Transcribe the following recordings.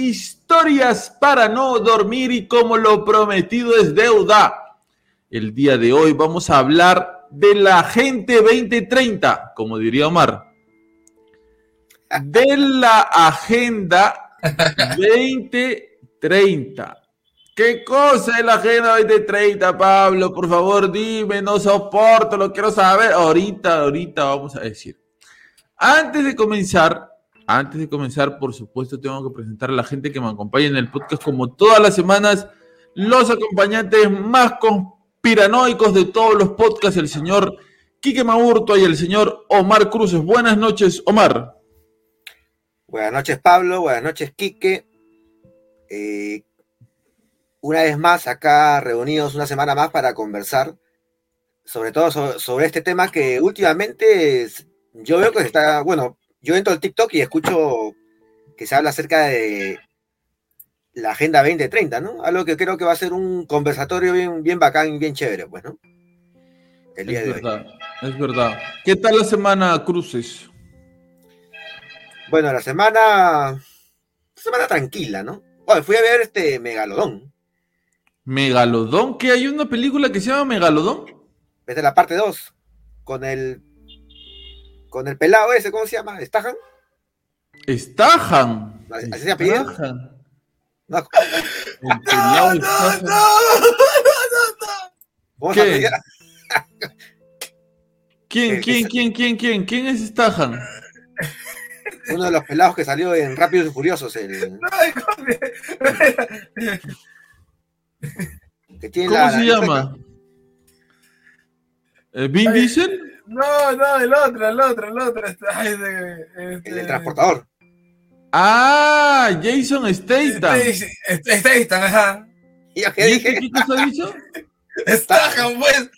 Historias para no dormir y como lo prometido es deuda. El día de hoy vamos a hablar de la Gente 2030, como diría Omar. De la Agenda 2030. ¿Qué cosa es la Agenda 2030, Pablo? Por favor, dime, no soporto, lo quiero saber. Ahorita, ahorita vamos a decir. Antes de comenzar, antes de comenzar, por supuesto, tengo que presentar a la gente que me acompaña en el podcast como todas las semanas, los acompañantes más conspiranoicos de todos los podcasts, el señor Quique Maurto y el señor Omar Cruces. Buenas noches, Omar. Buenas noches, Pablo. Buenas noches, Quique. Eh, una vez más, acá reunidos una semana más para conversar, sobre todo sobre, sobre este tema que últimamente yo veo que está, bueno, yo entro al TikTok y escucho que se habla acerca de la Agenda 2030, ¿no? Algo que creo que va a ser un conversatorio bien, bien bacán y bien chévere, pues, ¿no? El día es de verdad, hoy. Es verdad. ¿Qué tal la semana, Cruces? Bueno, la semana. Semana tranquila, ¿no? Fui a ver este Megalodón. ¿Megalodón? ¿Qué hay una película que se llama Megalodón? Es de la parte 2. Con el con el pelado ese, ¿cómo se llama? ¿Estajan? ¿Estajan? ¿Así se apellida? No. El pelado no, no, no, no, ¿Qué? ¿Quién, quién, quién, quién, quién? ¿Quién es Stahan? Uno de los pelados que salió en Rápidos y Furiosos. El... que tiene ¿Cómo la, se la llama? ¿Eh, ¿Vin Diesel? No, no, el otro, el otro, el otro. Este, este... El del transportador. Ah, Jason Statham. Statham, ajá. ¿Y qué dije? ¿Qué cosa ha dicho? Statham, pues.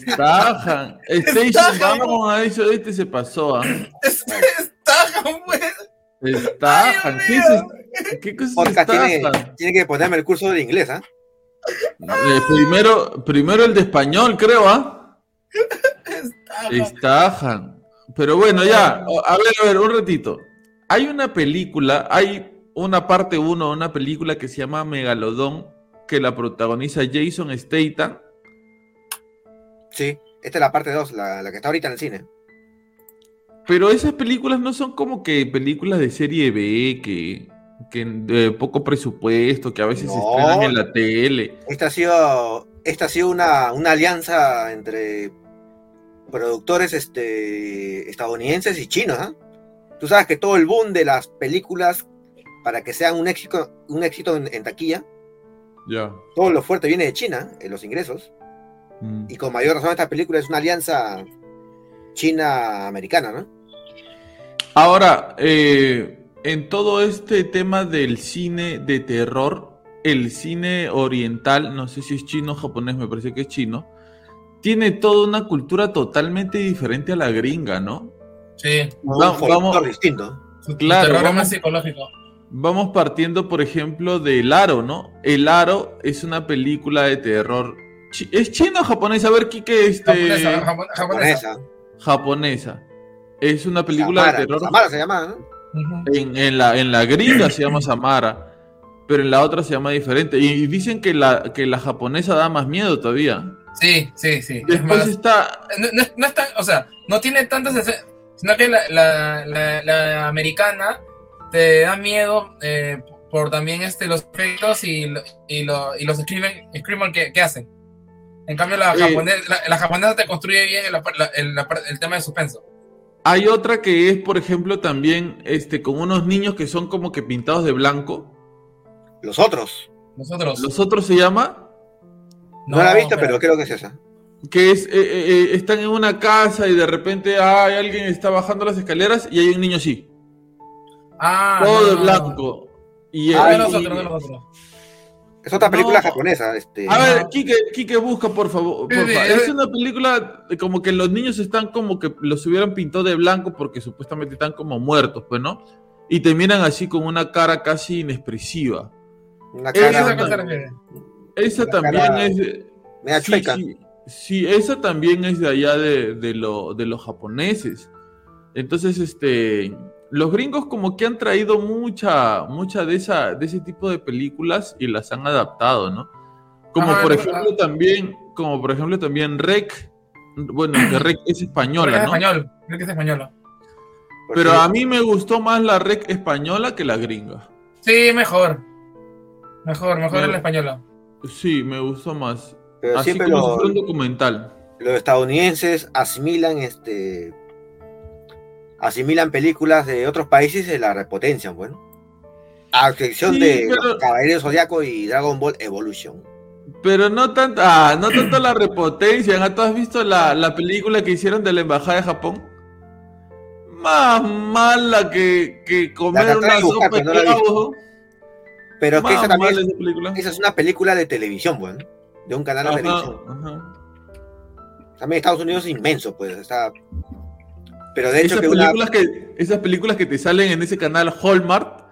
Statham. Station, vamos a dicho, este se pasó. ¿eh? Statham, pues. Statham. ¿Qué, es, ¿Qué cosa es tiene, tiene, que ponerme el curso de inglés, ¿ah? ¿eh? primero, primero el de español, creo, ¿ah? ¿eh? Statham. Pero bueno, ya, a ver, a ver, un ratito. Hay una película, hay una parte uno, una película que se llama Megalodón, que la protagoniza Jason Statham. Sí, esta es la parte 2, la, la, que está ahorita en el cine. Pero esas películas no son como que películas de serie B, que, que de poco presupuesto, que a veces no, se estrenan en la tele. Esta ha sido, esta ha sido una, una alianza entre productores este, estadounidenses y chinos. ¿eh? Tú sabes que todo el boom de las películas para que sean un éxito, un éxito en, en taquilla, yeah. todo lo fuerte viene de China, en los ingresos. Mm. Y con mayor razón esta película es una alianza china-americana, ¿no? Ahora, eh, en todo este tema del cine de terror, el cine oriental, no sé si es chino o japonés, me parece que es chino, tiene toda una cultura totalmente diferente a la gringa, ¿no? Sí. Va, vamos, distinto. Claro, vamos, más psicológico. vamos partiendo, por ejemplo, de El Aro, ¿no? El Aro es una película de terror. ¿Es chino o japonesa? A ver, Kike, este. Japonesa, japo- japonesa. Japonesa. japonesa. Es una película Samara, de terror. Samara se llama, ¿no? En, en la, en la gringa se llama Samara, pero en la otra se llama diferente. Y, y dicen que la, que la japonesa da más miedo todavía. Sí, sí, sí. Es Después más, está. no, no es- no es tan, o sea, no tiene tantas escenas, sino que la, la, la, la americana te da miedo eh, por también este, los efectos y, lo- y, lo- y los screamer, screamer que, que hacen. En cambio, la, Sí. japonesa, la, la japonesa te construye bien el, la- el- la- el tema de suspenso. Hay otra que es, por ejemplo, también este, con unos niños que son como que pintados de blanco. Los otros. Nosotros. Los otros se llama. No, la he visto, pero creo que es esa. que es, eh, eh, eh, están en una casa y de repente hay alguien está bajando las escaleras y hay un niño así, Ah, todo no, de no, blanco. Y, Ah, de nosotros, de nosotros. Es otra película No. japonesa. Este, A ver, Kike, Kike, busca por favor. Sí, sí, Es eh. una película como que los niños están como que los hubieran pintado de blanco porque supuestamente están como muertos, pues, ¿no? Y te miran así con una cara casi inexpresiva. una Esa ¿Esa a cara refiere? Esa también cara es... media Sí, chueca. sí, sí, esa también es de allá de, de, lo- de los japoneses. Entonces, este, los gringos como que han traído mucha, mucha de esa, de ese tipo de películas y las han adaptado, ¿no? Como por ejemplo verdad. también, como por ejemplo también Rec, bueno, que Rec es española, es ¿no? español. Que es española. Pero a mí me gustó más la Rec española que la gringa. Sí, mejor. Mejor, mejor en la española. Sí, me gustó más. pero Así siempre como lo- si fuera un documental. los estadounidenses asimilan este asimilan películas de otros países y la repotencian, bueno. A excepción Sí, de pero- los Caballeros Zodiaco y Dragon Ball Evolution. Pero no tanto, ah, no tanto la repotencia. ¿Tú has visto la, la película que hicieron de la Embajada de Japón? Más mala que, que comer una sopa de no Pero es que Más esa también es, esa película. esa es una película de televisión, bueno, de un canal de Ajá, televisión. ajá. También Estados Unidos es inmenso, pues, está pero de hecho Esas que una películas que, esas películas que te salen en ese canal Hallmark,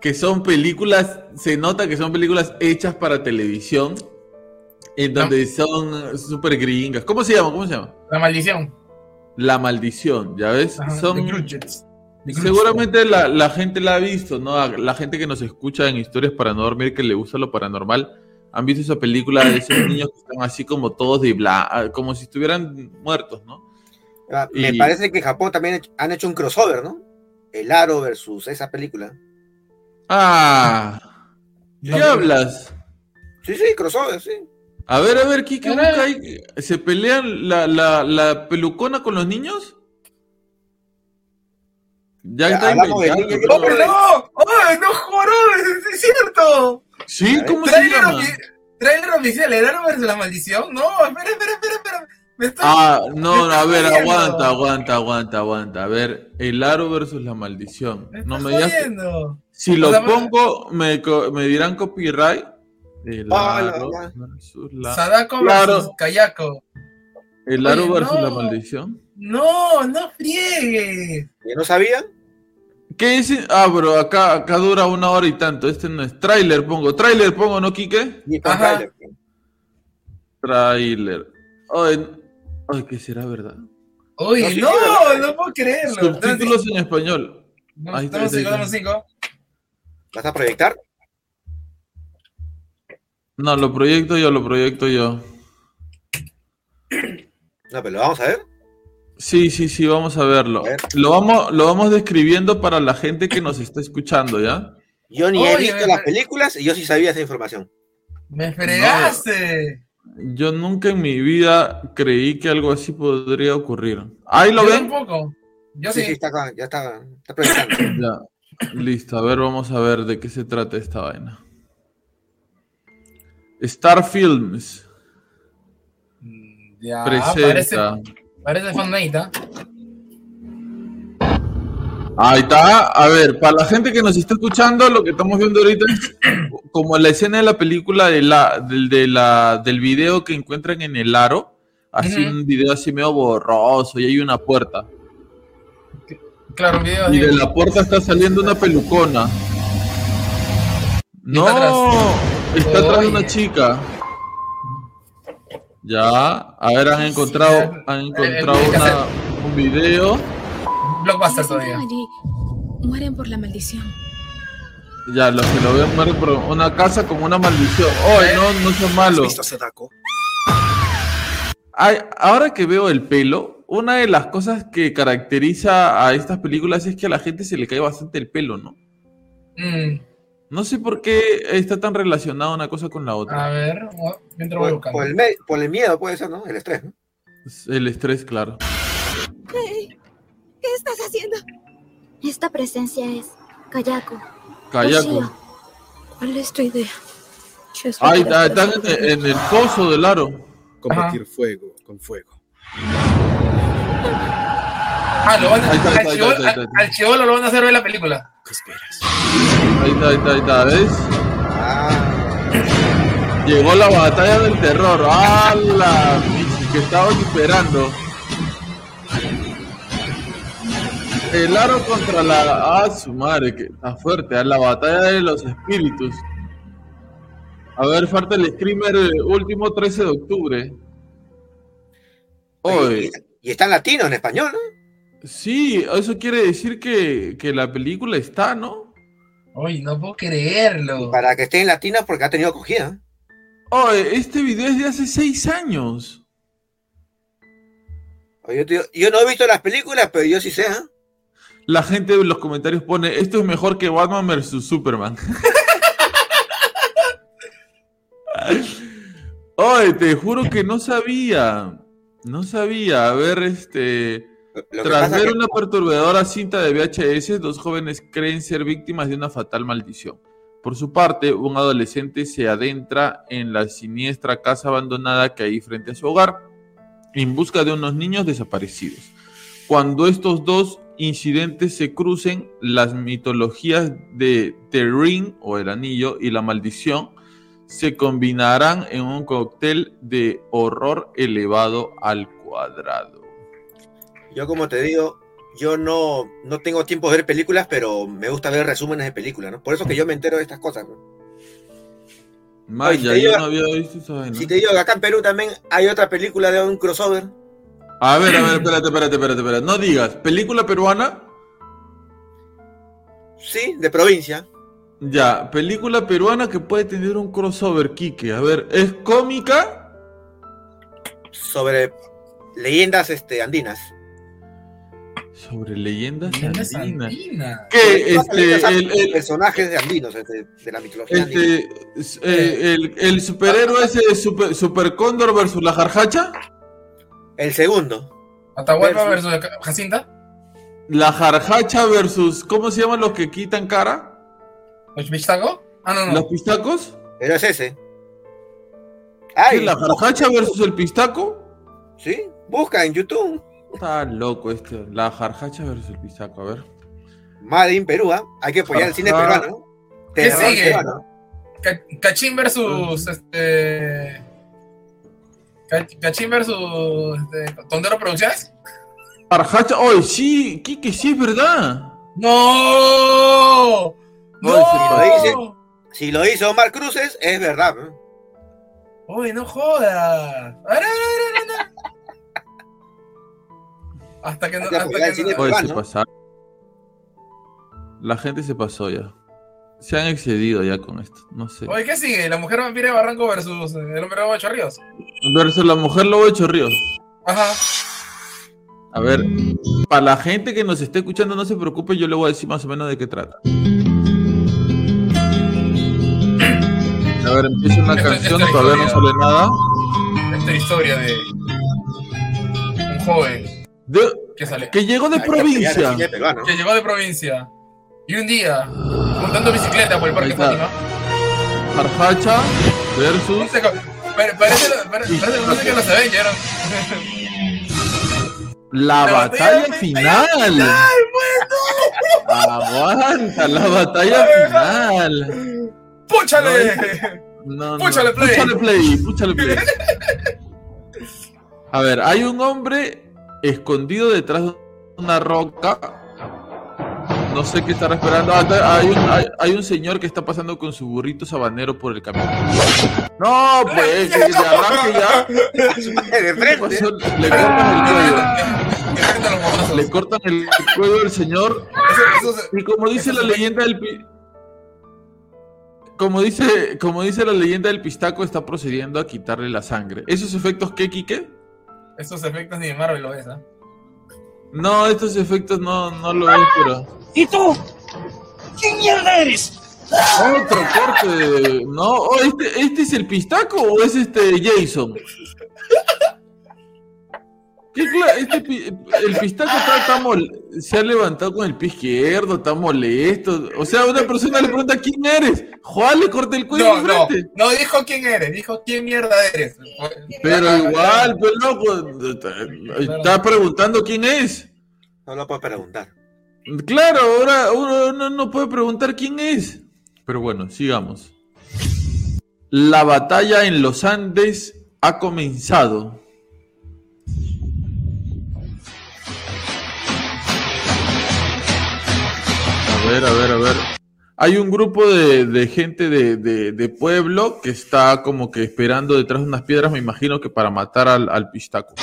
que son películas, se nota que son películas hechas para televisión, en donde son súper gringas. ¿Cómo se llama? ¿Cómo se llama? La maldición. La maldición, ¿ya ves? Ajá, son, The. Seguramente la, la gente la ha visto, ¿no? La gente que nos escucha en historias para no dormir, que le gusta lo paranormal, han visto esa película de esos niños que están así como todos de bla, como si estuvieran muertos, ¿no? ah, me y- parece que en Japón también han hecho un crossover, ¿no? El Aro versus esa película. Ah, ¿qué No, hablas? Sí, sí, crossover, sí. A ver, a ver, Kike. ¿Se pelean la, la, la pelucona con los niños? Ya Ya, está de inventando, ¿no? yo creo que- ¡No! ¡Ay, no joró! ¡Es, cierto! Sí, ¿cómo se llama? trailer oficial, ¿el Aro versus la maldición? No, espera, espera, espera, espera. Me estoy... Ah, no, Me a ver, jodiendo. aguanta, aguanta, aguanta, aguanta. A ver, el aro versus la maldición. me No me digas. jodiendo. Si lo O sea, pongo, me, me dirán copyright. El Ah, aro la- versus la, Sadako Claro. versus Kayako. el aro Oye, versus la maldición. No, no friegues. ¿Ya no sabían? ¿Qué dice? Ah, bro, acá, acá dura una hora y tanto. Este no es. Trailer pongo. Trailer pongo, ¿no, Kike? Ni con Ajá. trailer. Trailer. Ay, ay, ¿qué será verdad? Oye, No, no, puedo creerlo. Subtítulos en español. No, Ahí está, Estamos cinco, estamos cinco. ¿Vas a proyectar? No, lo proyecto yo, lo proyecto yo. No, pero lo vamos a ver. Sí, sí, sí, vamos a verlo. A ver. Lo vamos, lo vamos describiendo para la gente que nos está escuchando, ¿ya? Yo ni he visto me- las películas y yo sí sabía esa información. Me fregaste. Yo nunca en mi vida creí que algo así podría ocurrir. Ahí lo Yo ven. tampoco. Yo Sí, sí. sí, está acá, ya está, está proyectando. Ya, listo. A ver, vamos a ver de qué se trata esta vaina. Star Films Mm, Ya, presenta. parece, parece fanmate, ¿ah? Ahí está. A ver, para la gente que nos está escuchando, lo que estamos viendo ahorita es como la escena de la película de la, del, de la, del video que encuentran en el aro. Así un video así medio borroso y hay una puerta. Claro, un video Y de la puerta está saliendo una pelucona. Y está atrás. No, está atrás de una chica. Ya, a ver, han encontrado, han encontrado el una- un video. Blockbuster todavía. allí mueren por la maldición. Ya, los que lo ven mueren por una casa con una maldición. Oye, no, no son ¿Has malos. Ay, ahora que veo el pelo, una de las cosas que caracteriza a estas películas es que a la gente se le cae bastante el pelo, ¿no? Mm, No sé por qué está tan relacionada una cosa con la otra. a ver, mientras voy Por, buscando. por el por el miedo puede ser, ¿no? El estrés, ¿no? El estrés, claro. ¿Qué estás haciendo? Esta presencia es Kayako. Kayako. ¿Cuál es tu idea? Ay, están en, en el pozo del aro. Combatir fuego con fuego. Ah, lo van a, al chivolo lo van a hacer ver la película. ¿Qué esperas? Ahí está, ahí está, ahí está, ¿ves? Ah, Llegó la batalla del terror. ¡Hala! Que estaban esperando. El aro contra la. ¡Ah, su madre! Que está fuerte. La batalla de los espíritus. A ver, falta el screamer eh, último 13 de octubre. Hoy. y, y está en latino, en español, ¿no? Sí, eso quiere decir que, que la película está, ¿no? Uy, no puedo creerlo. Para que esté en latino porque ha tenido acogida. Oye, este video es de hace seis años. Oye, Yo, no he visto las películas, pero yo sí sé, ¿ah? La gente en los comentarios pone, esto es mejor que Batman vs. Superman. Oye, te juro que no sabía. No sabía. A ver, este... Lo Tras ver que una perturbadora cinta de VHS, dos jóvenes creen ser víctimas de una fatal maldición. Por su parte, un adolescente se adentra en la siniestra casa abandonada que hay frente a su hogar en busca de unos niños desaparecidos. Cuando estos dos incidentes se crucen, las mitologías de The Ring o el anillo y la maldición se combinarán en un cóctel de horror elevado al cuadrado. Yo como te digo, yo no, no tengo tiempo de ver películas, pero me gusta ver resúmenes de películas, ¿no? Por eso que yo me entero de estas cosas. ¿no? Maya, te yo digo- no había visto esa vaina. Si te digo que acá en Perú también hay otra película de un crossover, A ver, a ver, espérate, espérate, espérate, espérate. No digas, película peruana. sí, de provincia. Ya, película peruana que puede tener un crossover, Quique. A ver, ¿es cómica? sobre leyendas este, andinas. Sobre leyendas Leyendas andinas. andinas. Este, el, el, personajes de andinos, este, de la mitología este, s- eh, el, el superhéroe ese de super, super Cóndor versus la jarjacha. El segundo, Atahualpa Versus- versus Jacinta. La jarjacha versus, ¿cómo se llaman los que quitan cara? ¿Los Pistaco? Ah, no, ¿Los no. pistacos? pero es ese. ¿Sí, Ay, ¿La jarjacha versus el pistaco? sí, busca en YouTube. Está loco este. La jarjacha versus el pistaco, a ver. Made in Perú, ¿ah? hay que apoyar el cine peruano. ¿Qué Terror sigue? peruano. Cachín versus este. Ca- Cachín versus este, Tondero Producciones. Jarjacha, oye, sí, Kike, sí es verdad. ¡No! Oye, se lo dice. ¡No! Si lo hizo Omar Cruces, es verdad. Oye, no jodas. A ver, a ver, a ver. Hasta que no. Hasta que no. Oye, se peruano. pasaron. La gente se pasó ya. Se han excedido ya con esto. No sé. Oye, ¿qué sigue? La mujer vampira de Barranco versus el hombre de Ocho Ríos. Versus la mujer lobo de Chorrillos. Ajá. A ver, para la gente que nos esté escuchando, no se preocupe, yo le voy a decir más o menos de qué trata. A ver, empieza una Esta- canción, esta todavía no sale nada. Esta historia de un joven De- que sale. que llegó de Hay que provincia. cine peruano. que llegó de provincia y un día montando bicicleta por el parque. Fátima Jarjacha versus. no sé, co- pare- parece, pare- parece, parece que los Avengers La La batalla batalla final. Aguanta, la batalla final. ¡púchale! No, no, Púchale play. Púchale play, púchale play. A ver, hay un hombre escondido detrás de una roca No sé qué estará esperando. Ah, hay, un, hay, hay un señor que está pasando con su burrito sabanero por el camino. No, pues, que se arranque ya. De. Le cortan el cuello. Le cortan el cuello al señor. Y como dice la leyenda del pi- como dice, como dice la leyenda del pistaco, está procediendo a quitarle la sangre. ¿Esos efectos qué, Quique? Esos efectos ni de Marvel lo ves, ¿ah? No, estos efectos no, no lo ves, pero. ¿Y tú? ¿Quién mierda eres? Otro corte. No, oh, este, ¿este es el pistaco o es este Jason? ¿Qué cla- este pi- el pistaco está, está mol- se ha levantado con el pie izquierdo, está molesto. O sea, una persona le pregunta quién eres. Juan le corta el cuello No, no, frente. no dijo quién eres, dijo quién mierda eres. Pero igual, pues loco, está preguntando quién es. No lo puedo preguntar. Claro, ahora uno no, no puede preguntar quién es. Pero bueno, sigamos. La batalla en los Andes ha comenzado. A ver, a ver, a ver. Hay un grupo de, de gente de, de- de pueblo que está como que esperando detrás de unas piedras, me imagino que para matar al, al pistaco.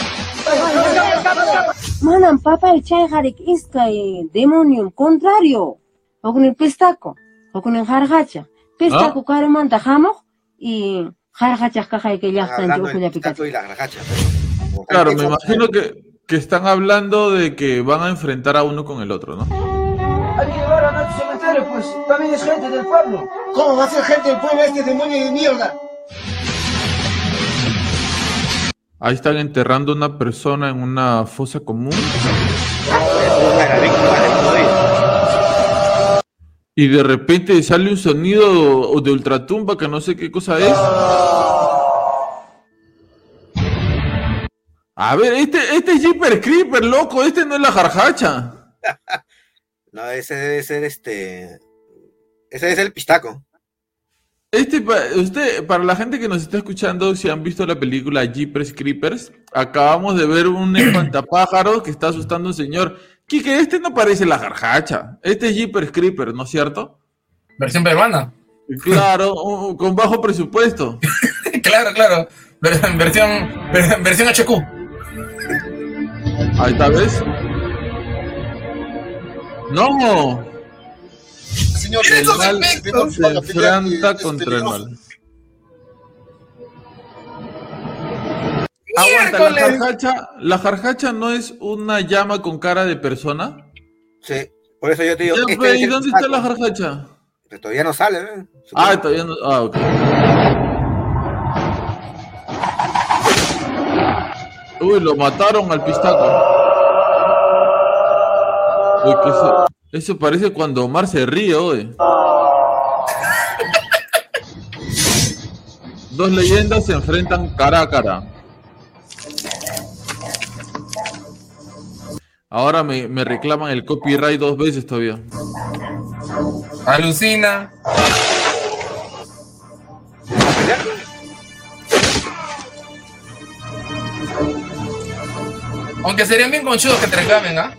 Manam papa chayqarik iskay demonium contrario. Okun el pistaco, okun el jargacha. Pistaco caromanta hamoq y jargacha kajay que ya están yo cuya picacho. pistaco Claro, me imagino que, que están hablando de que van a enfrentar a uno con el otro, ¿no? Hay que llevar a nuestro cementerio, pues. También es gente del pueblo. ¿Cómo va a ser gente del pueblo este demonio de mierda? Ahí están enterrando a una persona en una fosa común y de repente sale un sonido de ultratumba que no sé qué cosa es. A ver, este, este es Jeeper Creeper, loco, este no es la jarjacha. No, ese debe ser este. Ese es el pistaco. Este, pa- usted, para la gente que nos está escuchando, si han visto la película Jeepers Creepers, acabamos de ver un espantapájaro que está asustando a un señor. Kike, este no parece la jarjacha. Este es Jeepers Creepers, ¿no es cierto? Versión peruana. Claro, con bajo presupuesto. claro, claro. Ver- versión, ver- versión HQ. Ahí está, ¿ves? ¡No! Señor, esos mal se enfrenta contra el mal. Aguanta, la jarjacha, la jarjacha no es una llama con cara de persona. Sí. Por eso yo te digo. Este ¿Y el dónde está la jarjacha? Pero todavía no sale, ¿eh? Ah, todavía no. Ah, ok. Uy, lo mataron al pistaco. Uy, eso, parece cuando Omar se ríe, oye. Dos leyendas se enfrentan cara a cara. Ahora me, me reclaman el copyright dos veces todavía. Alucina. Aunque serían bien conchudos que te reclamen, ¿ah?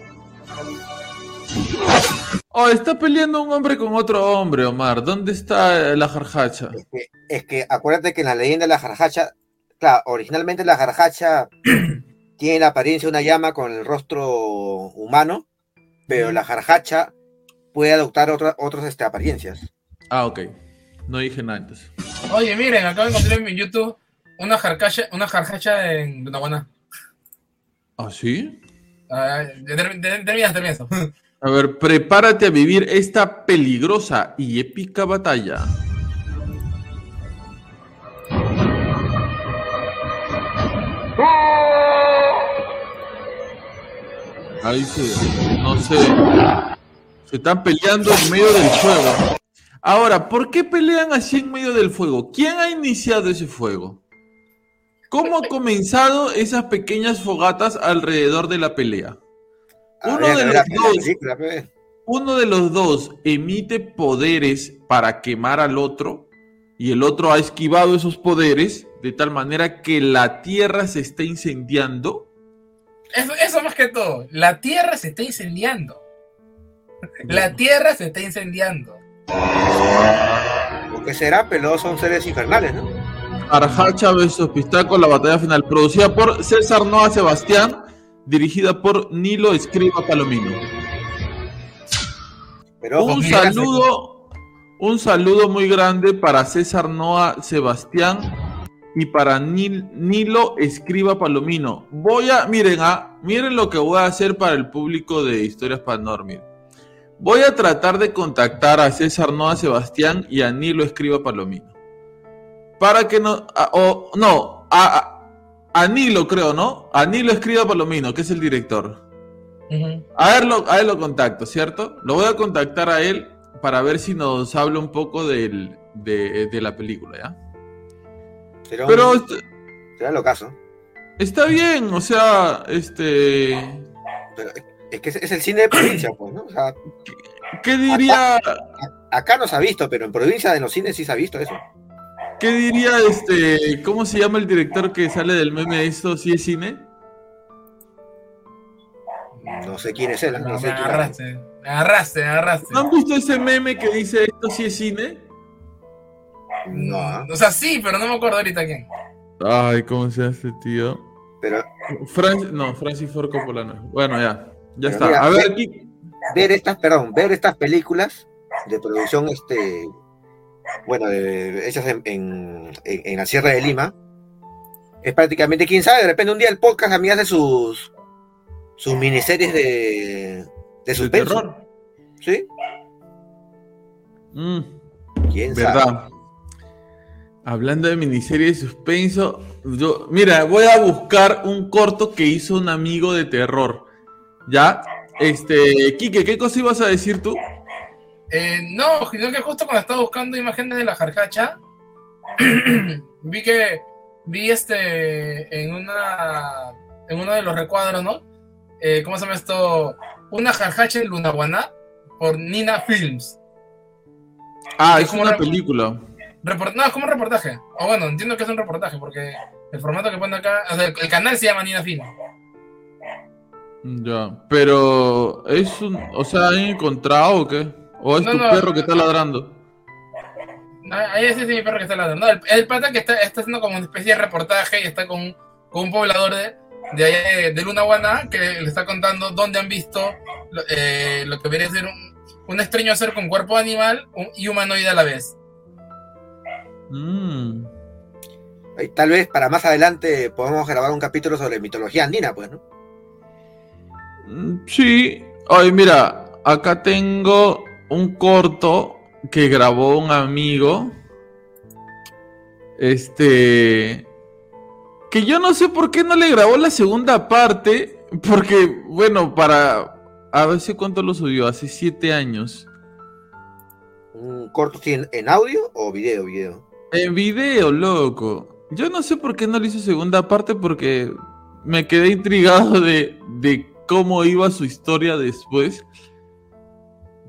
Oh, está peleando un hombre con otro hombre, Omar. ¿Dónde está eh, la jarjacha? Es que, es que acuérdate que en la leyenda de la jarjacha, claro, originalmente la jarjacha tiene la apariencia de una llama con el rostro humano, pero la jarjacha puede adoptar otra- otras este, apariencias. Ah, ok. No dije nada antes. Oye, miren, acabo de encontrar en mi YouTube una jarcacha, una jarcacha en Lunaguaná. ¿Ah, sí? Ter- Termina, termina eso. A ver, prepárate a vivir esta peligrosa y épica batalla. Ahí se, no sé, se están peleando en medio del fuego. Ahora, ¿por qué pelean así en medio del fuego? ¿Quién ha iniciado ese fuego? ¿Cómo ha comenzado esas pequeñas fogatas alrededor de la pelea? Uno de los dos. película. Uno de los dos emite poderes para quemar al otro y el otro ha esquivado esos poderes de tal manera que la tierra se está incendiando. Eso, eso más que todo. La tierra se está incendiando. La Tierra se está incendiando. ¿Por qué será? Pero son seres infernales, ¿no? Arjacha vs Pistaco, la batalla final, producida por César Noa Sebastián, dirigida por Nilo Escriba Palomino. Pero Un saludo, un saludo muy grande para César Noa Sebastián y para Nil- Nilo Escriba Palomino. Voy a, miren, ah, miren lo que voy a hacer para el público de Historias Panormir. Voy a tratar de contactar a César Noa Sebastián y a Nilo Escriba Palomino. Para que no, a- o no, a, a- a Nilo creo, ¿no? A Nilo Escriba Palomino, que es el director. A él, lo, a él lo contacto, ¿cierto? Lo voy a contactar a él para ver si nos habla un poco del- de, de la película, ¿ya? un- Pero est- será lo caso. está bien, o sea, este... Pero es que es, el cine de provincia, pues, ¿no? O sea, ¿Qué diría, acá no se ha visto, pero en provincia, en los cines sí se ha visto eso. Qué diría, este, cómo se llama el director que sale del meme de esto, si es cine? No sé quién es él, no No, sé me quién agarraste, me agarraste, me agarraste. ¿No han visto ese meme que dice esto si es cine? No, ¿ah? O sea, sí, pero no me acuerdo ahorita quién. Ay, ¿cómo se hace, tío? pero Francis, no, Francis Ford Coppola no. Bueno, ya, ya está. mira, A ver, ve- aquí, ver estas, perdón, ver estas películas de producción, este, bueno, de- hechas en, en, en- en la Sierra de Lima, es prácticamente, quién sabe, de repente un día el podcast a mí hace sus, sus miniseries de, de suspenso, terror. ¿sí? Mm. ¿Quién sabe? ¿Verdad? Hablando de miniserie de suspenso, yo, mira, voy a buscar un corto que hizo un amigo de terror. ¿Ya? Este, Quique, ¿qué cosa ibas a decir tú? Eh, no, sino que justo cuando estaba buscando imágenes de la jarcacha, vi que vi este en una en uno de los recuadros, ¿no? Eh, ¿Cómo se llama esto? Una jarcacha en Lunaguaná por Nina Films. Ah, Es es como una una- película. Report- no, es como un reportaje. O bueno, entiendo que es un reportaje porque el formato que pone acá, o sea, el, el canal se llama Nina Films. Ya, pero es un, o sea, ¿han encontrado o qué? ¿O es No, tu no. perro que está ladrando? Ah, Ahí ese es mi perro que está ladrando. No, el, el pata que está, está haciendo como una especie de reportaje y está con, con un poblador de, de allá de, de Lunaguaná que le está contando dónde han visto lo, eh, lo que debería ser un, un extraño ser con cuerpo animal y humanoide a la vez. Mm. Tal vez para más adelante podamos grabar un capítulo sobre mitología andina, pues, ¿no? Mm, Sí. Ay, mira, acá tengo un corto que grabó un amigo. Este. Que yo no sé por qué no le grabó la segunda parte. Porque, bueno, para. A ver si cuánto lo subió, hace siete años. Un corto en, en audio o video, video. En video, loco. Yo no sé por qué no le hizo segunda parte porque me quedé intrigado de, de cómo iba su historia después.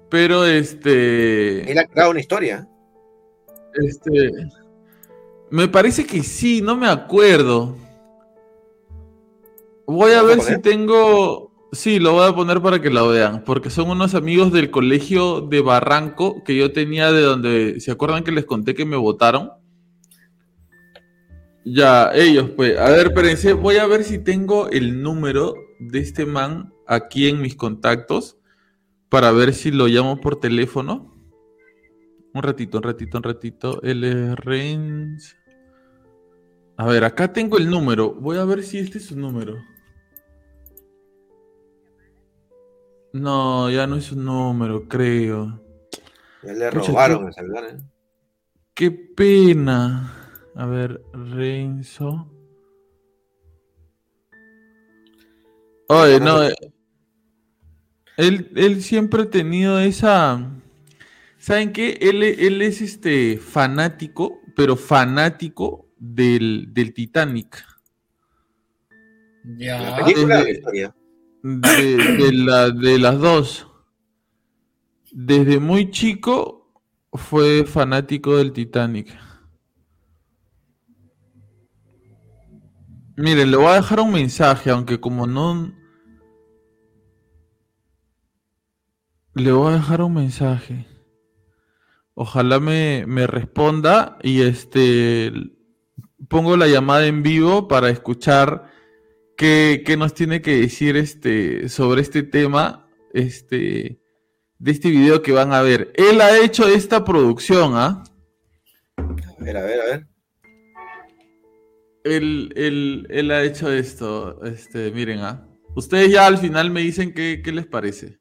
Pero este. Él ha creado una historia. Este. Me parece que sí, no me acuerdo. Voy a ¿Lo vas a ver si tengo. Sí, lo voy a poner para que lo vean. Porque son unos amigos del colegio de Barranco que yo tenía de donde. ¿Se acuerdan que les conté que me votaron? Ya, ellos, pues. A ver, espérense. Voy a ver si tengo el número de este man aquí en mis contactos. Para ver si lo llamo por teléfono. Un ratito, un ratito, un ratito. Él es Renz. A ver, acá tengo el número. Voy a ver si este es su número. No, ya no es su número, creo. Ya le robaron qué- el celular. ¿eh? Qué pena. A ver, Renzo. Oye, no. Él, él siempre ha tenido esa. ¿Saben qué? Él, él es este fanático, pero fanático del, del Titanic. ¿La Ya. película o la historia? De, de la- de las dos. Desde muy chico fue fanático del Titanic. Miren, le voy a dejar un mensaje, aunque como no... Le voy a dejar un mensaje. Ojalá me, me responda y este pongo la llamada en vivo para escuchar qué, qué nos tiene que decir este sobre este tema este de este video que van a ver. Él ha hecho esta producción, ¿ah? A ver, a ver, a ver. Él, él- él ha hecho esto. Este, miren, ¿ah? Ustedes ya al final me dicen qué, qué les parece.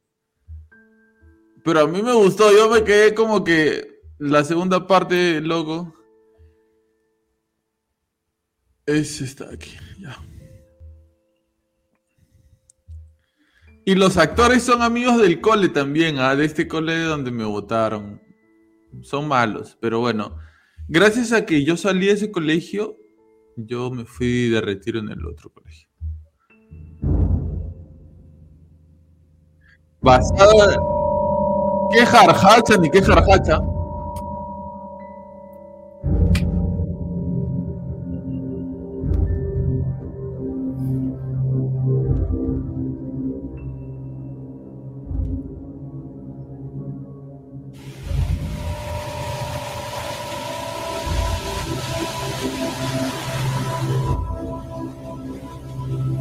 Pero a mí me gustó, yo me quedé como que la segunda parte, loco. Es esta de aquí, ya. Y los actores son amigos del cole también, ¿ah? de este cole donde me votaron. Son malos, pero bueno. Gracias a que yo salí de ese colegio, yo me fui de retiro en el otro colegio. Basado. ¿Qué jarjacha ni qué jarjacha?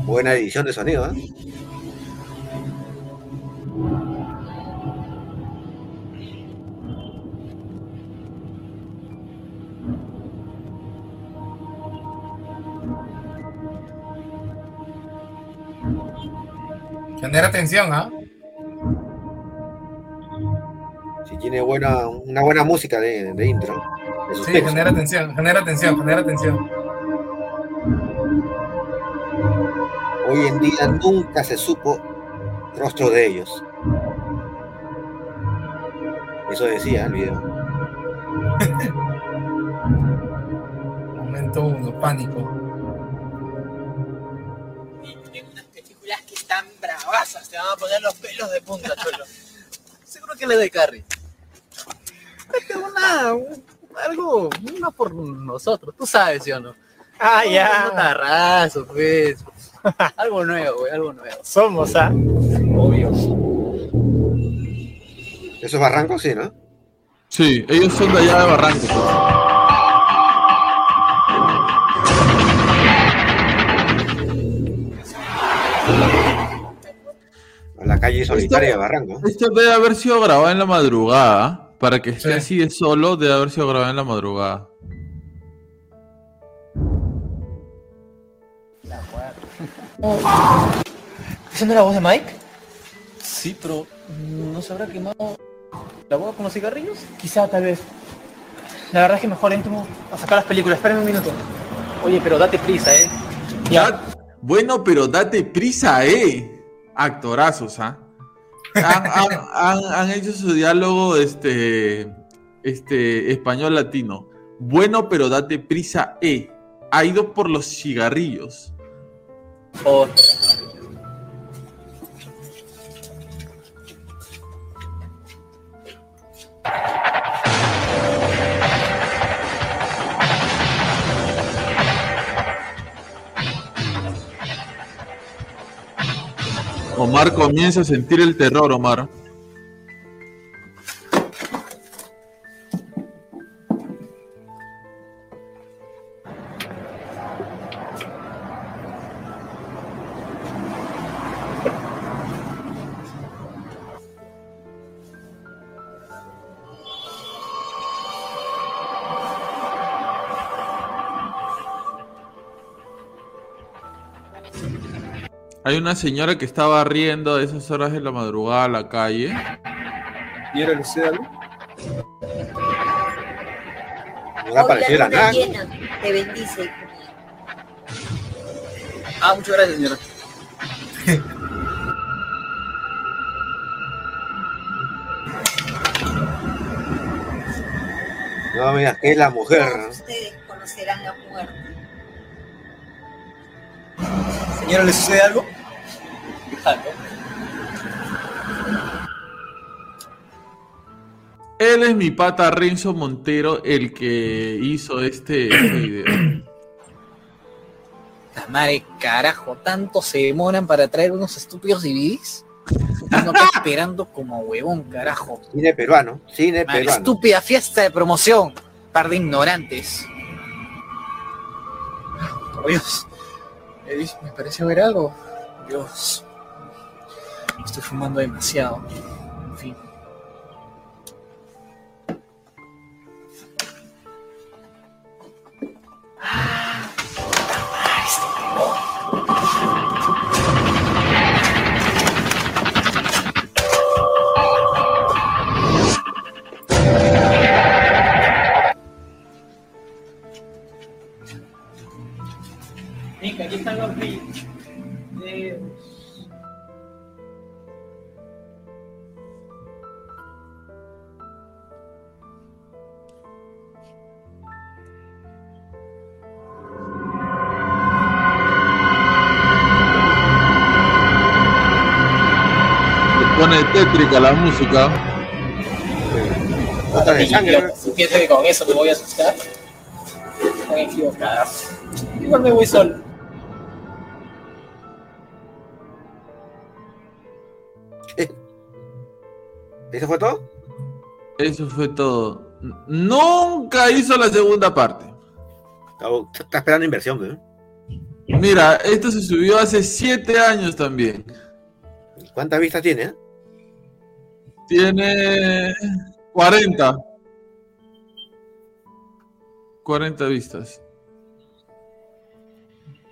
Buena edición de sonido, ¿eh? Genera tensión, ¿ah? Si tiene buena, una buena música de, de intro. De Sí, genera tensión, genera tensión, genera tensión. Hoy en día nunca se supo rostro de ellos. Eso decía el video. Momento uno, pánico. Están bravasas, te van a poner los pelos de punta, cholo. Seguro que le doy carry. Vete una, un- algo, uno por nosotros, tú sabes, ¿sí o no? Ah, ya. Un tarrazo, pues. algo nuevo, güey, algo nuevo. Somos, ¿ah? Obvio. ¿Eso es Barranco? Sí, ¿no? Sí, ellos son de allá de Barranco. Calle solitaria de Barranco. Esto debe haber sido grabado en la madrugada. Para que esté así de solo, debe haber sido grabado en la madrugada. ¿Esa no es la voz de Mike? Sí, pero ¿no se habrá quemado la boca con los cigarrillos? Quizá, tal vez. La verdad es que mejor entro a sacar las películas. Espérame un minuto. Oye, pero date prisa, ¿eh? Ya. Bueno, pero date prisa, eh. Actorazos, ¿ah? Han- hecho su diálogo este, este español latino. Bueno, pero date prisa, eh. Ha ido por los cigarrillos. Por... Omar comienza a sentir el terror, Omar. Hay una señora que está barriendo a esas horas de la madrugada a la calle. ¿Y era Lucía algo? No la nada. te bendice. Ah, muchas gracias, señora. No digas que es la mujer. Ustedes conocerán la muerte. Señora, ¿le sucede algo? Él es mi pata Renzo Montero, el que hizo este, este video. La madre carajo, tanto se demoran para traer unos estúpidos DVDs. Uno acá esperando como huevón, carajo. Cine peruano, cine Madre, peruano. estúpida fiesta de promoción. Par de ignorantes. Por Dios. Me, di- me pareció ver algo. Dios. Estoy fumando demasiado. En fin. Venga, la música. Otra de sangre, que con eso me voy a asustar, están equivocadas. Igual me voy solo. ¿Eso fue todo? Eso fue todo. Nunca hizo la segunda parte. Está, está esperando inversión, ¿eh? Mira, esto se subió hace siete años también. ¿Cuántas vistas tiene? eh? Tiene 40. 40 vistas.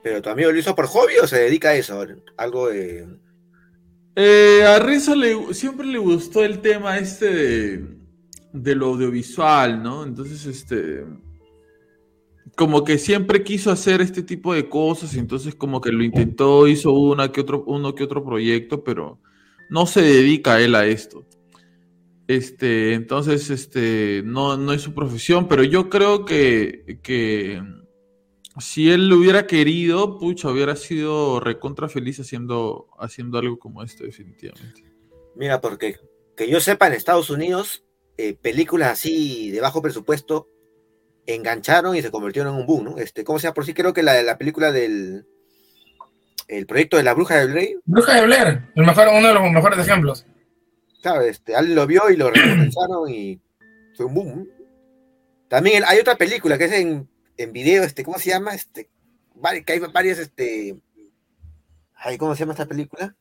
¿Pero tu amigo lo hizo por hobby o se dedica a eso? Algo de... Eh, a Rizzo le, siempre le gustó el tema este de, de lo audiovisual, ¿no? Entonces, este, como que siempre quiso hacer este tipo de cosas, y entonces como que lo intentó, hizo una que otro, uno que otro proyecto, pero no se dedica él a esto. Este, entonces, este, no, no es su profesión, pero yo creo que, que si él lo hubiera querido, pucha, hubiera sido recontra feliz haciendo, haciendo algo como esto, definitivamente. Mira, porque que yo sepa, en Estados Unidos, eh, películas así de bajo presupuesto engancharon y se convirtieron en un boom, ¿no? Este, ¿Cómo se llama? Por sí creo que la, la película del el proyecto de la bruja de Blair, Bruja de Blair, el mejor, uno de los mejores ejemplos. Claro, este, alguien lo vio y lo recompensaron y fue un boom. También hay otra película que es en, en video, este, ¿cómo se llama? Este, que hay varias, este, ay, ¿cómo se llama esta película?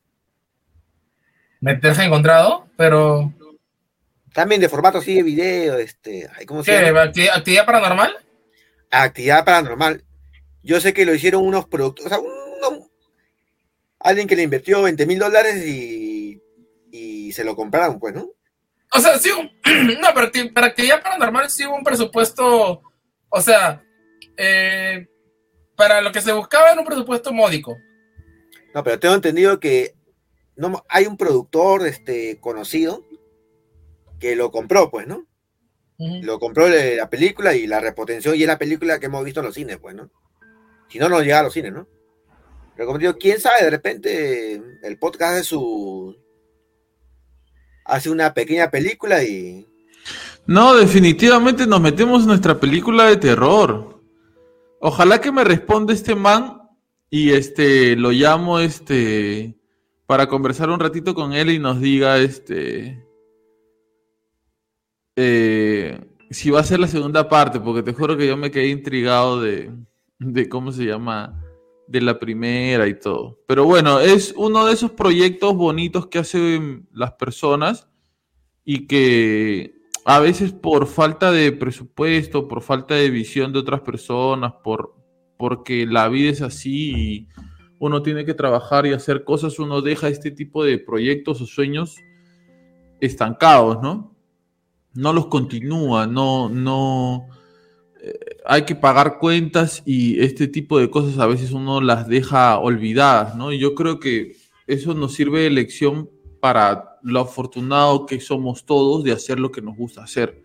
Me te has encontrado, pero. También de formato así de video, este, ay, ¿cómo se ¿Qué? llama? ¿Actividad, actividad paranormal? Actividad paranormal. Yo sé que lo hicieron unos productos, o sea, uno- alguien que le invirtió 20 mil dólares y, y se lo compraron, pues, ¿no? O sea, sí, no, pero para actividad paranormal sí hubo un presupuesto, o sea, eh, para lo que se buscaba era un presupuesto módico. No, pero tengo entendido que no, hay un productor este, conocido que lo compró, pues, ¿no? Lo compró de la película y la repotenció y es la película que hemos visto en los cines, pues, ¿no? Si no, no llega a los cines, ¿no? Pero como digo, quién sabe, de repente el podcast hace su... hace una pequeña película y... No, definitivamente nos metemos en nuestra película de terror. Ojalá que me responda este man y este lo llamo este para conversar un ratito con él y nos diga este eh, si va a ser la segunda parte, porque te juro que yo me quedé intrigado de, de cómo se llama de la primera y todo. Pero bueno, es uno de esos proyectos bonitos que hacen las personas y que a veces por falta de presupuesto, por falta de visión de otras personas, por porque la vida es así y uno tiene que trabajar y hacer cosas, uno deja este tipo de proyectos o sueños estancados, ¿no? No los continúa, no, no, hay que pagar cuentas y este tipo de cosas a veces uno las deja olvidadas, ¿no? Y yo creo que eso nos sirve de lección para lo afortunado que somos todos de hacer lo que nos gusta hacer,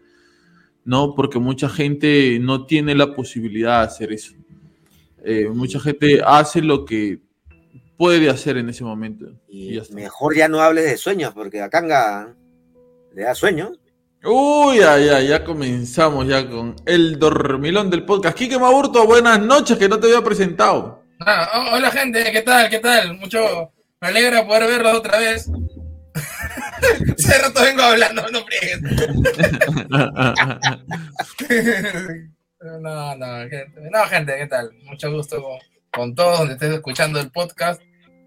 ¿no? Porque mucha gente no tiene la posibilidad de hacer eso. Eh, mucha gente hace lo que puede hacer en ese momento. Y ya está. Mejor ya no hables de sueños, porque a Kanga le da sueño. Uy, ya, ya, comenzamos ya con el dormilón del podcast. Quique Maburto, buenas noches, que no te había presentado. Ah, hola gente, ¿qué tal? ¿Qué tal? Mucho, me alegra poder verlos otra vez. Hace rato vengo hablando, no friegues. No, no, gente, no, gente, ¿qué tal? Mucho gusto con, todos donde estés escuchando el podcast.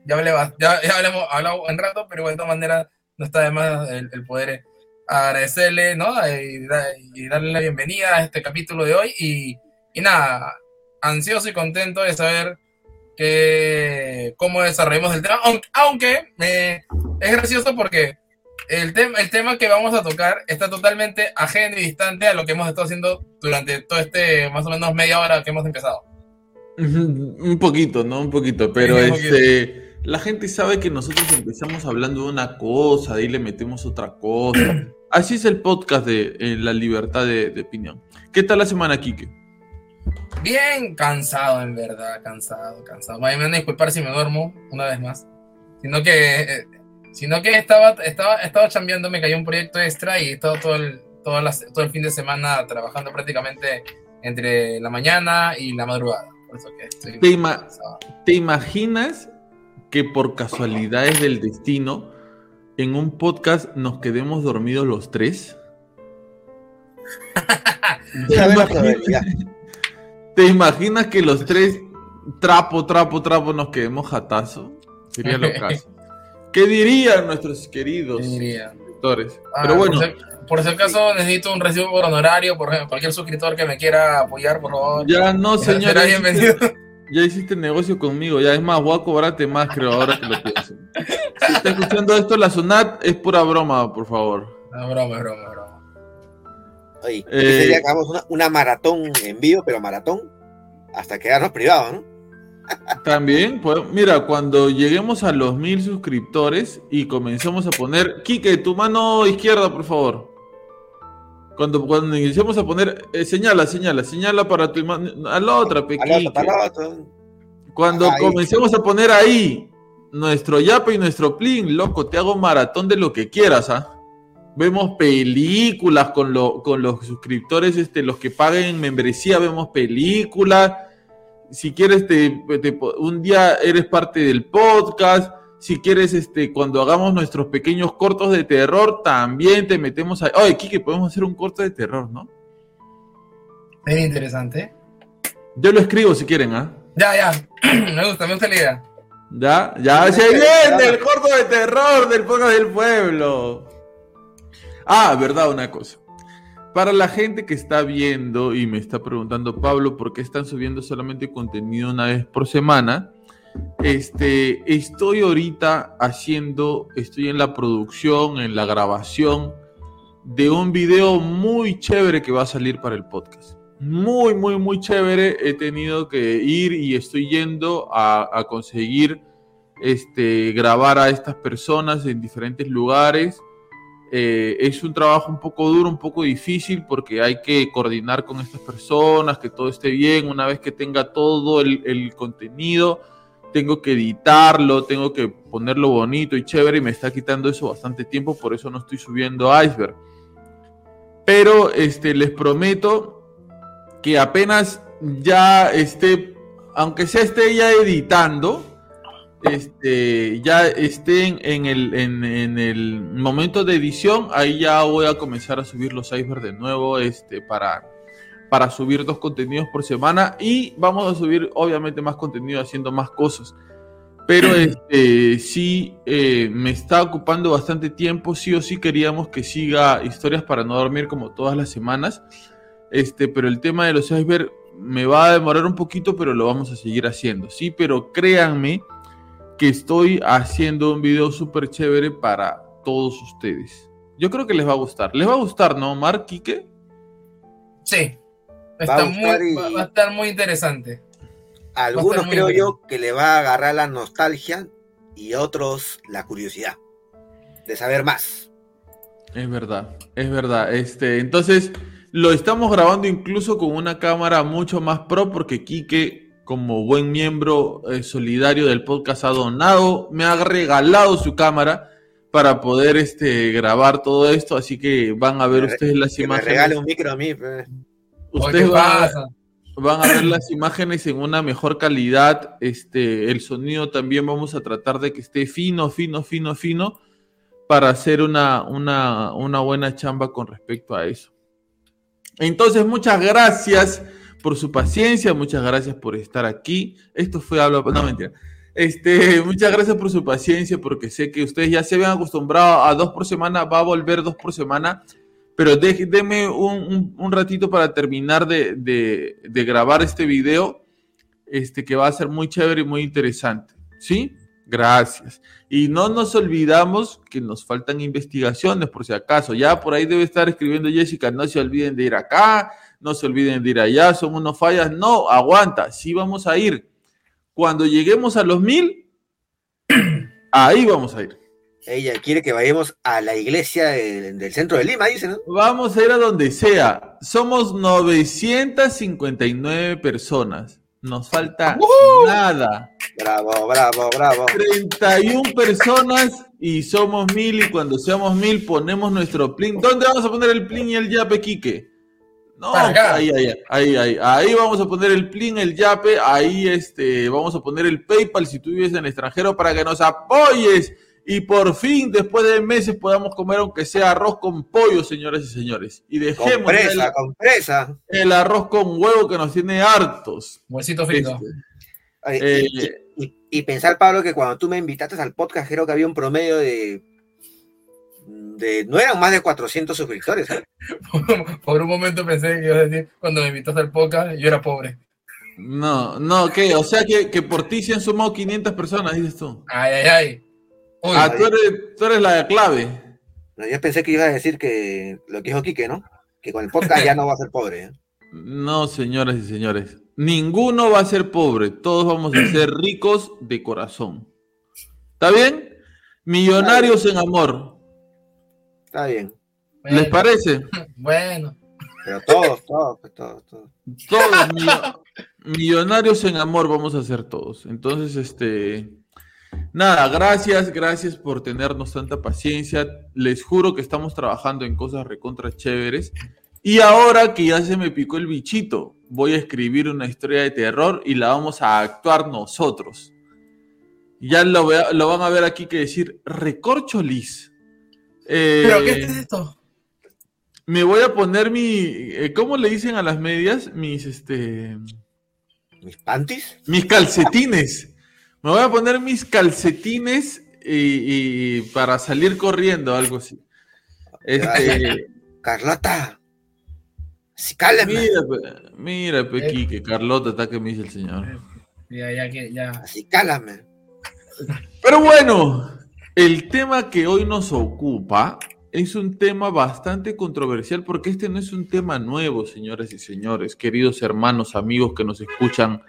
Ya, hablé, ya, hablamos, hablado un rato, pero de todas maneras no está de más el poder agradecerle, ¿no? Y, da- y darle la bienvenida a este capítulo de hoy. Y, y nada, ansioso y contento de saber que, cómo desarrollamos el tema, aunque, aunque eh, es gracioso porque el, tema el tema que vamos a tocar está totalmente ajeno y distante a lo que hemos estado haciendo durante todo este más o menos media hora que hemos empezado. Un poquito, ¿no? Un poquito, pero Sí, un poquito. este, la gente sabe que nosotros empezamos hablando de una cosa, ahí le metemos otra cosa. Así es el podcast de eh, la libertad de, de opinión. ¿Qué tal la semana, Kike? Bien cansado, en verdad, cansado, cansado. Me van a disculpar si me duermo una vez más. Sino que, eh, sino que estaba, estaba, estaba chambeando, me cayó un proyecto extra y todo, todo, el, las- todo el fin de semana trabajando prácticamente entre la mañana y la madrugada. Por eso que estoy ¿Te, ima- cansado. te imaginas que por casualidades del destino en un podcast nos quedemos dormidos los tres? ¿Te imaginas, te imaginas que los tres trapo, trapo, trapo nos quedemos jatazo? Sería lo caso. ¿Qué dirían nuestros queridos suscriptores? Ah, Pero bueno, por, si, por si acaso necesito un recibo por honorario, por ejemplo, cualquier suscriptor que me quiera apoyar, por favor. ya no, señor. será bienvenido. Ya hiciste negocio conmigo, ya es más, voy a cobrarte más, creo, ahora que lo pienso. Si está escuchando esto, la SUNAT es pura broma, por favor. No, broma, es broma, es broma. Oye, Eh, hagamos una, una maratón en vivo, pero maratón hasta quedarnos privados, ¿no? También, pues, mira, cuando lleguemos a los mil suscriptores y comencemos a poner, Quique, tu mano izquierda, por favor. Cuando, cuando iniciemos a poner, eh, señala, señala, señala para tu mano, a la otra, pe, Al otro, Quique. para el otro. Cuando ahí. comencemos a poner ahí nuestro yape y nuestro plin, loco, te hago maratón de lo que quieras, ¿ah? Vemos películas con, lo- con los suscriptores, este, los que paguen membresía, vemos películas. Si quieres, te, un día eres parte del podcast. Si quieres, este, cuando hagamos nuestros pequeños cortos de terror, también te metemos ahí. Oye, Kike, podemos hacer un corto de terror, ¿no? Es interesante. Yo lo escribo si quieren, ¿ah? Ya, ya. me gusta, me gusta la idea. Ya, ya se viene el corto de terror del podcast del pueblo. Ah, verdad, una cosa. Para la gente que está viendo y me está preguntando, Pablo, ¿por qué están subiendo solamente contenido una vez por semana? Este, estoy ahorita haciendo, estoy en la producción, en la grabación de un video muy chévere que va a salir para el podcast. Muy, muy, muy chévere. He tenido que ir y estoy yendo a, conseguir este, grabar a estas personas en diferentes lugares. Eh, es un trabajo un poco duro, un poco difícil porque hay que coordinar con estas personas, que todo esté bien. Una vez que tenga todo el contenido, tengo que editarlo, tengo que ponerlo bonito y chévere y me está quitando eso bastante tiempo, por eso no estoy subiendo Iceberg. Pero este, les prometo que apenas ya esté, aunque sea esté ya editando, este, ya estén en el, en, el momento de edición, ahí ya voy a comenzar a subir los iceberg de nuevo, este, para, para subir dos contenidos por semana y vamos a subir obviamente más contenido haciendo más cosas. Pero este, sí eh, me está ocupando bastante tiempo, sí o sí queríamos que siga historias para no dormir como todas las semanas. Este, pero el tema de los iceberg me va a demorar un poquito, pero lo vamos a seguir haciendo. Sí, pero créanme que estoy haciendo un video súper chévere para todos ustedes. Yo creo que les va a gustar. ¿Les va a gustar, no, Mark, Quique? Sí. Va a muy, gustar y- va, va a estar muy interesante. A algunos creo bien. yo que le va a agarrar la nostalgia y a otros la curiosidad de saber más. Es verdad, es verdad. Este, entonces, lo estamos grabando incluso con una cámara mucho más pro porque Quique, como buen miembro eh, solidario del podcast, ha donado, me ha regalado su cámara para poder este, grabar todo esto. Así que van a ver Me ustedes las Que me imágenes. regale un micro a mí. pues. Ustedes ¿qué van van a ver las imágenes en una mejor calidad. Este, el sonido también vamos a tratar de que esté fino, fino, fino, fino. para hacer una, una, una buena chamba con respecto a eso. Entonces, muchas gracias por su paciencia, muchas gracias por estar aquí. Esto fue hablo, no mentira. Este, muchas gracias por su paciencia, porque sé que ustedes ya se habían acostumbrado a dos por semana, va a volver dos por semana, pero déjenme un, ratito para terminar de, grabar este video, este, que va a ser muy chévere y muy interesante. ¿Sí? Gracias. Y no nos olvidamos que nos faltan investigaciones, por si acaso. Ya por ahí debe estar escribiendo Jessica, no se olviden de ir acá, no se olviden de ir allá, son unos fallas. No, aguanta, sí vamos a ir. Cuando lleguemos a los mil, ahí vamos a ir. Ella quiere que vayamos a la iglesia del, del centro de Lima, dice, ¿no? Vamos a ir a donde sea. Somos 959 personas. Nos falta ¡Uh! nada. Bravo, bravo, bravo. 31 personas y somos mil y cuando seamos mil ponemos nuestro plin. ¿Dónde vamos a poner el plin y el yape, Quique? No, ahí, ahí, ahí, ahí, ahí vamos a poner el plin, el yape, ahí este, vamos a poner el PayPal si tú vives en el extranjero para que nos apoyes y por fin, después de meses, podamos comer aunque sea arroz con pollo, señoras y señores. Y dejemos Compresa, el, compresa. el arroz con huevo que nos tiene hartos. Huesito frito. Este, Ay, eh, y, y- y pensar, Pablo, que cuando tú me invitaste al podcast, creo que había un promedio de. de no eran más de 400 suscriptores. ¿eh? Por un momento pensé que ibas a decir, cuando me invitaste al podcast, yo era pobre. no, no, ¿qué? O sea que, que por ti se han sumado 500 personas, dices tú. Ay, ay, ay. Ah, tú eres, tú eres la clave. No, yo pensé que ibas a decir que lo que dijo Quique, ¿no? Que con el podcast ya no va a ser pobre. ¿eh? No, señoras y señores. Ninguno va a ser pobre. Todos vamos a ser ricos de corazón. ¿Está bien? Millonarios en amor. Está bien. ¿Les parece? Bueno. Pero todos, todos, pues, todos, todos. Todos millo- millonarios en amor vamos a ser todos. Entonces, este, nada, gracias, gracias por tenernos tanta paciencia. Les juro que estamos trabajando en cosas recontra chéveres. Y ahora que ya se me picó el bichito, voy a escribir una historia de terror y la vamos a actuar nosotros. Ya lo, vea- lo van a ver aquí que decir recorcholis. Eh, ¿Pero qué es esto? me voy a poner mi. eh, ¿Cómo le dicen a las medias? Mis este. ¿Mis panties? Mis calcetines. Me voy a poner mis calcetines y, y para salir corriendo, algo así. Este. Carlota. Sí, cáleme. mira, pe- mira, pe, Quique, Carlota, está que me dice el señor. Ya, ya, que, ya. Así, cálame. Pero bueno, el tema que hoy nos ocupa es un tema bastante controversial porque este no es un tema nuevo, señoras y señores, queridos hermanos, amigos que nos escuchan,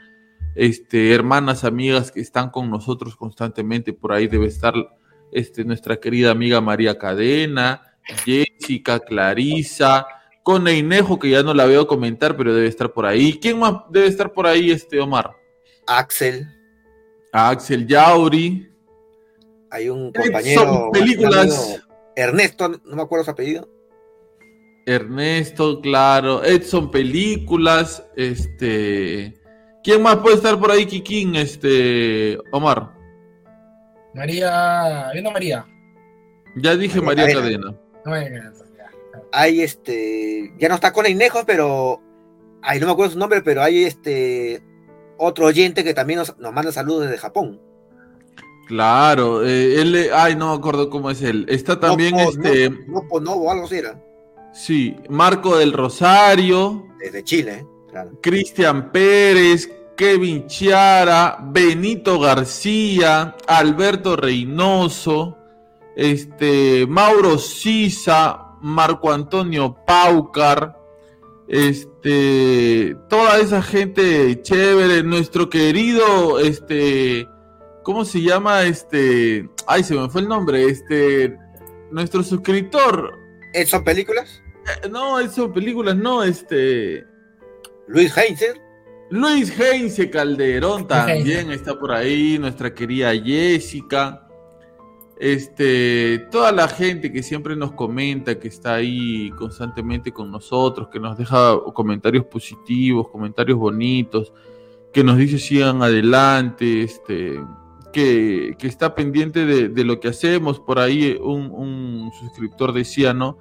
este, hermanas, amigas que están con nosotros constantemente. Por ahí debe estar este, nuestra querida amiga María Cadena, Jessica, Clarisa, con Einejo, que ya no la veo comentar, pero debe estar por ahí. ¿Quién más debe estar por ahí, este Omar? Axel. Axel Yauri. Hay un Son compañero. películas. amigo, Ernesto, no me acuerdo su apellido. Ernesto, claro. Edson Películas. Este. ¿Quién más puede estar por ahí, Kikín? Este. Omar. María. Viendo María. Ya dije María María Cadena. Ya. Hay este. Ya no está con Inejo, pero. Ay, no me acuerdo su nombre, pero hay este. Otro oyente que también nos, nos manda saludos desde Japón. Claro. eh, él, ay, no me acuerdo cómo es él. Está también no, este. No, no, no, algo así era. Sí, Marco del Rosario. Desde Chile, ¿eh? claro. Cristian Pérez, Kevin Chiara, Benito García, Alberto Reynoso, este, Mauro Sisa, Marco Antonio Paucar, este, toda esa gente chévere, nuestro querido, este, ¿cómo se llama? Este, ay, se me fue el nombre, este, nuestro suscriptor. ¿Son películas? Eh, No, son películas, no, este. Luis Heinzer. Luis Heinze Calderón también Heinze. está por ahí, nuestra querida Jessica. Este, toda la gente que siempre nos comenta, que está ahí constantemente con nosotros, que nos deja comentarios positivos, comentarios bonitos, que nos dice sigan adelante, este, que, que está pendiente de, de lo que hacemos. Por ahí un, un suscriptor decía, ¿no?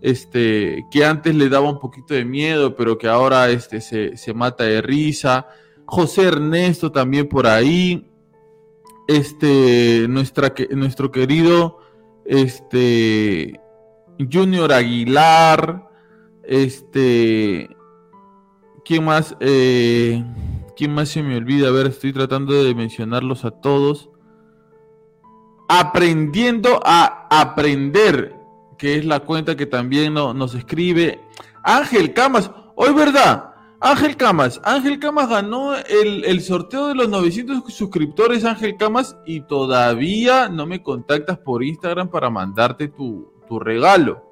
Este, que antes le daba un poquito de miedo, pero que ahora este, se, se mata de risa. José Ernesto también por ahí. Este, nuestro querido este, Junior Aguilar. Este, ¿quién más? Eh, ¿Quién más se me olvida? A ver, estoy tratando de mencionarlos a todos. Aprendiendo a aprender, que es la cuenta que también no- nos escribe. Ángel Camas, hoy verdad, Ángel Camas, Ángel Camas ganó el, el sorteo de los 900 suscriptores, Ángel Camas, y todavía no me contactas por Instagram para mandarte tu, tu regalo.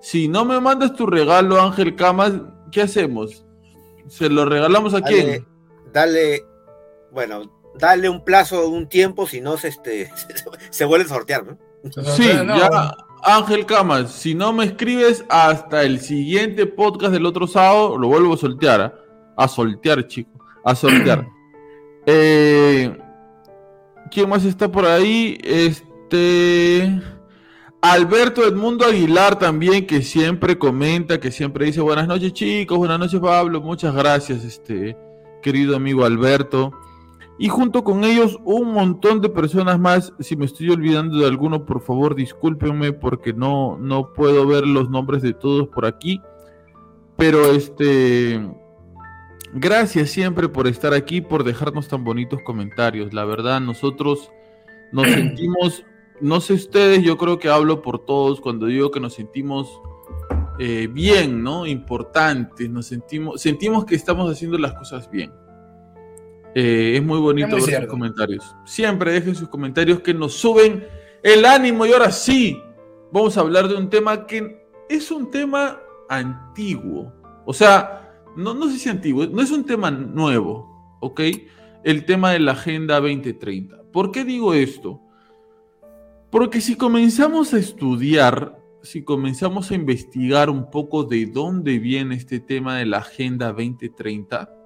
Si no me mandas tu regalo, Ángel Camas, ¿qué hacemos? ¿Se lo regalamos a quién? Dale, dale, bueno, dale un plazo, un tiempo, si no se, este, se, vuelve a sortear, ¿no? Sí, ya, Ángel Camas, si no me escribes hasta el siguiente podcast del otro sábado, lo vuelvo a soltear, ¿ah? a soltear, chico, a soltear. Eh, ¿Quién más está por ahí? Este. Alberto Edmundo Aguilar también, que siempre comenta, que siempre dice buenas noches chicos, buenas noches Pablo, muchas gracias, este querido amigo Alberto. Y junto con ellos un montón de personas más. Si me estoy olvidando de alguno, por favor, discúlpenme porque no, no puedo ver los nombres de todos por aquí. Pero este. Gracias siempre por estar aquí, por dejarnos tan bonitos comentarios. La verdad, nosotros nos sentimos, no sé ustedes, yo creo que hablo por todos cuando digo que nos sentimos eh, bien, ¿no? Importantes, nos sentimos, sentimos que estamos haciendo las cosas bien. Eh, es muy bonito Es muy ver sus comentarios. Siempre dejen sus comentarios que nos suben el ánimo. Y ahora sí, vamos a hablar de un tema que es un tema antiguo. O sea, no, no sé si antiguo, no es un tema nuevo, ¿ok? El tema de la Agenda 2030. ¿Por qué digo esto? Porque si comenzamos a estudiar, si comenzamos a investigar un poco de dónde viene este tema de la Agenda 2030,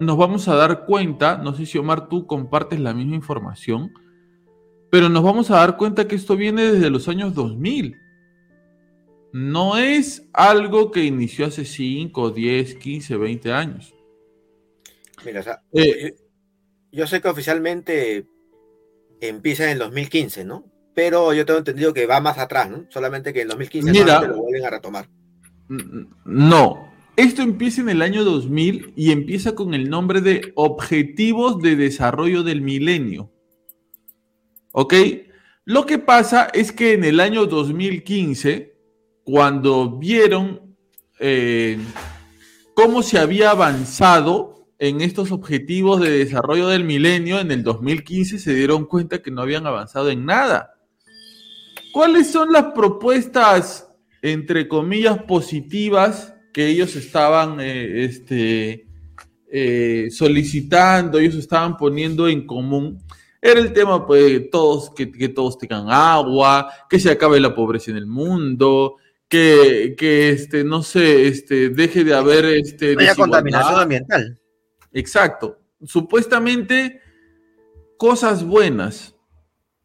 nos vamos a dar cuenta, no sé si Omar tú compartes la misma información, pero nos vamos a dar cuenta que esto viene desde los años 2000. No es algo que inició hace 5, 10, 15, 20 años. Mira, o sea, Eh, yo, sé que oficialmente empieza en el 2015, ¿no? Pero yo tengo entendido que va más atrás, ¿no? Solamente que en el 2015 Mira. lo vuelven a retomar. No, esto empieza en el año 2000 y empieza con el nombre de Objetivos de Desarrollo del Milenio. ¿Ok? Lo que pasa es que en el año 2015, cuando vieron eh, cómo se había avanzado en estos objetivos de desarrollo del milenio, en el 2015 se dieron cuenta que no habían avanzado en nada. ¿Cuáles son las propuestas, entre comillas, positivas que ellos estaban eh, este, eh, solicitando, ellos estaban poniendo en común? Era el tema, pues, todos, que, que todos tengan agua, que se acabe la pobreza en el mundo, que, que este, no sé, este, deje de haber este, No contaminación ambiental. Exacto. Supuestamente cosas buenas,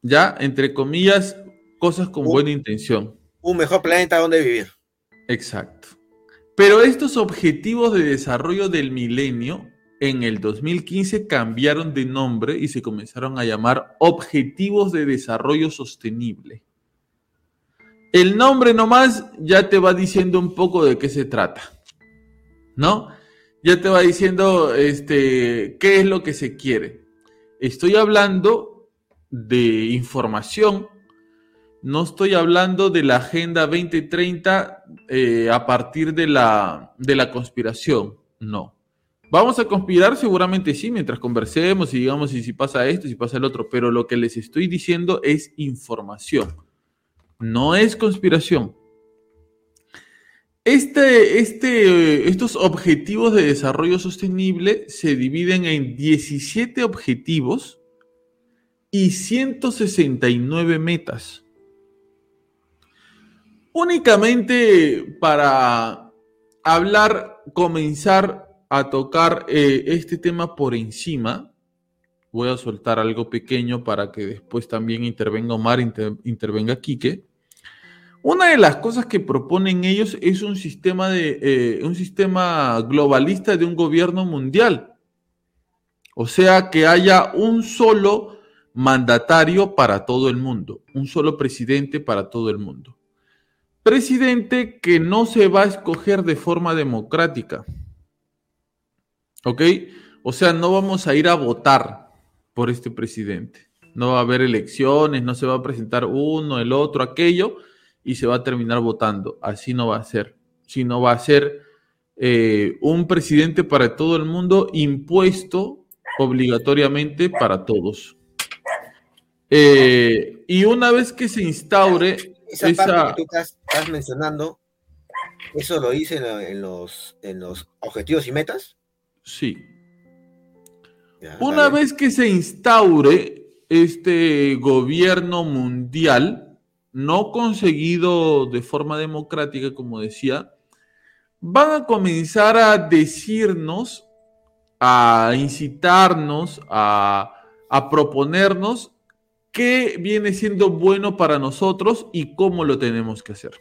¿ya? Entre comillas, cosas con buena intención. Un mejor planeta donde vivir. Exacto. Pero estos objetivos de desarrollo del milenio en el 2015 cambiaron de nombre y se comenzaron a llamar Objetivos de Desarrollo Sostenible. El nombre nomás ya te va diciendo un poco de qué se trata, ¿no? Ya te va diciendo este, qué es lo que se quiere. Estoy hablando de información, no estoy hablando de la Agenda 2030 eh, a partir de la, de la conspiración, no. ¿Vamos a conspirar? Seguramente sí, mientras conversemos y digamos si, pasa esto, si pasa el otro, pero lo que les estoy diciendo es información, no es conspiración. Este, este, estos objetivos de desarrollo sostenible se dividen en 17 objetivos y 169 metas. Únicamente para hablar, comenzar a tocar eh, este tema por encima, voy a soltar algo pequeño para que después también intervenga Omar, inter- intervenga Quique. Una de las cosas que proponen ellos es un sistema, de, eh, un sistema globalista de un gobierno mundial. O sea, que haya un solo mandatario para todo el mundo, un solo presidente para todo el mundo. Presidente que no se va a escoger de forma democrática. ¿Ok? O sea, no vamos a ir a votar por este presidente. No va a haber elecciones, no se va a presentar uno, el otro, aquello, y se va a terminar votando. Así no va a ser. Sino va a ser eh, un presidente para todo el mundo impuesto obligatoriamente para todos. Eh, y una vez que se instaure Esa, esa... parte que tú estás, estás mencionando, ¿eso lo hice en, lo- en los, en los objetivos y metas? Sí. Ya, Una vez que se instaure este gobierno mundial, no conseguido de forma democrática, como decía, van a comenzar a decirnos, a incitarnos, a, a proponernos qué viene siendo bueno para nosotros y cómo lo tenemos que hacer.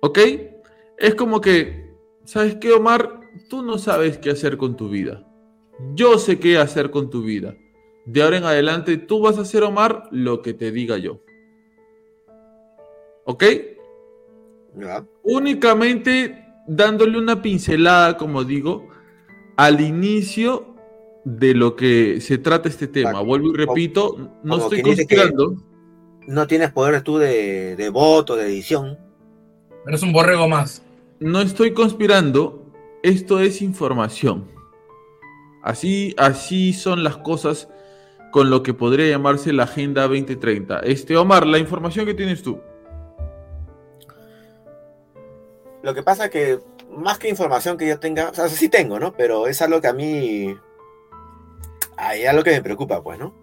¿Ok? Es como que, ¿sabes qué, Omar? Tú no sabes qué hacer con tu vida. Yo sé qué hacer con tu vida. De ahora en adelante tú vas a hacer, Omar, lo que te diga yo. ¿Ok? Únicamente dándole una pincelada, como digo, al inicio de lo que se trata este tema. Vuelvo y repito, no como estoy conspirando. No tienes poder tú de, de voto, de edición. Eres un borrego más. No estoy conspirando, esto es información. Así, así son las cosas con lo que podría llamarse la Agenda 2030. Este, Omar, la información que tienes tú. Lo que pasa que más que información que yo tenga, o sea, sí tengo, ¿no? Pero es algo que a mí, hay algo que me preocupa, pues, ¿no?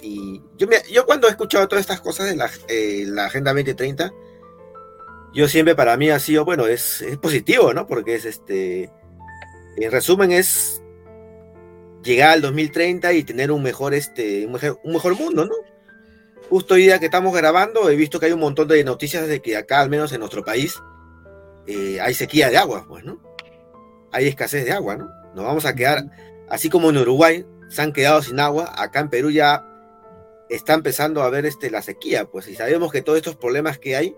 Y yo, me- yo cuando he escuchado todas estas cosas de la, eh, la Agenda 2030, yo siempre para mí ha sido, bueno, es, es positivo, ¿no? Porque es este, en resumen es llegar al 2030 y tener un mejor, este, un mejor, un mejor mundo, ¿no? Justo hoy día que estamos grabando, he visto que hay un montón de noticias de que acá, al menos en nuestro país, eh, hay sequía de agua, pues, ¿no? Hay escasez de agua, ¿no? Nos vamos a quedar, así como en Uruguay se han quedado sin agua, acá en Perú ya está empezando a haber este, la sequía, pues, y sabemos que todos estos problemas que hay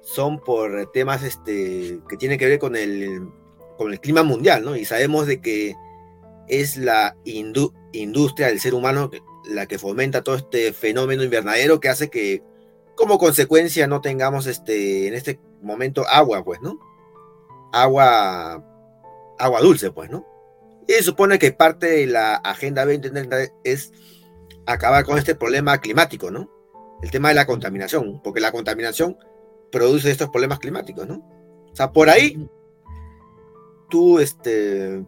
son por temas este, que tienen que ver con el, con el clima mundial, ¿no? Y sabemos de que es la indu- industria del ser humano la que fomenta todo este fenómeno invernadero que hace que como consecuencia no tengamos este en este momento agua, pues, ¿no? Agua agua dulce, pues, ¿no? Y se supone que parte de la Agenda 2030 es acabar con este problema climático, ¿no? El tema de la contaminación, porque la contaminación produce estos problemas climáticos, ¿no? O sea, por ahí tú este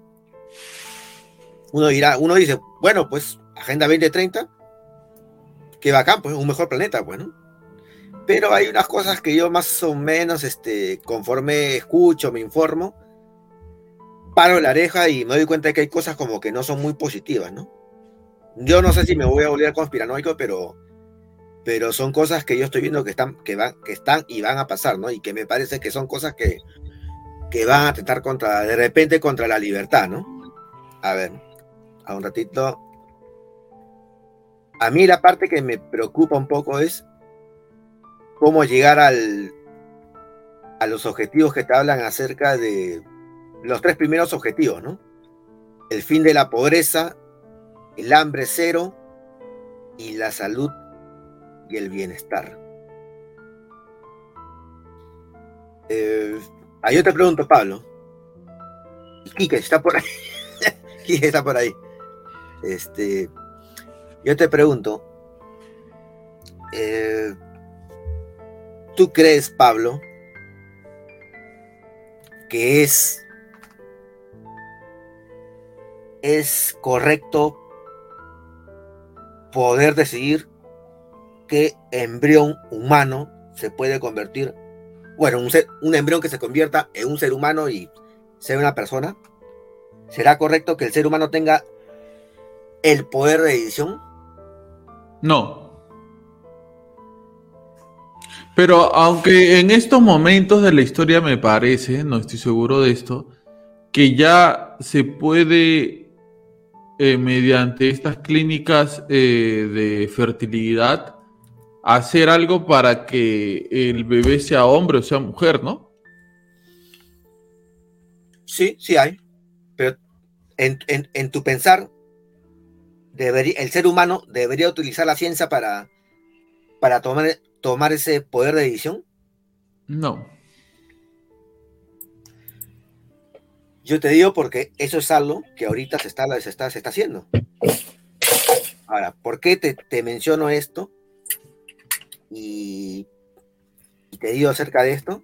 uno dirá, uno dice, bueno, pues Agenda 2030 qué bacán, pues un mejor planeta, pues, ¿no? Pero hay unas cosas que yo más o menos, este, conforme escucho, me informo, paro la oreja y me doy cuenta de que hay cosas como que no son muy positivas, ¿no? Yo no sé si me voy a volver conspiranoico, pero, pero son cosas que yo estoy viendo que están, que van, que están y van a pasar, ¿no? Y que me parece que son cosas que, que van a atentar contra, de repente, contra la libertad, ¿no? A ver, a un ratito. A mí la parte que me preocupa un poco es cómo llegar al, a los objetivos que te hablan acerca de los tres primeros objetivos, ¿no? El fin de la pobreza, el hambre cero y la salud y el bienestar. Eh, yo te pregunto, Pablo. Quique está por ahí. Quique está por ahí. Este, yo te pregunto, eh, ¿tú crees, Pablo, que es, es correcto poder decidir qué embrión humano se puede convertir, bueno, un, un embrión que se convierta en un ser humano y sea una persona? ¿Será correcto que el ser humano tenga el poder de edición? No. Pero aunque en estos momentos de la historia me parece, no estoy seguro de esto, que ya se puede, eh, mediante estas clínicas eh, de fertilidad, hacer algo para que el bebé sea hombre o sea mujer, ¿no? Sí, sí hay. Pero en, en- en tu pensar, debería, el ser humano debería utilizar la ciencia para, para tomar, tomar ese poder de edición. No. Yo te digo porque eso es algo que ahorita se está, se está, se está haciendo. Ahora, ¿por qué te, menciono esto? Y, y te digo acerca de esto.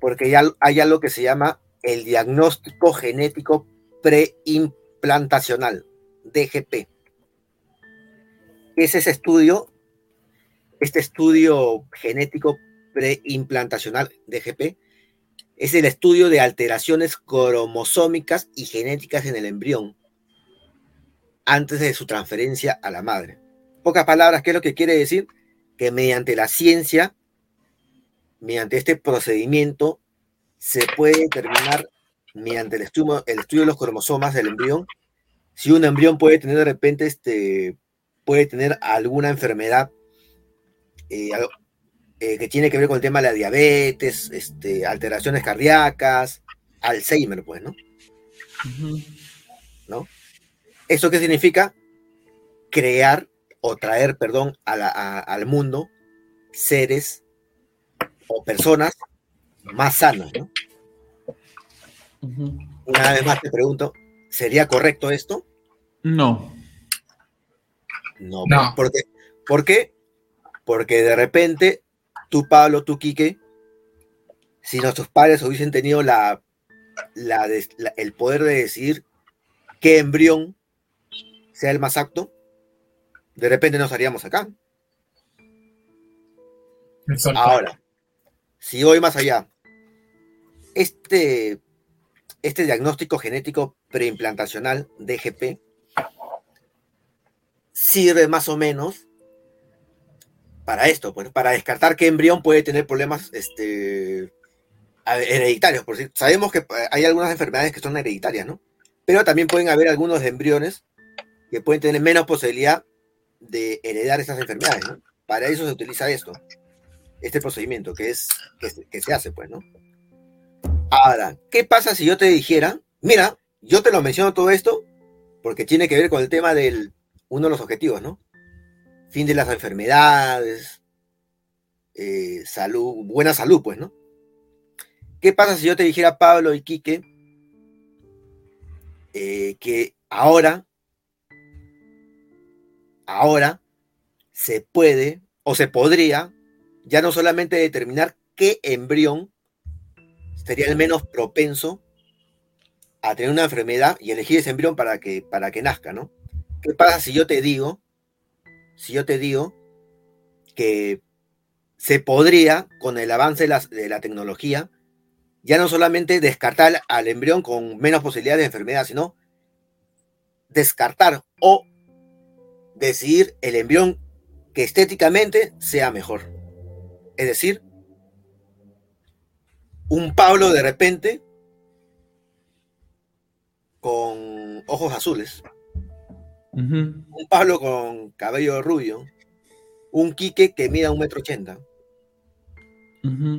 Porque ya hay algo que se llama el diagnóstico genético preimplantacional, DGP. Es ese estudio, este estudio genético preimplantacional, DGP, es el estudio de alteraciones cromosómicas y genéticas en el embrión antes de su transferencia a la madre. Pocas palabras, ¿qué es lo que quiere decir? Que mediante la ciencia, mediante este procedimiento, se puede determinar, mediante el estudio, el estudio de los cromosomas del embrión, si un embrión puede tener de repente, este, puede tener alguna enfermedad eh, eh, que tiene que ver con el tema de la diabetes, este, alteraciones cardíacas, Alzheimer, pues, ¿no? ¿No? ¿Eso qué significa? Crear o traer, perdón, a la- a- al mundo seres o personas más sanas, ¿no? Una vez más te pregunto, ¿sería correcto esto? No. No. ¿Por qué? Porque de repente, tú, Pablo, tú, Quique, si nuestros padres hubiesen tenido la, la des- la- el poder de decidir qué embrión sea el más apto, de repente no estaríamos acá. Ahora, si voy más allá, este, este diagnóstico genético preimplantacional, DGP, sirve más o menos para esto, pues, para descartar qué embrión puede tener problemas este, hereditarios. Por sabemos que eh, hay algunas enfermedades que son hereditarias, ¿no? Pero también pueden haber algunos embriones que pueden tener menos posibilidad de heredar esas enfermedades. Para eso se utiliza esto, este procedimiento que es que, se- que se hace, pues, ¿no? Ahora, ¿qué pasa si yo te dijera, mira, yo te lo menciono todo esto porque tiene que ver con el tema del uno de los objetivos, ¿no? Fin de las enfermedades, eh, salud, buena salud, pues, ¿no? ¿Qué pasa si yo te dijera, Pablo y Quique, eh, que ahora, ahora se puede o se podría ya no solamente determinar qué embrión sería el menos propenso a tener una enfermedad y elegir ese embrión para que, para que nazca, ¿no? ¿Qué pasa si yo te digo, si yo te digo que se podría, con el avance de la, tecnología, ya no solamente descartar al embrión con menos posibilidades de enfermedad, sino descartar o decidir el embrión que estéticamente sea mejor. Es decir, un Pablo de repente con ojos azules, un Pablo con cabello rubio, un Quique que mida un metro ochenta.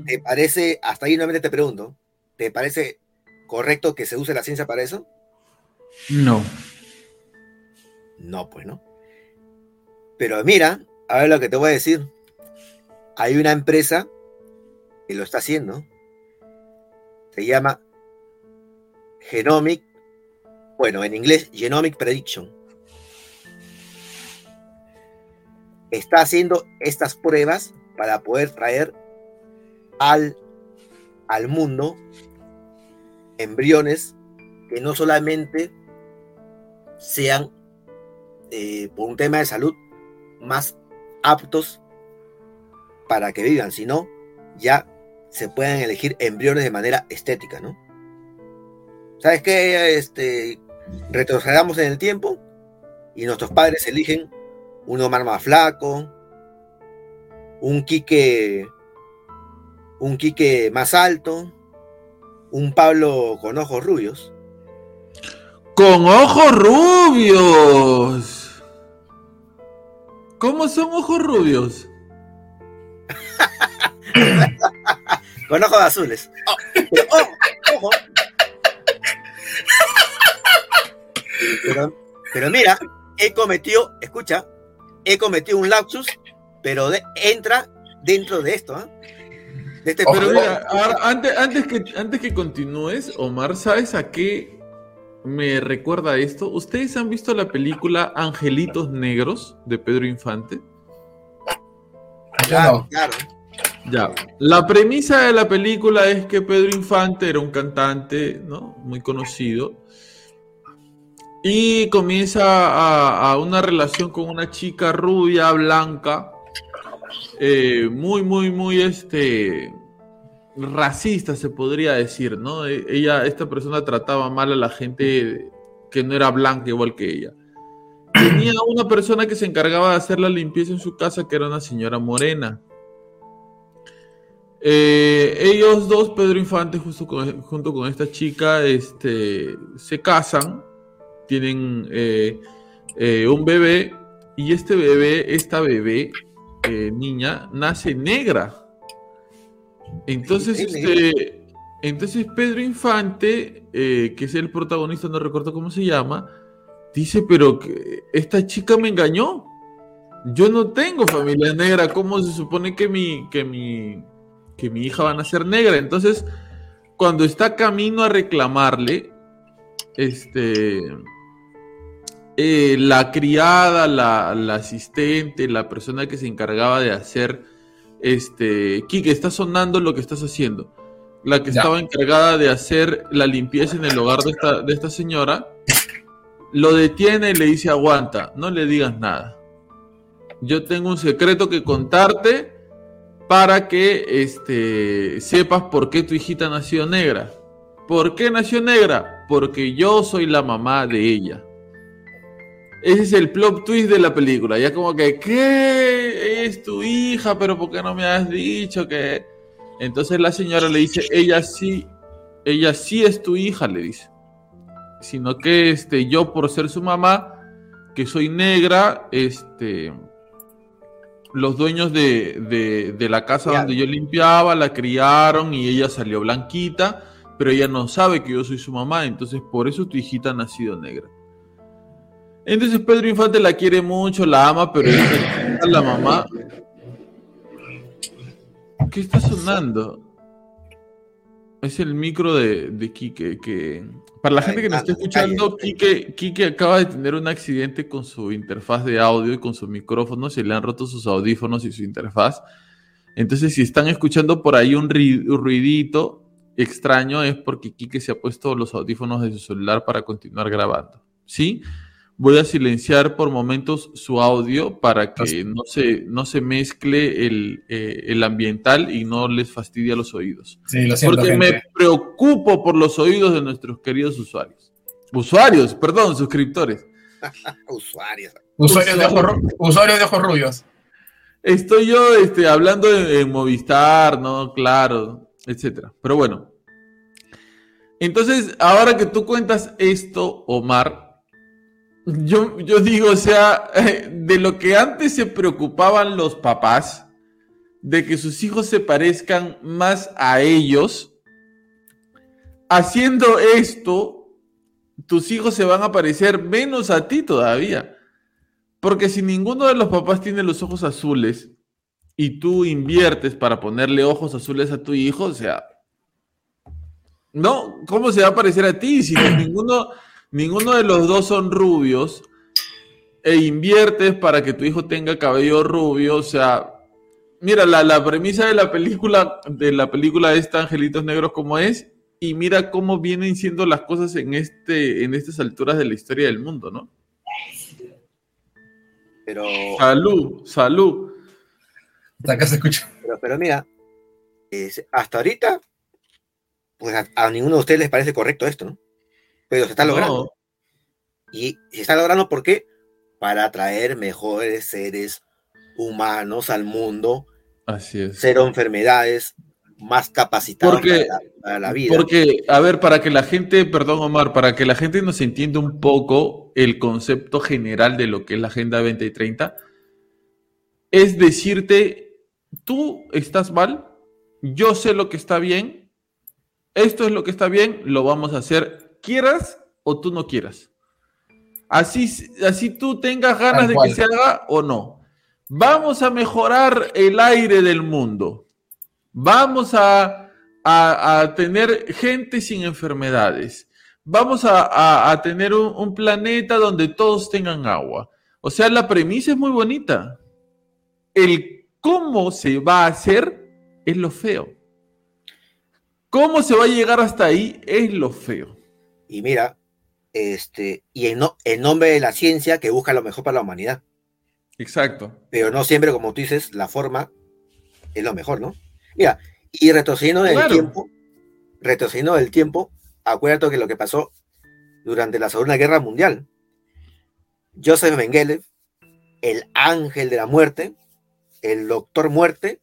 ¿Te parece, hasta ahí nuevamente te pregunto, ¿te parece correcto que se use la ciencia para eso? No. No, pues no. Pero mira, a ver lo que te voy a decir. Hay una empresa que lo está haciendo. Se llama Genomic, bueno, en inglés Genomic Prediction. Está haciendo estas pruebas para poder traer al, al mundo embriones que no solamente sean eh, por un tema de salud más aptos para que vivan, sino ya se puedan elegir embriones de manera estética, ¿no? ¿Sabes qué? Este, retrocedamos en el tiempo y nuestros padres eligen un Omar más flaco, un Quique, un Quique más alto, un Pablo con ojos rubios. Con ojos rubios. ¿Cómo son ojos rubios? con ojos azules. Oh, pero, oh, ojo. Pero, pero mira, he cometido, escucha, he cometido un lapsus, pero de- entra dentro de esto. De este Pero mira, ahora, antes, antes, que, antes que continúes, Omar, ¿sabes a qué me recuerda esto? ¿Ustedes han visto la película Angelitos Negros de Pedro Infante? Claro, claro. Ya. La premisa de la película es que Pedro Infante era un cantante, ¿no? Muy conocido. Y comienza a, una relación con una chica rubia, blanca, eh, muy, muy, muy, este, racista, se podría decir, ¿no? E- Ella, esta persona trataba mal a la gente que no era blanca igual que ella. Tenía una persona que se encargaba de hacer la limpieza en su casa, que era una señora morena. Eh, ellos dos, Pedro Infante, justo junto con esta chica, este, se casan, tienen eh, eh, un bebé, y este bebé, esta bebé, eh, niña, nace negra. Entonces, este, entonces Pedro Infante, que es el protagonista, no recuerdo cómo se llama, dice, pero que esta chica me engañó. Yo no tengo familia negra, ¿cómo se supone que mi, que mi, que mi hija va a nacer negra? Entonces, cuando está camino a reclamarle, este, eh, la criada, la, la asistente, la persona que se encargaba de hacer, este, Kike, está sonando lo que estás haciendo. La que Ya. estaba encargada de hacer la limpieza en el hogar de esta, de esta señora, lo detiene y le dice, aguanta, no le digas nada. Yo tengo un secreto que contarte para que este, sepas por qué tu hijita nació negra. ¿Por qué nació negra? Porque yo soy la mamá de ella. Ese es el plot twist de la película. Ya como que, ¿qué? Es tu hija, pero ¿por qué no me has dicho que...? Entonces la señora le dice, ella sí, ella sí es tu hija, le dice. Sino que este, yo por ser su mamá, que soy negra, este, los dueños de, de- de la casa donde yo limpiaba la criaron y ella salió blanquita, pero ella no sabe que yo soy su mamá, entonces por eso tu hijita ha nacido negra. Entonces Pedro Infante la quiere mucho, la ama, pero ella, la mamá. ¿Qué está sonando? Es el micro de, de Quique, que para la gente que nos está escuchando, Quique, Quique acaba de tener un accidente con su interfaz de audio y con su micrófono, se le han roto sus audífonos y su interfaz. Entonces, si están escuchando por ahí un ruidito extraño, es porque Quique se ha puesto los audífonos de su celular para continuar grabando. ¿Sí? Voy a silenciar por momentos su audio para que no se, no se mezcle el, eh, el ambiental y no les fastidie a los oídos. Sí, lo siento, Porque gente. me preocupo por los oídos de nuestros queridos usuarios. Usuarios, perdón, suscriptores. Usuarios. Usuarios de, ojos, usuarios de ojos rubios. Estoy yo este, hablando en, en Movistar, ¿no? Claro, etcétera. Pero bueno. Entonces, ahora que tú cuentas esto, Omar, yo, yo digo, o sea, de lo que antes se preocupaban los papás, de que sus hijos se parezcan más a ellos, haciendo esto, tus hijos se van a parecer menos a ti todavía. Porque si ninguno de los papás tiene los ojos azules y tú inviertes para ponerle ojos azules a tu hijo, o sea, no, ¿cómo se va a parecer a ti si ninguno, ninguno de los dos son rubios e inviertes para que tu hijo tenga cabello rubio? O sea, mira, la, la premisa de la película, de la película esta Angelitos Negros como es, y mira cómo vienen siendo las cosas en, este, en estas alturas de la historia del mundo, ¿no? Pero, Salud, salud. Acá se escucha. pero, pero mira, es- hasta ahorita, pues a, a ninguno de ustedes les parece correcto esto, ¿no? Pero se está logrando. Y se está logrando ¿por qué? para traer mejores seres humanos al mundo, Así es. cero enfermedades, más capacitados Porque- para, la, para la vida. Porque, a ver, para que la gente, perdón Omar, para que la gente nos entienda un poco el concepto general de lo que es la Agenda 2030, es decirte, tú estás mal, yo sé lo que está bien, esto es lo que está bien, lo vamos a hacer, quieras o tú no quieras. Así, así tú tengas ganas de que se haga o no. Vamos a mejorar el aire del mundo. Vamos a, a- a tener gente sin enfermedades. Vamos a, a- a tener un, un planeta donde todos tengan agua. O sea, la premisa es muy bonita. El cómo se va a hacer es lo feo. ¿Cómo se va a llegar hasta ahí? Es lo feo. Y mira, este, y en, no- en nombre de la ciencia que busca lo mejor para la humanidad. Exacto. Pero no siempre, como tú dices, la forma es lo mejor, ¿no? Mira, y retrocediendo en el Claro. tiempo, retrocediendo el tiempo, acuérdate que lo que pasó durante la Segunda Guerra Mundial. Joseph Mengele, el ángel de la muerte, el doctor muerte,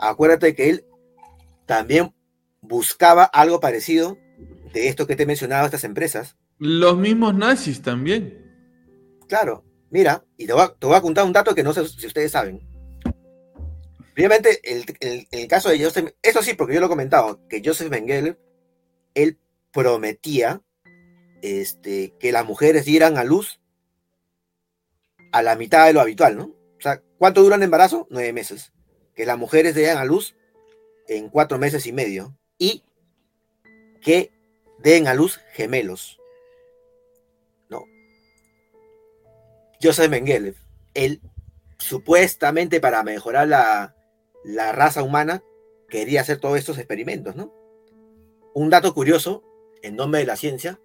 acuérdate que él también buscaba algo parecido de esto que te he mencionado, estas empresas. Los mismos nazis también. Claro, mira, y te voy, a, te voy a contar un dato que no sé si ustedes saben. El, el- el caso de Joseph, eso sí, porque yo lo he comentado, que Joseph Mengele, él prometía este, que las mujeres dieran a luz a la mitad de lo habitual, ¿no? O sea, ¿cuánto dura un embarazo? Nueve meses. Que las mujeres dieran a luz en cuatro meses y medio. Y que den a luz gemelos. ¿No? Joseph Mengele, él supuestamente para mejorar la, la raza humana quería hacer todos estos experimentos, ¿no? Un dato curioso, en nombre de la ciencia,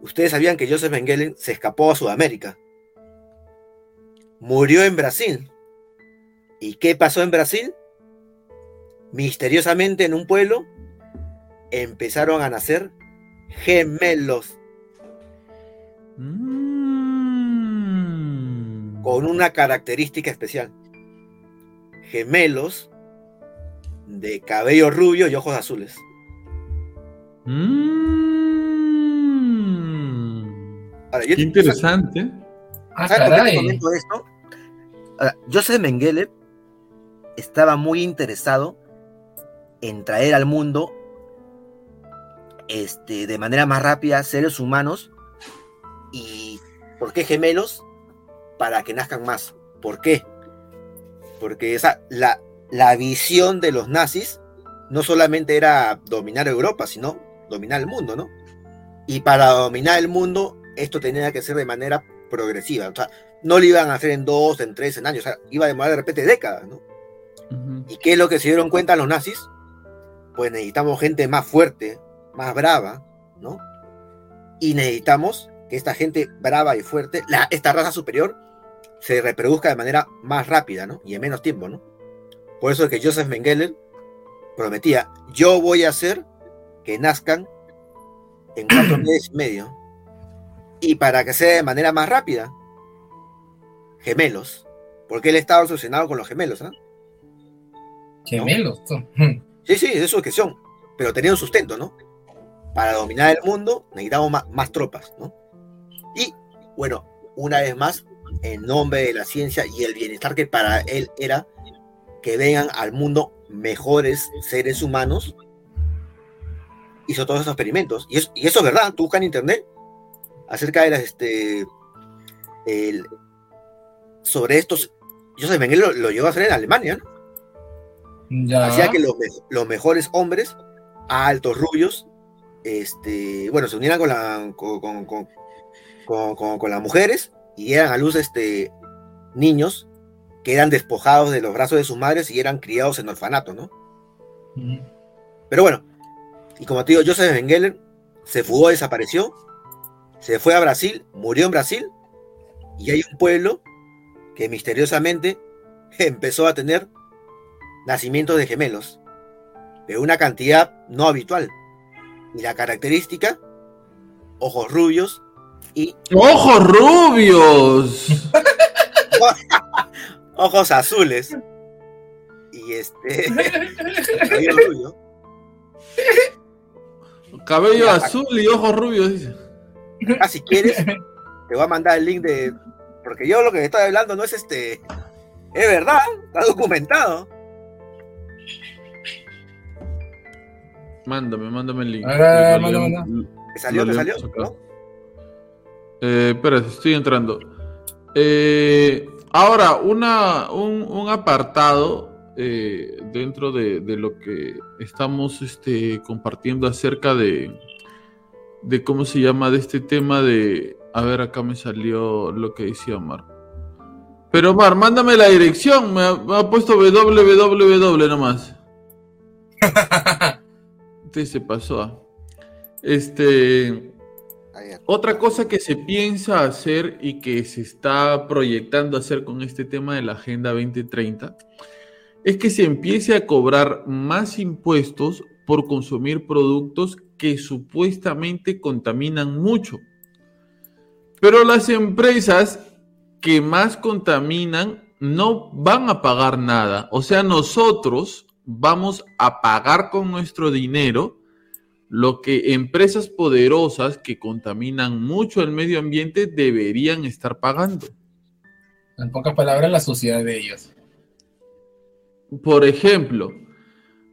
ustedes sabían que Joseph Mengele se escapó a Sudamérica. Murió en Brasil. ¿Y qué pasó en Brasil? Misteriosamente en un pueblo empezaron a nacer gemelos. Con una característica especial. Gemelos de cabello rubio y ojos azules. Ahora, yo- Qué interesante. Ah. Joseph Mengele estaba muy interesado en traer al mundo este, de manera más rápida seres humanos y ¿por qué gemelos? Para que nazcan más. ¿Por qué? Porque esa, la, la visión de los nazis no solamente era dominar Europa, sino dominar el mundo, ¿no? Y para dominar el mundo, esto tenía que ser de manera progresiva. O sea, no lo iban a hacer en dos, en tres, en años. O sea, iba a demorar de repente décadas, ¿no? ¿Y qué es lo que se dieron cuenta los nazis? Pues necesitamos gente más fuerte, más brava, ¿no? Y necesitamos que esta gente brava y fuerte, la, esta raza superior, se reproduzca de manera más rápida, ¿no? Y en menos tiempo, ¿no? Por eso es que Joseph Mengele prometía, yo voy a hacer que nazcan en cuatro meses y medio. Y para que sea de manera más rápida, gemelos. Porque él estaba obsesionado con los gemelos, ¿ah? Gemelos. tú. Sí, sí, eso que son. Pero tenía un sustento, ¿no? Para dominar el mundo necesitamos más, más tropas, ¿no? Y, bueno, una vez más, en nombre de la ciencia y el bienestar que para él era que vengan al mundo mejores seres humanos, hizo todos esos experimentos. Y, es- y eso es verdad, tú buscas en internet acerca de las, este, el- sobre estos, Joseph Mengele lo, lo llegó a hacer en Alemania, ¿no? Ya. hacía que los, los mejores hombres, altos, rubios, este, bueno, se unieran con, la, con, con- con- las mujeres y dieran a luz este, niños que eran despojados de los brazos de sus madres y eran criados en orfanato, ¿no? Pero bueno, y como te digo, Joseph Mengele se fugó, desapareció, se fue a Brasil, murió en Brasil, y hay un pueblo que misteriosamente empezó a tener nacimientos de gemelos, de una cantidad no habitual. Y la característica, ojos rubios, y ¡Ojos rubios! ojos azules. Y este. cabello rubio. Cabello azul y ojos rubios, dice. Ah, si quieres, te voy a mandar el link de. Porque yo lo que estoy hablando no es este. Es verdad, está documentado. Mándame, mándame el link. A ver, a ver, Lo manda, leemos- manda. ¿Te salió? ¿Te salió? acá. Eh, espera, estoy entrando. Eh, ahora, una, un, un apartado eh, dentro de, de lo que estamos este, compartiendo acerca de, de cómo se llama, de este tema de... A ver, acá me salió lo que decía Omar. Pero Omar, mándame la dirección. Me ha, me ha puesto www nomás. Este se pasó. Este... Otra cosa que se piensa hacer y que se está proyectando hacer con este tema de la Agenda 2030 es que se empiece a cobrar más impuestos por consumir productos que supuestamente contaminan mucho. Pero las empresas que más contaminan no van a pagar nada. O sea, nosotros vamos a pagar con nuestro dinero lo que empresas poderosas que contaminan mucho el medio ambiente deberían estar pagando. En pocas palabras, la suciedad de ellos. Por ejemplo,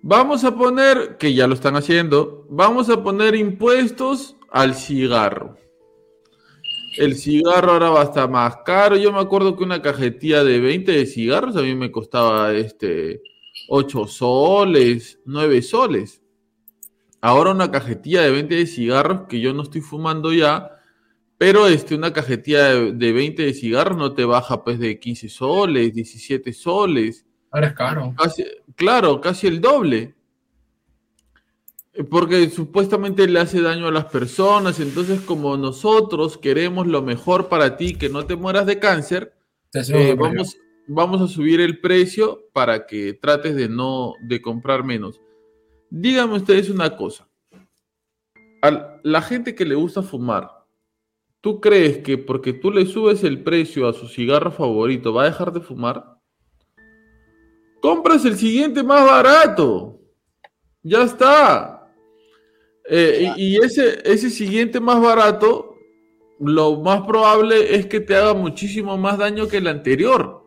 vamos a poner, que ya lo están haciendo, vamos a poner impuestos al cigarro. El cigarro ahora va a estar más caro. Yo me acuerdo que una cajetilla de 20 de cigarros a mí me costaba este 8 soles, 9 soles. Ahora una cajetilla de 20 de cigarros que yo no estoy fumando ya, pero este, una cajetilla de, de 20 de cigarros no te baja pues de 15 soles, 17 soles. Ahora es caro. Casi- claro, casi el doble. Eh, Porque supuestamente le hace daño a las personas. Entonces, como nosotros queremos lo mejor para ti, que no te mueras de cáncer, eh, vamos a subir el precio para que trates de no de comprar menos. Díganme ustedes una cosa. A la gente que le gusta fumar, ¿tú crees que porque tú le subes el precio a su cigarro favorito va a dejar de fumar? Compras el siguiente más barato. Ya está. Eh, y y ese, ese siguiente más barato, lo más probable es que te haga muchísimo más daño que el anterior.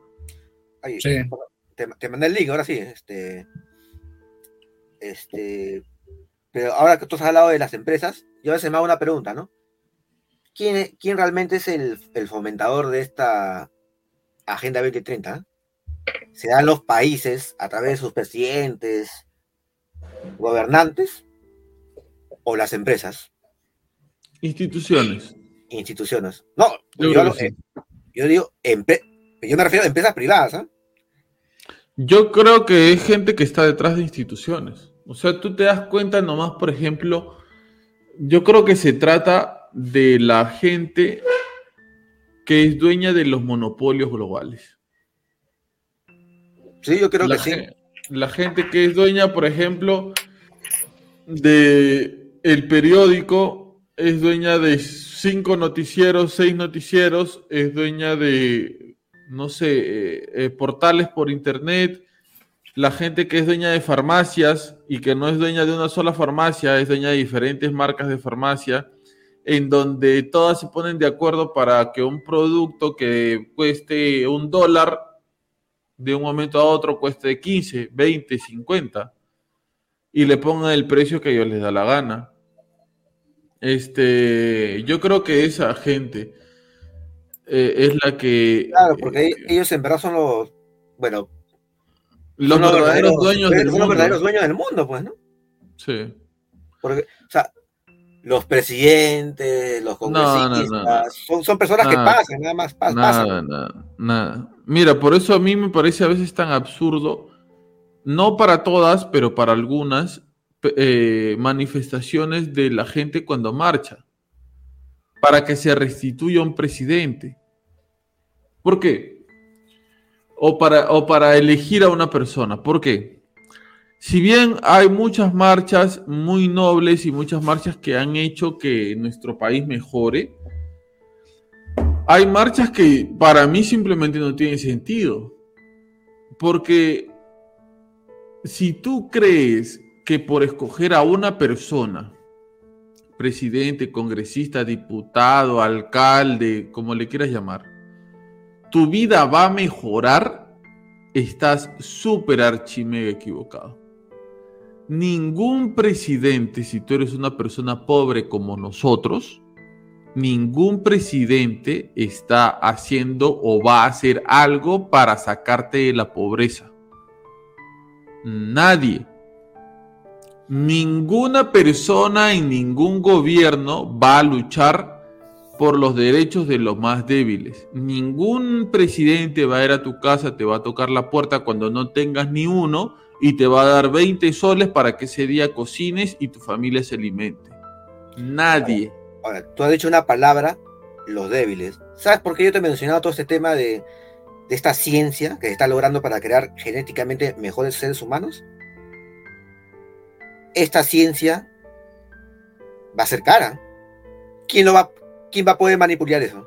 Te, te mandé el link, ahora sí. Este, este, pero ahora que tú has hablado de las empresas, yo a veces me hago una pregunta, ¿no? ¿Quién, quién realmente es el, el fomentador de esta Agenda 2030? ¿Se dan los países a través de sus presidentes, gobernantes o las empresas, Instituciones. instituciones? No, Yo yo, hablo- sí. eh, yo digo, yo me refiero a empresas privadas, ¿ah? Yo creo que es gente que está detrás de instituciones. O sea, tú te das cuenta nomás, por ejemplo, yo creo que se trata de la gente que es dueña de los monopolios globales. Sí, yo creo la que sí. La gente que es dueña, por ejemplo, de el periódico, es dueña de cinco noticieros, seis noticieros, es dueña de, no sé, eh, eh, portales por internet. La gente que es dueña de farmacias y que no es dueña de una sola farmacia, es dueña de diferentes marcas de farmacia, en donde todas se ponen de acuerdo para que un producto que cueste un dólar de un momento a otro cueste 15, 20, 50 y le pongan el precio que ellos les da la gana. Este, yo creo que esa gente eh, es la que Claro, porque ellos- ellos en verdad son los, bueno, los verdaderos dueños del son los mundo. verdaderos dueños del mundo, pues, ¿no? Sí. Porque, o sea, los presidentes, los No, no, no. congresistas, Son, son personas que pasan, nada más, pas- Nada, pasan. nada, nada. Mira, por eso a mí me parece a veces tan absurdo, no para todas, pero para algunas eh, manifestaciones de la gente cuando marcha, para que se restituya un presidente. ¿Por qué? O para, o para elegir a una persona. ¿Por qué? Si bien hay muchas marchas muy nobles y muchas marchas que han hecho que nuestro país mejore, hay marchas que para mí simplemente no tienen sentido. Porque si tú crees que por escoger a una persona, presidente, congresista, diputado, alcalde, como le quieras llamar, tu vida va a mejorar, estás súper archimega equivocado. Ningún presidente, si tú eres una persona pobre como nosotros, ningún presidente está haciendo o va a hacer algo para sacarte de la pobreza. Nadie. Ninguna persona en ningún gobierno va a luchar por los derechos de los más débiles. Ningún presidente va a ir a tu casa, te va a tocar la puerta cuando no tengas ni uno y te va a dar 20 soles para que ese día cocines y tu familia se alimente. Nadie. Ahora, tú has dicho una palabra, los débiles. ¿Sabes por qué yo te he mencionado todo este tema de, de esta ciencia que se está logrando para crear genéticamente mejores seres humanos? Esta ciencia va a ser cara. ¿Quién, lo va, ¿Quién va a poder manipular eso?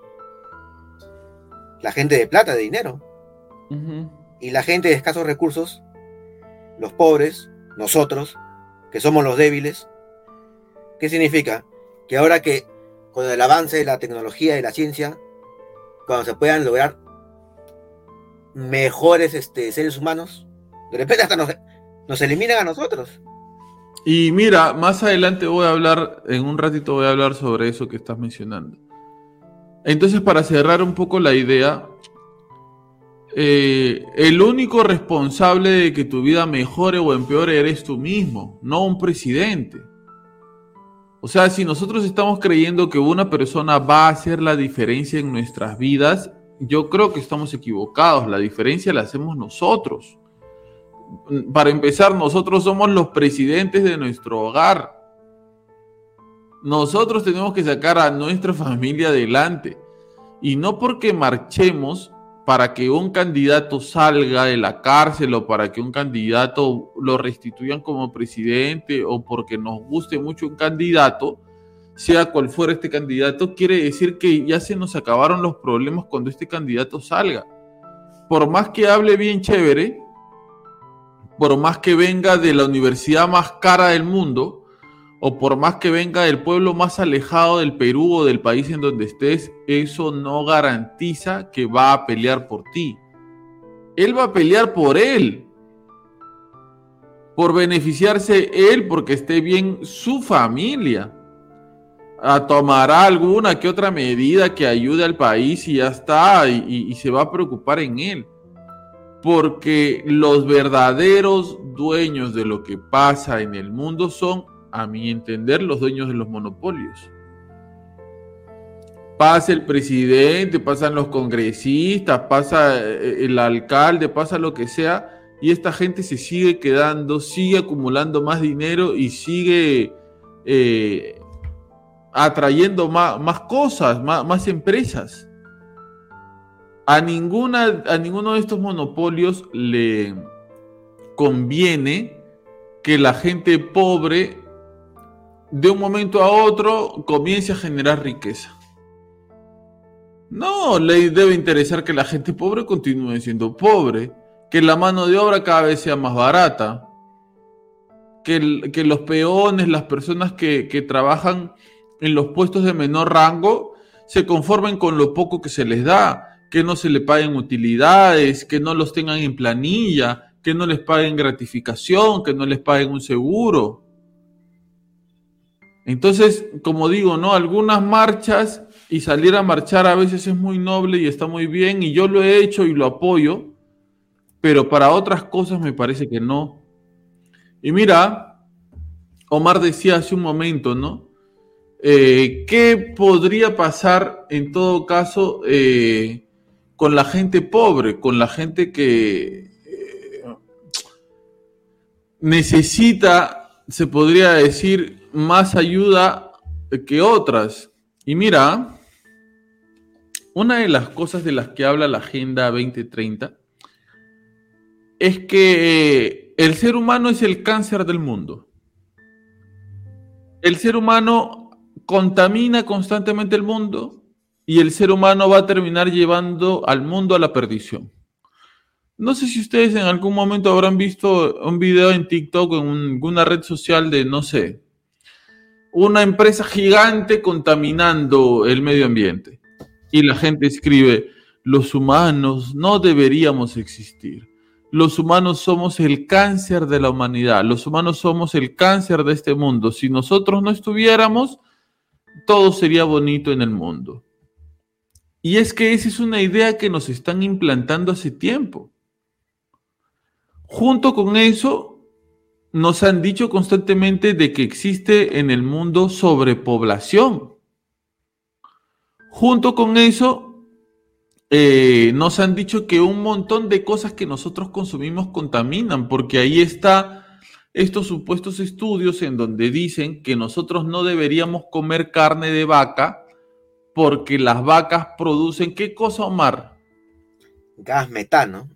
La gente de plata, de dinero. Y la gente de escasos recursos, los pobres, nosotros, que somos los débiles. ¿Qué significa? Que ahora que con el avance de la tecnología y la ciencia, cuando se puedan lograr mejores este, seres humanos, de repente hasta nos, nos eliminan a nosotros. Y mira, más adelante voy a hablar, en un ratito voy a hablar sobre eso que estás mencionando. Entonces, para cerrar un poco la idea, eh, el único responsable de que tu vida mejore o empeore eres tú mismo, no un presidente. O sea, si nosotros estamos creyendo que una persona va a hacer la diferencia en nuestras vidas, yo creo que estamos equivocados. La diferencia la hacemos nosotros. Para empezar, nosotros somos los presidentes de nuestro hogar. Nosotros tenemos que sacar a nuestra familia adelante. Y no porque marchemos para que un candidato salga de la cárcel o para que un candidato lo restituyan como presidente o porque nos guste mucho un candidato, sea cual fuera este candidato, quiere decir que ya se nos acabaron los problemas cuando este candidato salga. Por más que hable bien chévere, por más que venga de la universidad más cara del mundo, o por más que venga del pueblo más alejado del Perú o del país en donde estés, eso no garantiza que va a pelear por ti. Él va a pelear por él, por beneficiarse él, porque esté bien su familia. A tomará alguna que otra medida que ayude al país y ya está, y, se va a preocupar en él porque los verdaderos dueños de lo que pasa en el mundo son, a mi entender, los dueños de los monopolios. Pasa el presidente, pasan los congresistas, pasa eh, el alcalde, pasa lo que sea, y esta gente se sigue quedando, sigue acumulando más dinero y sigue eh, atrayendo más, más cosas, más, más empresas a, ninguna, a ninguno de estos monopolios le conviene que la gente pobre de un momento a otro comience a generar riqueza. No, le debe interesar que la gente pobre continúe siendo pobre, que la mano de obra cada vez sea más barata, que, que los peones, las personas que, que trabajan en los puestos de menor rango, se conformen con lo poco que se les da, que no se le paguen utilidades, que no los tengan en planilla, que no les paguen gratificación, que no les paguen un seguro. Entonces, como digo, ¿no? Algunas marchas y salir a marchar a veces es muy noble y está muy bien y yo lo he hecho y lo apoyo, pero para otras cosas me parece que no. Y mira, Omar decía hace un momento, ¿no? Eh, ¿Qué podría pasar en todo caso eh, con la gente pobre, con la gente que eh, necesita, se podría decir, más ayuda que otras. Y mira, una de las cosas de las que habla la Agenda 2030 es que el ser humano es el cáncer del mundo. El ser humano contamina constantemente el mundo, y el ser humano va a terminar llevando al mundo a la perdición. No sé si ustedes en algún momento habrán visto un video en TikTok o en alguna red social de, no sé, una empresa gigante contaminando el medio ambiente. Y la gente escribe, los humanos no deberíamos existir. Los humanos somos el cáncer de la humanidad. Los humanos somos el cáncer de este mundo. Si nosotros no estuviéramos, todo sería bonito en el mundo. Y es que esa es una idea que nos están implantando hace tiempo. Junto con eso, nos han dicho constantemente de que existe en el mundo sobrepoblación. Junto con eso, eh, nos han dicho que un montón de cosas que nosotros consumimos contaminan, porque ahí está estos supuestos estudios en donde dicen que nosotros no deberíamos comer carne de vaca porque las vacas producen, ¿qué cosa, Omar? Gas metano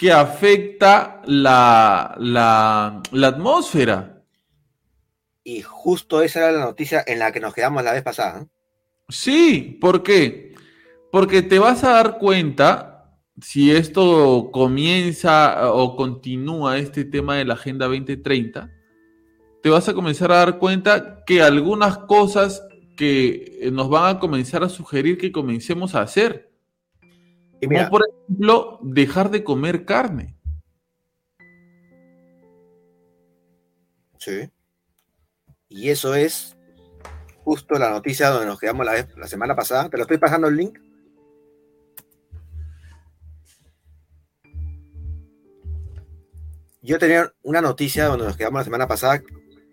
que afecta la, la, la, atmósfera. Y justo esa era la noticia en la que nos quedamos la vez pasada. Sí, ¿por qué? Porque te vas a dar cuenta, si esto comienza o continúa este tema de la Agenda 2030, te vas a comenzar a dar cuenta que algunas cosas que nos van a comenzar a sugerir que comencemos a hacer como por ejemplo, dejar de comer carne. Sí. Y eso es justo la noticia donde nos quedamos la, la semana pasada. Te lo estoy pasando el link. Yo tenía una noticia donde nos quedamos la semana pasada,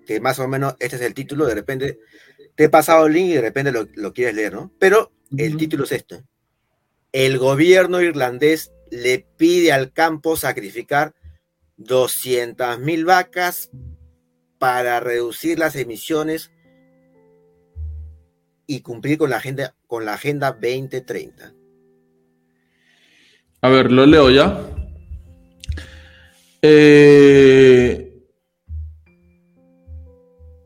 que más o menos este es el título, de repente te he pasado el link y de repente lo, lo quieres leer, ¿no? Pero el título es esto el gobierno irlandés le pide al campo sacrificar 200.000 vacas para reducir las emisiones y cumplir con la agenda, con la agenda 2030. A ver, lo leo ya. Eh,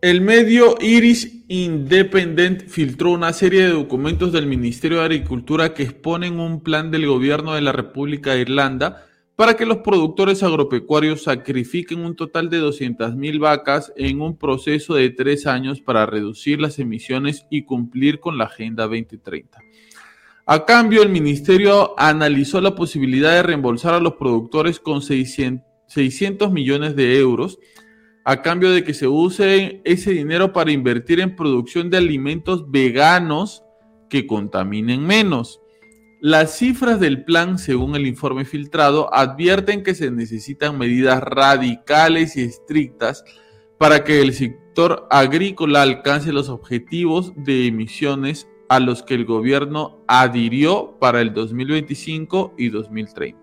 el medio Irish Independent filtró una serie de documentos del Ministerio de Agricultura que exponen un plan del gobierno de la República de Irlanda para que los productores agropecuarios sacrifiquen un total de 200.000 vacas en un proceso de tres años para reducir las emisiones y cumplir con la Agenda 2030. A cambio, el ministerio analizó la posibilidad de reembolsar a los productores con 600, 600 millones de euros a cambio de que se use ese dinero para invertir en producción de alimentos veganos que contaminen menos. Las cifras del plan, según el informe filtrado, advierten que se necesitan medidas radicales y estrictas para que el sector agrícola alcance los objetivos de emisiones a los que el gobierno adhirió para el 2025 y 2030.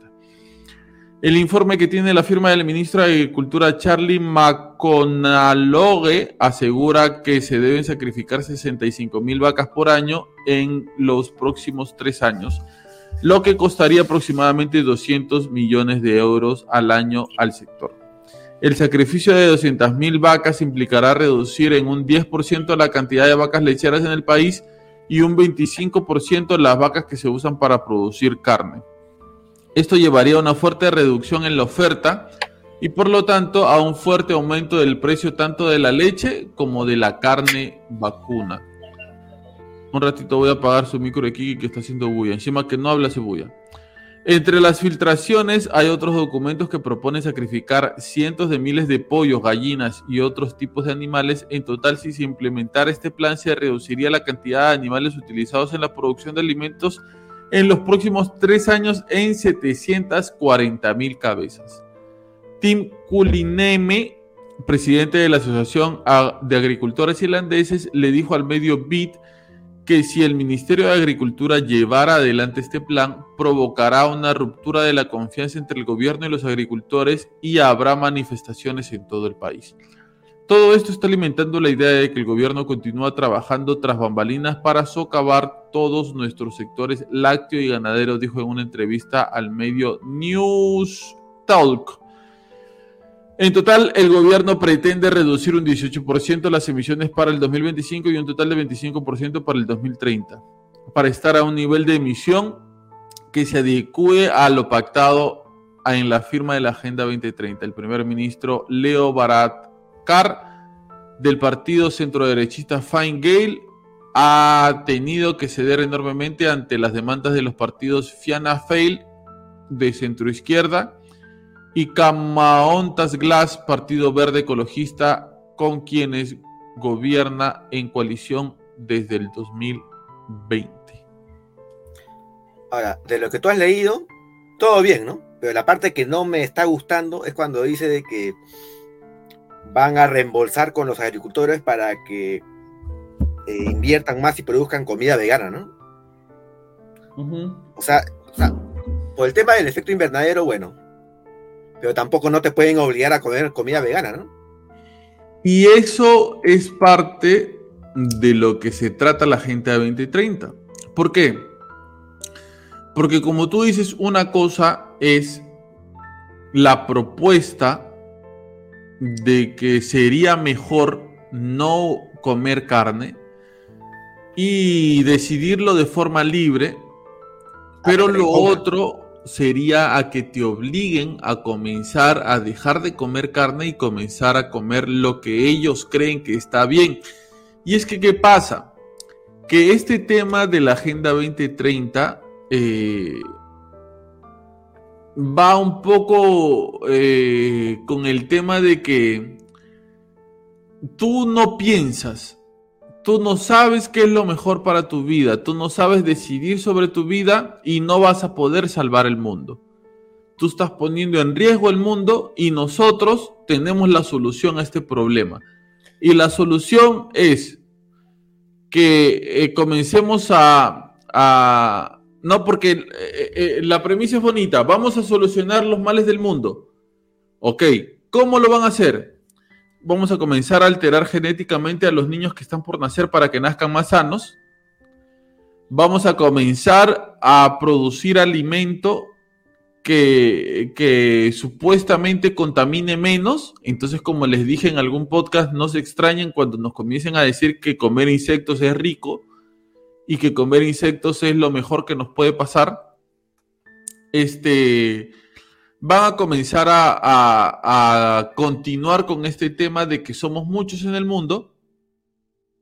El informe que tiene la firma del ministro de Agricultura Charlie McConalogue asegura que se deben sacrificar 65 mil vacas por año en los próximos tres años, lo que costaría aproximadamente 200 millones de euros al año al sector. El sacrificio de 200 mil vacas implicará reducir en un 10% la cantidad de vacas lecheras en el país y un 25% las vacas que se usan para producir carne. Esto llevaría a una fuerte reducción en la oferta y por lo tanto a un fuerte aumento del precio tanto de la leche como de la carne vacuna. Un ratito voy a apagar su micro aquí que está haciendo bulla. Encima que no habla bulla. Entre las filtraciones hay otros documentos que proponen sacrificar cientos de miles de pollos, gallinas y otros tipos de animales. En total, si se implementara este plan, se reduciría la cantidad de animales utilizados en la producción de alimentos en los próximos tres años en 740 mil cabezas. Tim Kulineme, presidente de la Asociación de Agricultores Irlandeses, le dijo al medio BIT que si el Ministerio de Agricultura llevara adelante este plan, provocará una ruptura de la confianza entre el gobierno y los agricultores y habrá manifestaciones en todo el país. Todo esto está alimentando la idea de que el gobierno continúa trabajando tras bambalinas para socavar todos nuestros sectores lácteo y ganadero, dijo en una entrevista al medio News Talk. En total, el gobierno pretende reducir un 18% las emisiones para el 2025 y un total de 25% para el 2030. para estar a un nivel de emisión que se adecue a lo pactado en la firma de la Agenda 2030. El primer ministro Leo Del partido centroderechista Fine Gael ha tenido que ceder enormemente ante las demandas de los partidos Fianna Fáil de centroizquierda y Camaontas Glass, Partido Verde Ecologista, con quienes gobierna en coalición desde el 2020. Ahora, de lo que tú has leído, todo bien, ¿no? Pero la parte que no me está gustando es cuando dice de que van a reembolsar con los agricultores para que eh, inviertan más y produzcan comida vegana, ¿no? o, sea, o sea, por el tema del efecto invernadero, bueno, pero tampoco no te pueden obligar a comer comida vegana, ¿no? Y eso es parte de lo que se trata la Agenda 2030. ¿Por qué? Porque como tú dices, una cosa es la propuesta de que sería mejor no comer carne y decidirlo de forma libre, pero lo otro sería a que te obliguen a comenzar a dejar de comer carne y comenzar a comer lo que ellos creen que está bien. Y es que, ¿qué pasa? Que este tema de la Agenda 2030 eh, va un poco eh, con el tema de que tú no piensas, tú no sabes qué es lo mejor para tu vida, tú no sabes decidir sobre tu vida y no vas a poder salvar el mundo. Tú estás poniendo en riesgo el mundo y nosotros tenemos la solución a este problema. Y la solución es que eh, comencemos a, a no, porque eh, eh, la premisa es bonita. Vamos a solucionar los males del mundo. Ok, ¿cómo lo van a hacer? Vamos a comenzar a alterar genéticamente a los niños que están por nacer para que nazcan más sanos. Vamos a comenzar a producir alimento que, que supuestamente contamine menos. Entonces, como les dije en algún podcast, no se extrañen cuando nos comiencen a decir que comer insectos es rico y que comer insectos es lo mejor que nos puede pasar, este, van a comenzar a, continuar con este tema de que somos muchos en el mundo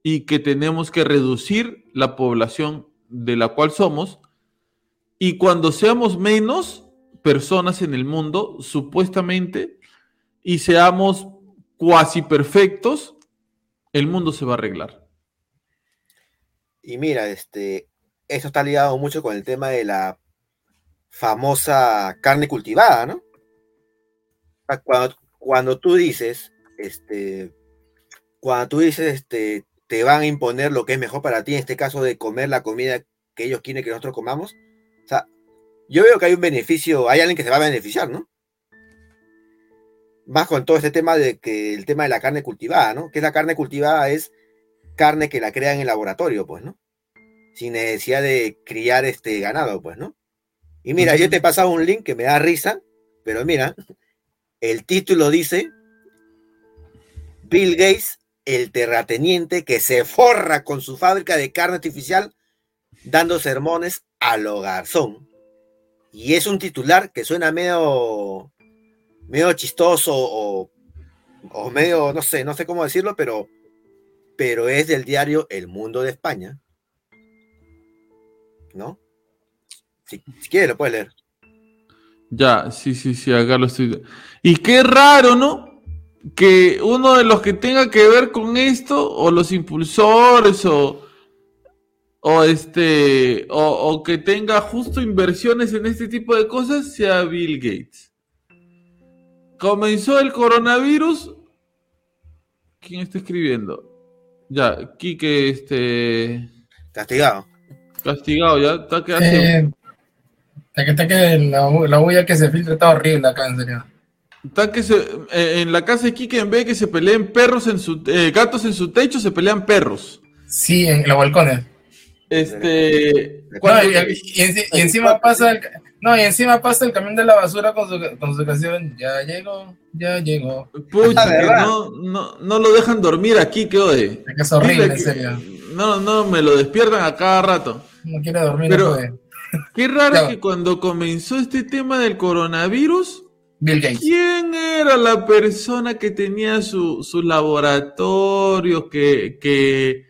y que tenemos que reducir la población de la cual somos y cuando seamos menos personas en el mundo, supuestamente, y seamos cuasi perfectos, el mundo se va a arreglar. Y mira, este, eso está ligado mucho con el tema de la famosa carne cultivada, ¿no? Cuando, cuando tú dices, este, cuando tú dices, este, te van a imponer lo que es mejor para ti, en este caso de comer la comida que ellos quieren que nosotros comamos, o sea, yo veo que hay un beneficio, hay alguien que se va a beneficiar, ¿no? Más con todo este tema de que el tema de la carne cultivada, ¿no? Que la carne cultivada es carne que la crean en el laboratorio, pues, ¿no? Sin necesidad de criar este ganado, pues, ¿no? Y mira, yo te he pasado un link que me da risa, pero mira, el título dice Bill Gates, el terrateniente que se forra con su fábrica de carne artificial dando sermones a lo garzón. Y es un titular que suena medio, medio chistoso o, o medio, no sé, no sé cómo decirlo, pero pero es del diario El Mundo de España. ¿No? Si, quieres, lo puedes leer. Ya, sí, sí, sí, acá lo estoy. Y qué raro, ¿no? Que uno de los que tenga que ver con esto, o los impulsores, o, o este, o, o que tenga justo inversiones en este tipo de cosas, sea Bill Gates. Comenzó el coronavirus. ¿Quién está escribiendo? Ya, Quique, este. Castigado. Castigado, ya está que hace. Eh, está que la, la huella que se filtra está horrible acá, en serio. Está que se, eh, en la casa de Quique, en vez de que se peleen perros en su. Eh, gatos en su techo, se pelean perros. Sí, en los balcones. Este. y, encima pasa el, no, y encima pasa el camión de la basura con su, con su canción. Ya llegó, ya llegó. Pucha, no, no, no lo dejan dormir aquí, que hoy. Es horrible, en serio. No, no, me lo despiertan a cada rato. No quiere dormir, Pero-. Qué raro que cuando comenzó este tema del coronavirus, Bill Gates. ¿quién era la persona que tenía su- sus laboratorios, que, que,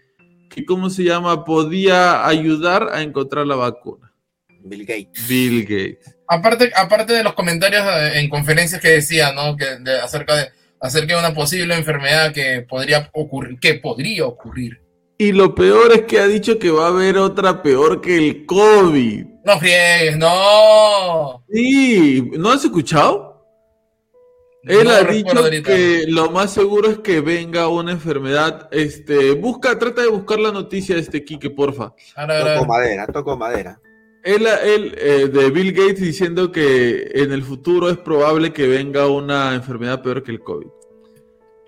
que, ¿cómo se llama? Podía ayudar a encontrar la vacuna. Bill Gates. Bill Gates. Aparte, aparte de los comentarios en conferencias que decía, ¿no? Que de- acerca de acerca de una posible enfermedad que podría ocurrir, que podría ocurrir. Y lo peor es que ha dicho que va a haber otra peor que el COVID. No friegues, no. Sí, ¿no has escuchado? Él No ha dicho ahorita. que lo más seguro es que venga una enfermedad. Este, busca, trata de buscar la noticia de este Quique, porfa. Ahora, ahora, Toco madera, toco madera. Él, él, eh, de Bill Gates diciendo que en el futuro es probable que venga una enfermedad peor que el COVID.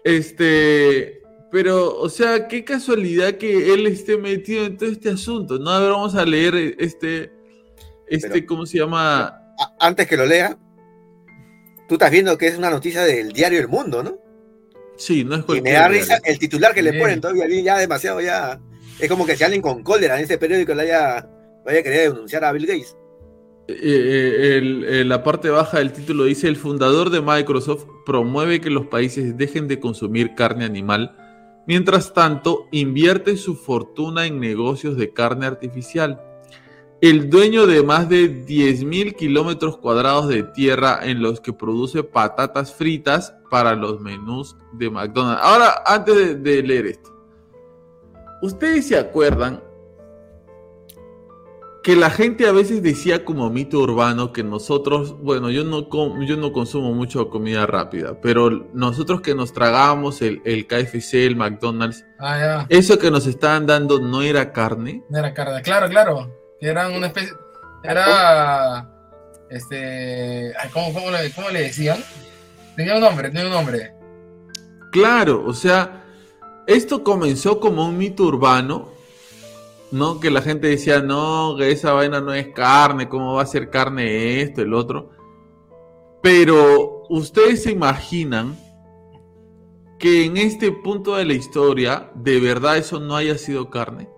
Este, pero, o sea, qué casualidad que él esté metido en todo este asunto. No, a ver, vamos a leer este, este, Pero- ¿cómo se llama? Antes que lo lea, tú estás viendo que es una noticia del diario El Mundo, ¿no? Sí, no es Y me cualquier da risa el titular que le ponen todavía ya demasiado ya. Es como que si alguien con cólera en ese periódico le haya, haya querido denunciar a Bill Gates. Eh, eh, eh, la parte baja del título dice, el fundador de Microsoft promueve que los países dejen de consumir carne animal, mientras tanto invierte su fortuna en negocios de carne artificial. El dueño de más de 10.000 kilómetros cuadrados de tierra en los que produce patatas fritas para los menús de McDonald's. Ahora, antes de leer esto, ¿ustedes se acuerdan que la gente a veces decía como mito urbano que nosotros, bueno, yo no, com- yo no consumo mucho comida rápida, pero nosotros que nos tragábamos el, el KFC, el McDonald's, Ah, eso que nos estaban dando no era carne. No era carne. Claro, claro. Eran una especie. Era. Este. ¿cómo, cómo le, cómo le decían? Tenía un nombre, tenía un nombre. Claro, o sea, esto comenzó como un mito urbano, ¿no? Que la gente decía, no, que esa vaina no es carne, ¿cómo va a ser carne esto, el otro? Pero ustedes se imaginan que en este punto de la historia, de verdad eso no haya sido carne.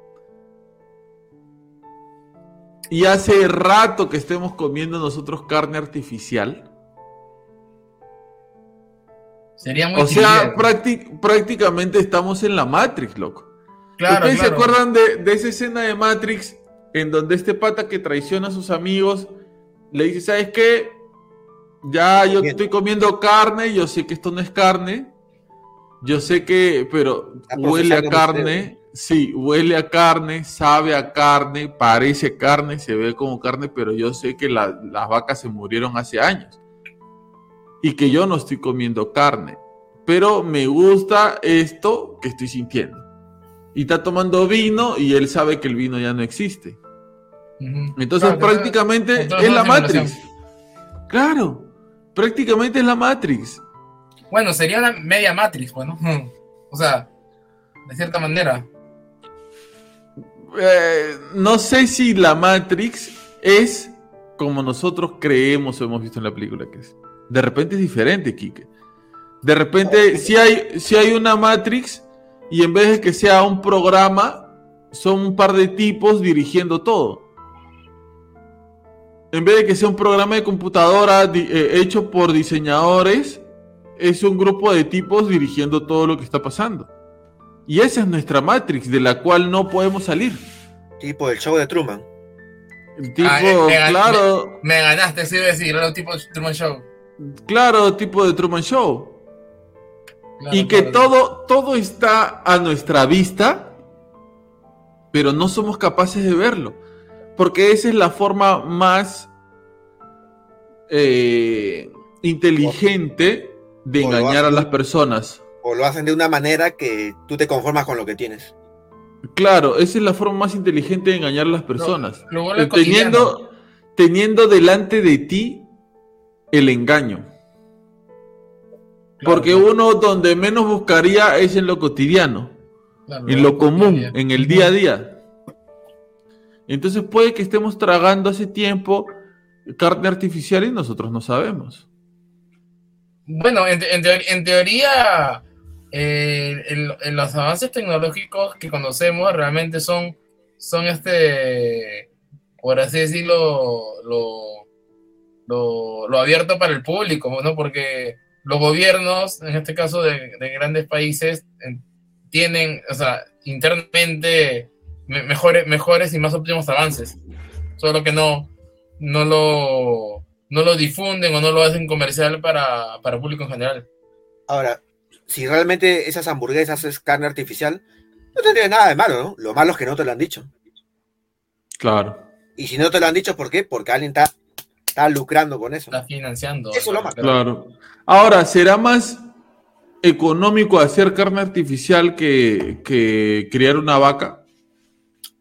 Y hace rato que estemos comiendo nosotros carne artificial. Sería muy O sea, prácti- prácticamente estamos en la Matrix, loco. Claro, ¿Ustedes se acuerdan de, de esa escena de Matrix en donde este pata que traiciona a sus amigos le dice, ¿sabes qué? Ya yo Bien. estoy comiendo carne, yo sé que esto no es carne, yo sé que, pero huele a carne, sí, huele a carne, sabe a carne, parece carne, se ve como carne, pero yo sé que la- las vacas se murieron hace años y que yo no estoy comiendo carne, pero me gusta esto que estoy sintiendo. Y está tomando vino y él sabe que el vino ya no existe. Entonces Claro, prácticamente entonces es la. Matrix. Claro, prácticamente es la Matrix. Bueno, sería una media Matrix, bueno. O sea, de cierta manera. Eh, no sé si la Matrix es como nosotros creemos o hemos visto en la película que es. De repente es diferente, Kike. De repente, si hay, si hay una Matrix y en vez de que sea un programa, son un par de tipos dirigiendo todo. En vez de que sea un programa de computadora eh, hecho por diseñadores, es un grupo de tipos dirigiendo todo lo que está pasando. Y esa es nuestra Matrix, de la cual no podemos salir. Tipo el show de Truman. El tipo, Ah, eh, me claro, Me ganaste, sí, iba a decir, era un tipo de Truman Show. claro, tipo de Truman Show. Claro, y que claro. todo, todo está a nuestra vista, pero no somos capaces de verlo. Porque esa es la forma más eh, inteligente de O engañar a las personas. O lo hacen de una manera que tú te conformas con lo que tienes. Claro, esa es la forma más inteligente de engañar a las personas. lo teniendo, teniendo delante de ti el engaño. Claro, Porque claro. uno donde menos buscaría es en lo cotidiano, Claro, en lo común, cotidiano. en el día a día. Entonces puede que estemos tragando hace tiempo carne artificial y nosotros no sabemos. Bueno, en, en teor- en teoría, eh, el- el- los avances tecnológicos que conocemos realmente son son este, por así decirlo, lo, lo, lo abierto para el público, ¿no? Porque los gobiernos, en este caso de, de grandes países, en- tienen, o sea, internamente me- mejores, mejores y más óptimos avances. Solo que no, no lo, no lo difunden o no lo hacen comercial para, para público en general. Ahora, si realmente esas hamburguesas es carne artificial, no tendría nada de malo, ¿no? Lo malo es que no te lo han dicho. Claro. Y si no te lo han dicho, ¿por qué? Porque alguien está, está lucrando con eso. Está financiando. Eso es lo malo. Claro. Ahora, ¿será más económico hacer carne artificial que, que criar una vaca?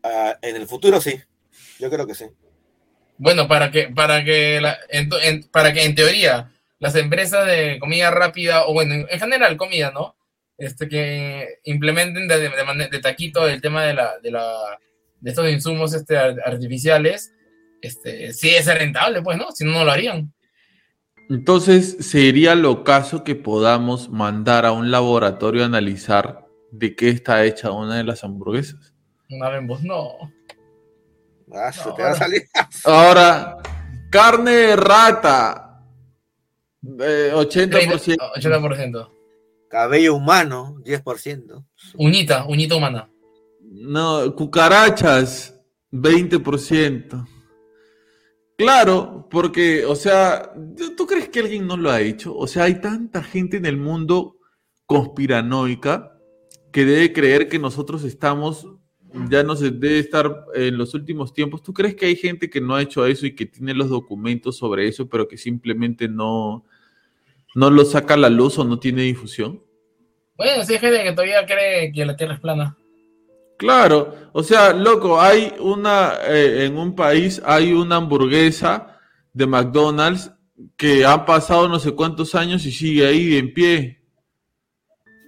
Ah, en el futuro sí. Yo creo que sí. Bueno, para que, para que, la- en, para que en teoría las empresas de comida rápida, o bueno, en, en general comida, ¿no? Este, que implementen de, de, de taquito el tema de la, de la, de estos insumos este, ar- artificiales, este, sí es rentable, pues, ¿no? Si no, no lo harían. Entonces, sería lo caso que podamos mandar a un laboratorio a analizar de qué está hecha una de las hamburguesas. Una vez vos, no. Ah, se te va a salir. Ahora, carne de rata, eh, 80%. 80%. Cabello humano, 10%. Uñita, uñita humana. No, cucarachas, 20%. Claro, porque, o sea, ¿tú crees que alguien no lo ha hecho? O sea, hay tanta gente en el mundo conspiranoica que debe creer que nosotros estamos, ya no se debe estar en los últimos tiempos. ¿Tú crees que hay gente que no ha hecho eso y que tiene los documentos sobre eso, pero que simplemente no, no lo saca a la luz o no tiene difusión? Bueno, sí hay gente que todavía cree que la Tierra es plana. Claro, o sea, loco, hay una, eh, en un país hay una hamburguesa de McDonald's que han pasado no sé cuántos años y sigue ahí en pie.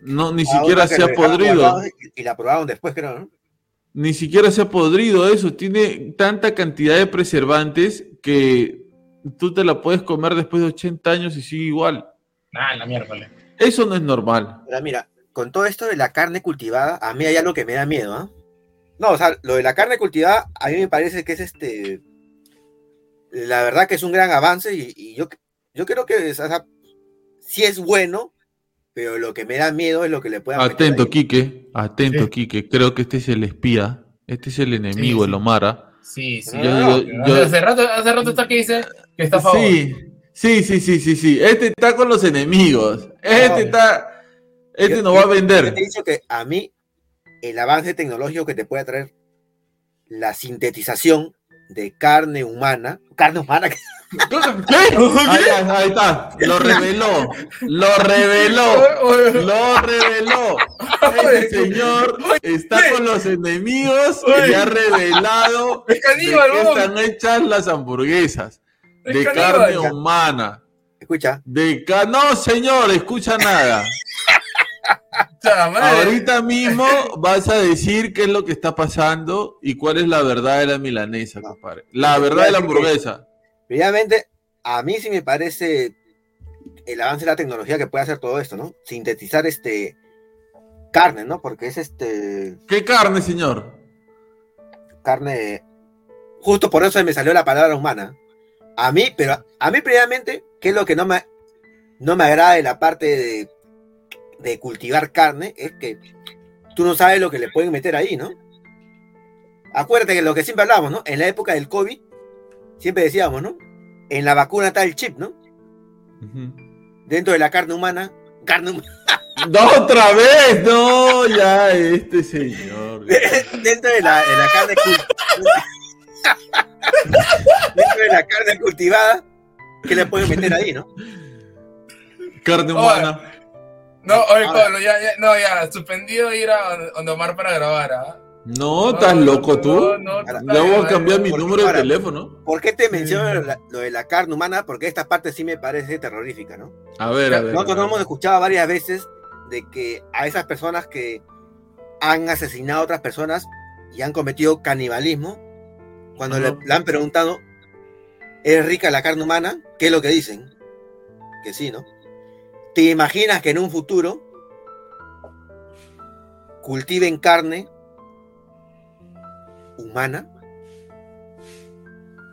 No, ni siquiera se ha podrido. Y, la probaron después, creo, ¿no? Ni siquiera se ha podrido eso. Tiene tanta cantidad de preservantes que tú te la puedes comer después de 80 años y sigue igual. Ah, la miércoles. Eso no es normal. Mira, con todo esto de la carne cultivada, a mí hay algo que me da miedo, ¿ah? No, o sea, lo de la carne cultivada, a mí me parece que es este. La verdad que es un gran avance y, y yo, yo creo que o sea, sí es bueno, pero lo que me da miedo es lo que le meter Atento, ahí. Quique. Atento, Quique. Creo que este es el espía. Este es el enemigo, Sí, el sí. Omara. Sí, sí. Yo no, digo- no, yo- hace, rato, hace rato está que dice que está a favor. Sí, sí, sí, sí, sí, sí. Este está con los enemigos. Este está. Este Yo- nos va a vender. yo te he dicho que a mí el avance tecnológico que te puede traer la sintetización de carne humana, carne humana, ¿Qué? Ahí, ahí está. Lo reveló. Lo reveló. Lo reveló. Este señor está con los enemigos y ha revelado de huevón. están hechas las hamburguesas. Es De carne humana. escucha, De ca- no, señor, escucha nada. Ahorita mismo vas a decir qué es lo que está pasando y cuál es la verdad de la milanesa, compadre. La verdad de la hamburguesa. Primeramente, a mí sí me parece el avance de la tecnología que puede hacer todo esto, ¿no? Sintetizar este carne, ¿no? Porque es este ¿Qué carne, señor? carne. Justo por eso me salió la palabra humana. A mí, pero a mí previamente, ¿qué es lo que no me, no me agrada de la parte de, de cultivar carne? Es que tú no sabes lo que le pueden meter ahí, ¿no? Acuérdate que lo que siempre hablamos, ¿no? En la época del COVID, siempre decíamos, ¿no? En la vacuna está el chip, ¿no? Dentro de la carne humana, carne humana. ¡No, otra vez! No, ya, este señor. dentro de la, de la carne cultivada. dentro de la carne cultivada, ¿qué le pueden meter ahí, no? Carne humana. No, oye, Ahora. Pablo, ya, ya, no, ya, suspendido ir a donde Omar para grabar, ¿ah? No, ¿estás loco tú? no, Ya voy a cambiar mi Porque número de teléfono. ¿Por qué te menciono la- lo de la carne humana? Porque esta parte sí me parece terrorífica, ¿no? A ver, a ver. Nosotros a ver. hemos escuchado varias veces de que a esas personas que han asesinado a otras personas y han cometido canibalismo, cuando le, le han preguntado, ¿es rica la carne humana? ¿Qué es lo que dicen? Que sí, ¿no? ¿Te imaginas que en un futuro cultiven carne humana?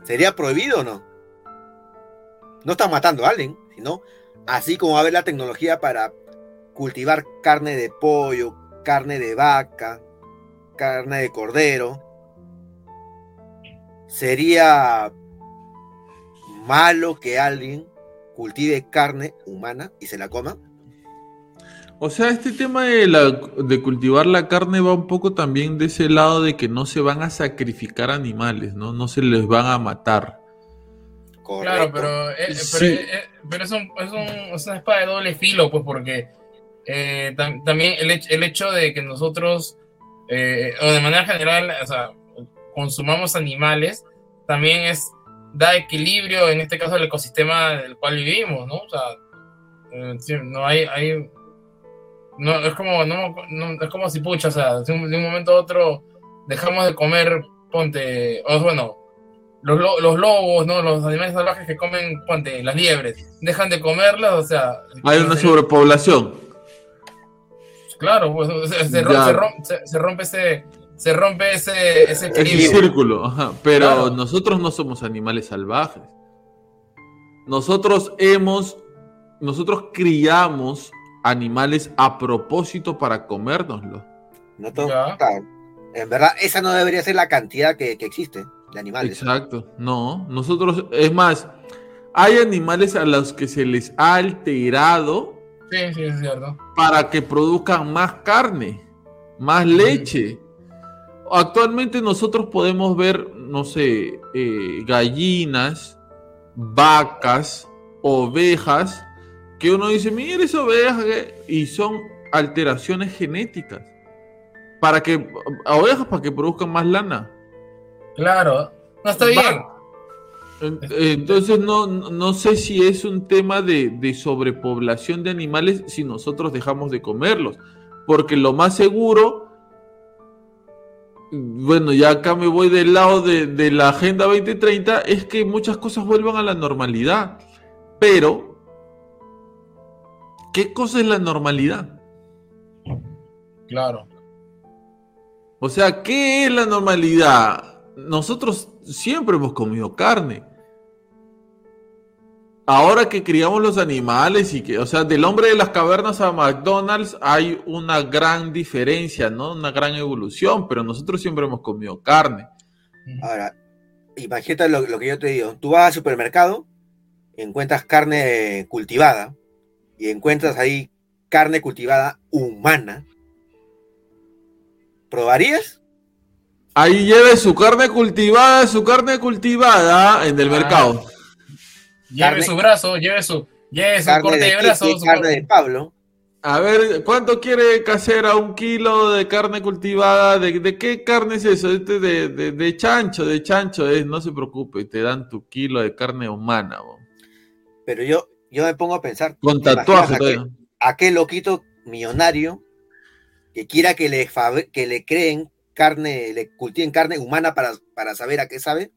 ¿Sería prohibido o no? No están matando a alguien, sino así como va a haber la tecnología para cultivar carne de pollo, carne de vaca, carne de cordero, sería malo que alguien cultive carne humana y se la coma. O sea, este tema de, la, de cultivar la carne va un poco también de ese lado de que no se van a sacrificar animales, ¿no? No se les van a matar. Claro, pero, eh, pero, Sí. eh, pero es, un- es un- es una espada de doble filo, pues porque eh, tam- también el, el hecho de que nosotros, eh, o de manera general, o sea, consumamos animales, también es da equilibrio, en este caso, al ecosistema del cual vivimos, ¿no? O sea, eh, no hay, hay no, es como, no, no- es como si pucha, o sea, de un, de un momento a otro dejamos de comer, ponte, o bueno, los, lo- los lobos, ¿no? Los animales salvajes que comen, ponte, las liebres, dejan de comerlas, o sea... Hay una se- sobrepoblación. Claro, pues, se, se rom- se- se rompe ese... Se rompe ese, ese equilibrio. círculo, ajá. Pero Claro. nosotros no somos animales salvajes. Nosotros hemos, nosotros criamos animales a propósito para comérnoslos. No claro. En verdad, esa no debería ser la cantidad que, que existe de animales. Exacto. No, nosotros, es más, hay animales a los que se les ha alterado Sí, sí, es cierto. para que produzcan más carne, más leche. Actualmente nosotros podemos ver, no sé, eh, gallinas, vacas, ovejas, que uno dice, mira esa oveja, eh", y son alteraciones genéticas. Para que, a ovejas para que produzcan más lana. Claro, no está bien. En- Entonces no, no sé si es un tema de, de sobrepoblación de animales si nosotros dejamos de comerlos. Porque lo más seguro, bueno, ya acá me voy del lado de, de la Agenda 2030, es que muchas cosas vuelvan a la normalidad. Pero, ¿qué cosa es la normalidad? Claro. O sea, ¿qué es la normalidad? Nosotros siempre hemos comido carne. Ahora que criamos los animales y que, o sea, del hombre de las cavernas a McDonald's hay una gran diferencia, ¿no? Una gran evolución, pero nosotros siempre hemos comido carne. Ahora, imagínate lo, lo que yo te digo. Tú vas al supermercado, encuentras carne cultivada y encuentras ahí carne cultivada humana. ¿Probarías? Ahí lleve su carne cultivada, su carne cultivada en el Ah. mercado. Lleve Carne- su brazo, lleve su, lleve su Carne corte de de brazo. Kiki, su carne corte- de Pablo. A ver, ¿cuánto quiere casera un kilo de carne cultivada? ¿De, de qué carne es eso? Este de, de- de chancho, de chancho es, no se preocupe, te dan tu kilo de carne humana. bo. Pero yo, yo me pongo a pensar. Con ¿te tatuaje todavía. aquel, loquito millonario que quiera que le, que le creen carne, le cultiven carne humana para, para saber a qué sabe?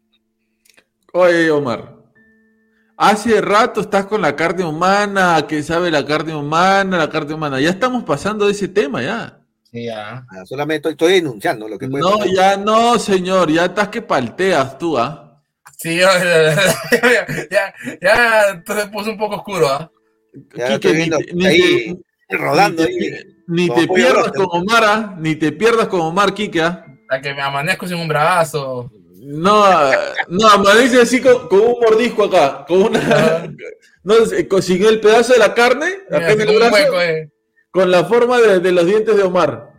Oye, Omar, hace rato estás con la carne humana, que sabe la carne humana, la carne humana. Ya estamos pasando de ese tema ya. Sí, ya. Ah, solamente estoy, estoy denunciando lo que puede No, pasar. ya no, señor, ya estás que palteas tú, ¿ah? Sí, ya, ya, ya, ya, entonces puso un poco oscuro, ¿ah? Ya Quique, estoy ni te- ni ahí te- rodando ni te, ahí. ni como te pierdas con Omar, ¿ah? ni te pierdas con Omar, Kike, ¿ah? Para que me amanezco sin un brazo. No, no, amanece así con, con un mordisco acá, con una... No, se consiguió el pedazo de la carne, Mira, acá en el brazo, hueco, eh. con la forma de, de los dientes de Omar.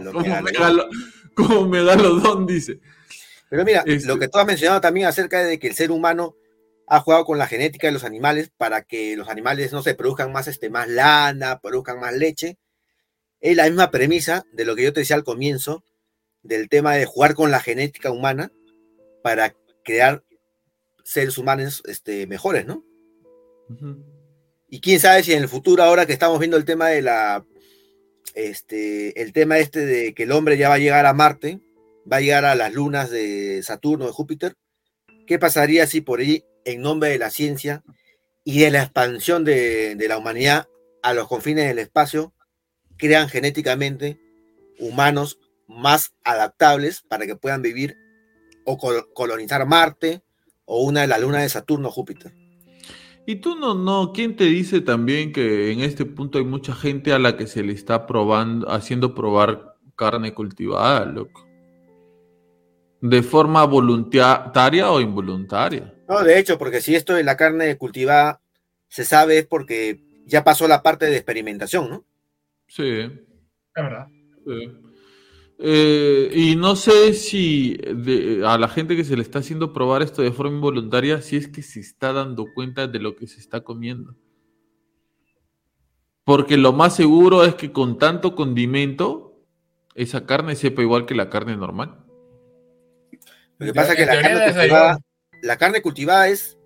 Lo Como, megalodón. dice. Pero mira, Este- lo que tú has mencionado también acerca de que el ser humano ha jugado con la genética de los animales para que los animales, no se produzcan más, este, más lana, produzcan más leche. Es la misma premisa de lo que yo te decía al comienzo, del tema de jugar con la genética humana para crear seres humanos este, mejores, ¿no? Y quién sabe si en el futuro, ahora que estamos viendo el tema de la, este, el tema este de que el hombre ya va a llegar a Marte, va a llegar a las lunas de Saturno, de Júpiter, ¿qué pasaría si por ahí, en nombre de la ciencia y de la expansión de, de la humanidad a los confines del espacio, crean genéticamente humanos más adaptables para que puedan vivir o col- colonizar Marte o una de las lunas de Saturno o Júpiter. Y tú no, no, ¿quién te dice también que en este punto hay mucha gente a la que se le está probando, haciendo probar carne cultivada, loco? De forma voluntaria o involuntaria. No, de hecho, porque si esto de la carne cultivada se sabe es porque ya pasó la parte de experimentación, ¿no? Sí. Es verdad. Sí. Eh, y no sé si de- a la gente que se le está haciendo probar esto de forma involuntaria, si es que se está dando cuenta de lo que se está comiendo. Porque lo más seguro es que con tanto condimento, esa carne sepa igual que la carne normal. Lo que pasa es que la carne, cultivada, la carne cultivada es,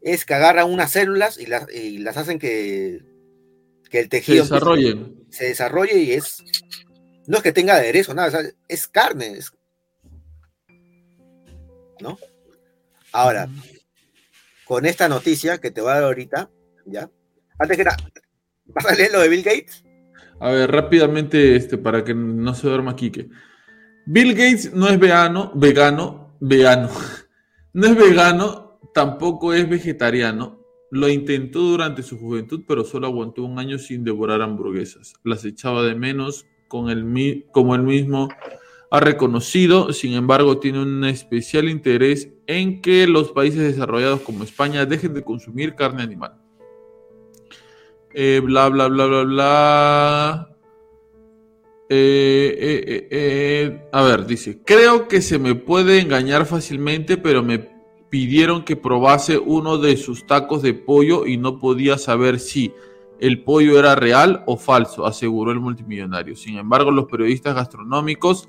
es que agarran unas células y las, y las hacen que, que el Se tejido desarrollen. se desarrolle y es. No es que tenga aderezo, nada, o sea, es carne. es- ¿No? Ahora, con esta noticia que te voy a dar ahorita, ¿ya? Antes que nada, ¿vas a leer lo de Bill Gates? A ver, rápidamente, este, para que no se duerma Quique. Bill Gates no es vegano, vegano, vegano. No es vegano, tampoco es vegetariano. Lo intentó durante su juventud, pero solo aguantó un año sin devorar hamburguesas. Las echaba de menos, con el, como él mismo ha reconocido. Sin embargo, tiene un especial interés en que los países desarrollados como España dejen de consumir carne animal. Eh, bla, bla, bla, bla, bla. Eh, eh, eh, eh, A ver, dice, creo que se me puede engañar fácilmente, pero me pidieron que probase uno de sus tacos de pollo y no podía saber si el pollo era real o falso, aseguró el multimillonario. Sin embargo, los periodistas gastronómicos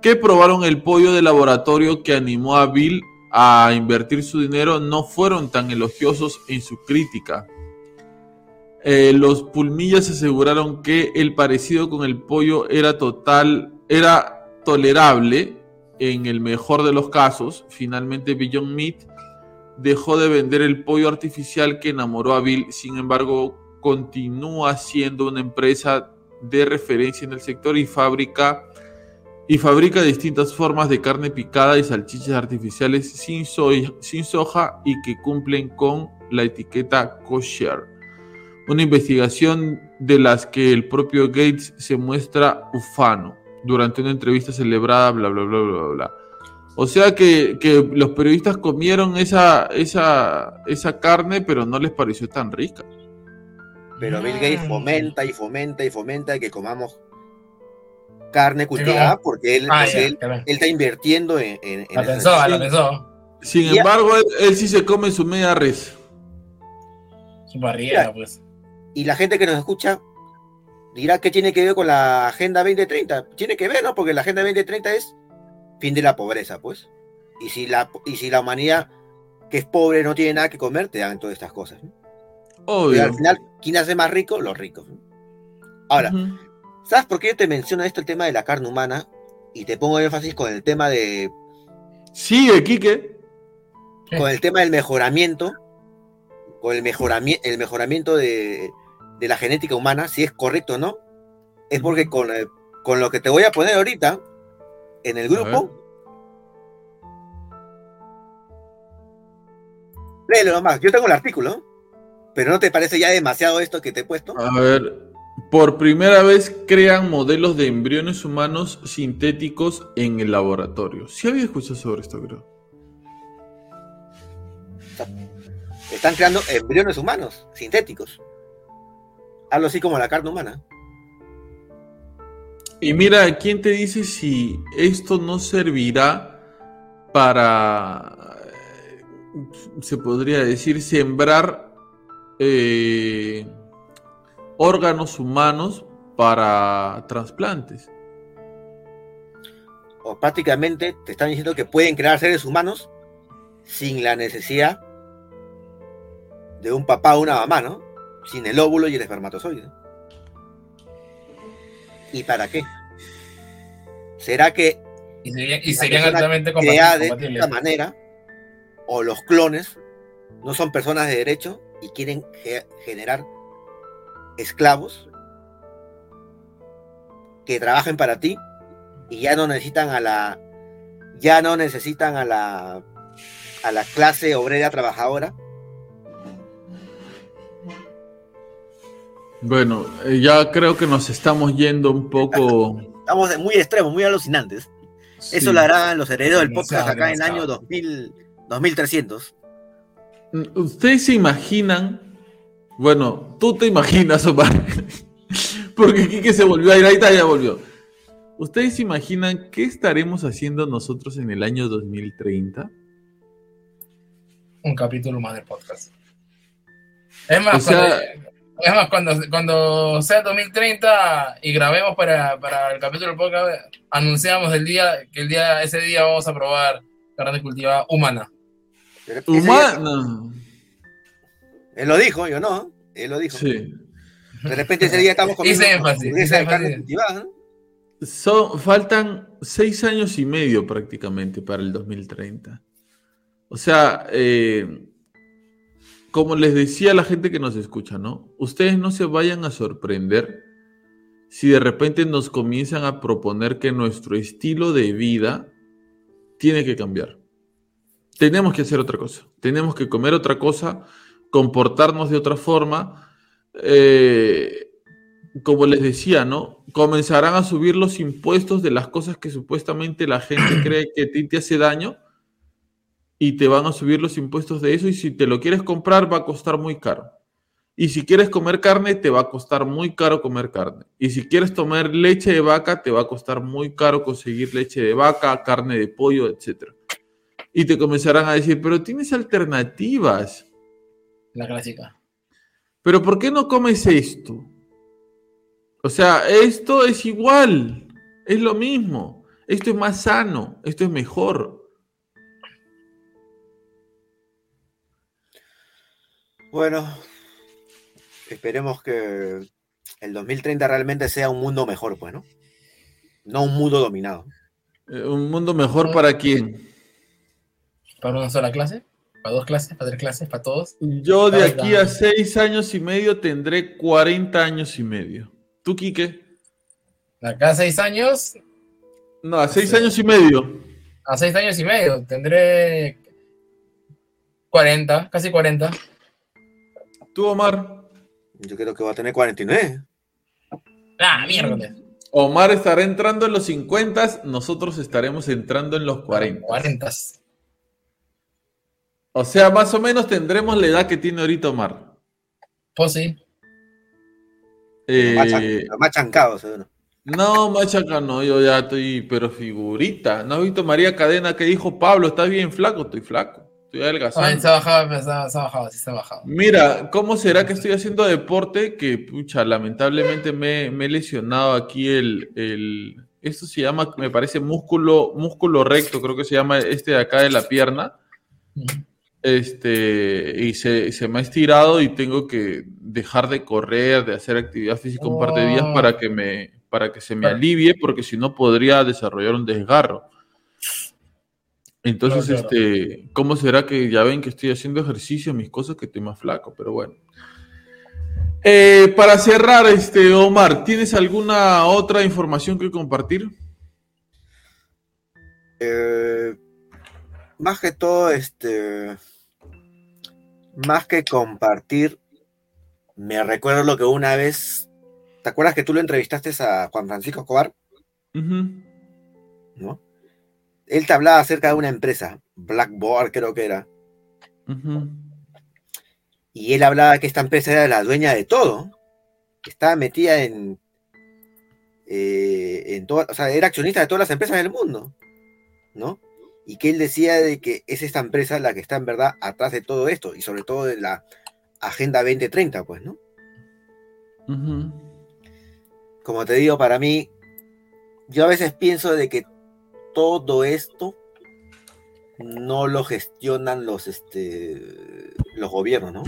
que probaron el pollo de laboratorio que animó a Bill a invertir su dinero no fueron tan elogiosos en su crítica. Eh, los pulmillas aseguraron que el parecido con el pollo era total, era tolerable en el mejor de los casos. Finalmente, Beyond Meat dejó de vender el pollo artificial que enamoró a Bill. Sin embargo, continúa siendo una empresa de referencia en el sector y fabrica y fabrica distintas formas de carne picada y salchichas artificiales sin, sin soja y que cumplen con la etiqueta kosher una investigación de las que el propio Gates se muestra ufano durante una entrevista celebrada, bla, bla, bla, bla, bla. O sea que, que los periodistas comieron esa, esa, esa carne, pero no les pareció tan rica. Pero Bill Gates fomenta y fomenta y fomenta que comamos carne cultivada porque él, Ah, él, está invirtiendo en, en, en La pensó, la pensó. Sin embargo, él, él sí se come su media res. Su barriga, pues. Y la gente que nos escucha dirá que tiene que ver con la Agenda 2030. Tiene que ver, ¿no? Porque la Agenda 2030 es fin de la pobreza, pues. Y si la, y si la humanidad que es pobre no tiene nada que comer, te dan todas estas cosas. ¿no? Y Obvio. al final, ¿quién hace más rico? Los ricos. Ahora. ¿sabes por qué yo te menciono esto, el tema de la carne humana? Y te pongo énfasis con el tema de Sigue, Quique. con el tema del mejoramiento, con el, mejorami- el mejoramiento de, de la genética humana, si es correcto o no, es porque con, eh, con lo que te voy a poner ahorita en el grupo, léelo nomás, yo tengo el artículo, pero ¿no te parece ya demasiado esto que te he puesto? A ver, por primera vez crean modelos de embriones humanos sintéticos en el laboratorio. Sí había escuchado sobre esto, creo. Están creando embriones humanos, sintéticos. Algo así como la carne humana. Y mira, ¿quién te dice si esto no servirá para, eh, se podría decir, sembrar eh, órganos humanos para trasplantes? O prácticamente te están diciendo que pueden crear seres humanos sin la necesidad de un papá o una mamá, ¿no? Sin el óvulo y el espermatozoide. ¿Y para qué? ¿Será que Y serían altamente compati- de esta manera o los clones no son personas de derecho y quieren ge- generar esclavos que trabajen para ti y ya no necesitan a la ya no necesitan a la a la clase obrera trabajadora. Bueno, eh, ya creo que nos estamos yendo un poco. Estamos muy extremos, muy alucinantes. Sí. Eso lo harán los herederos del podcast acá en el año demasiado. 2000, 2300. ¿Ustedes se imaginan? Bueno, tú te imaginas, Omar. Porque Kike se volvió a ir, ahí está, ya volvió. ¿Ustedes se imaginan qué estaremos haciendo nosotros en el año 2030? Un capítulo más del podcast. Es más, O sea- cuando, es más, cuando, cuando sea 2030 y grabemos para, para el capítulo del podcast, anunciamos el día que el día ese día vamos a probar carne cultivada humana. Ese Humana. Él lo dijo, yo no. Él lo dijo. Sí. De repente ese día estamos comiendo Hice énfasis, faltan seis años y medio prácticamente para el 2030. O sea, eh, como les decía a la gente que nos escucha, ¿no? Ustedes no se vayan a sorprender si de repente nos comienzan a proponer que nuestro estilo de vida tiene que cambiar. Tenemos que hacer otra cosa. Tenemos que comer otra cosa, comportarnos de otra forma. Eh, como les decía, ¿no? Comenzarán a subir los impuestos de las cosas que supuestamente la gente cree que a ti te hace daño y te van a subir los impuestos de eso y si te lo quieres comprar va a costar muy caro. Y si quieres comer carne, te va a costar muy caro comer carne. Y si quieres tomar leche de vaca, te va a costar muy caro conseguir leche de vaca, carne de pollo, etc. Y te comenzarán a decir, pero tienes alternativas. La clásica. Pero ¿por qué no comes esto? O sea, esto es igual, es lo mismo. Esto es más sano, esto es mejor. Bueno, esperemos que el 2030 realmente sea un mundo mejor, pues, ¿no? No un mundo dominado. Eh, Un mundo mejor para quién. ¿Para una sola clase? ¿Para dos clases? ¿Para tres clases? ¿Para todos? Yo de aquí la- a seis años y medio tendré 40 años y medio. ¿Tú, Quique? Acá seis años, No, a seis años y medio. a seis años y medio, tendré 40, casi 40. ¿Tú, Omar? Yo creo que va a tener 49. Ah, miércoles. Omar estará entrando en los 50, nosotros estaremos entrando en los 40. 40. O sea, más o menos tendremos la edad que tiene ahorita Omar. Pues sí. Eh, Más, chan- más chancado, seguro. no, machaca, no, yo ya estoy, pero figurita. ¿No has visto María Cadena que dijo, Pablo, estás bien flaco? Estoy flaco, estoy Ay, adelgazando. se ha bajado, se ha, se ha bajado, sí se ha bajado. Mira, ¿cómo será que estoy haciendo deporte? Que, pucha, lamentablemente me, me he lesionado aquí el, el... Esto se llama, me parece, músculo, músculo recto, creo que se llama este de acá de la pierna. Este, y se, se me ha estirado y tengo que dejar de correr, de hacer actividad física un par de días Oh. para que me, para que se me alivie, porque si no podría desarrollar un desgarro. Entonces, Claro, claro. este, ¿cómo será que ya ven que estoy haciendo ejercicio, mis cosas, que estoy más flaco? Pero bueno. Eh, para cerrar, este, Omar, ¿tienes alguna otra información que compartir? Eh, más que todo, este. Más que compartir, me recuerdo lo que una vez. ¿Te acuerdas que tú lo entrevistaste a Juan Francisco Escobar? Ujú. ¿No? Él te hablaba acerca de una empresa, Blackboard creo que era. Y él hablaba que esta empresa era la dueña de todo. Que estaba metida en. eh, en todo, o sea, era accionista de todas las empresas del mundo. ¿No? Y que él decía de que es esta empresa la que está en verdad atrás de todo esto. Y sobre todo de la Agenda 2030, pues, ¿no? Como te digo, para mí, yo a veces pienso de que todo esto no lo gestionan los, este, los gobiernos, ¿no?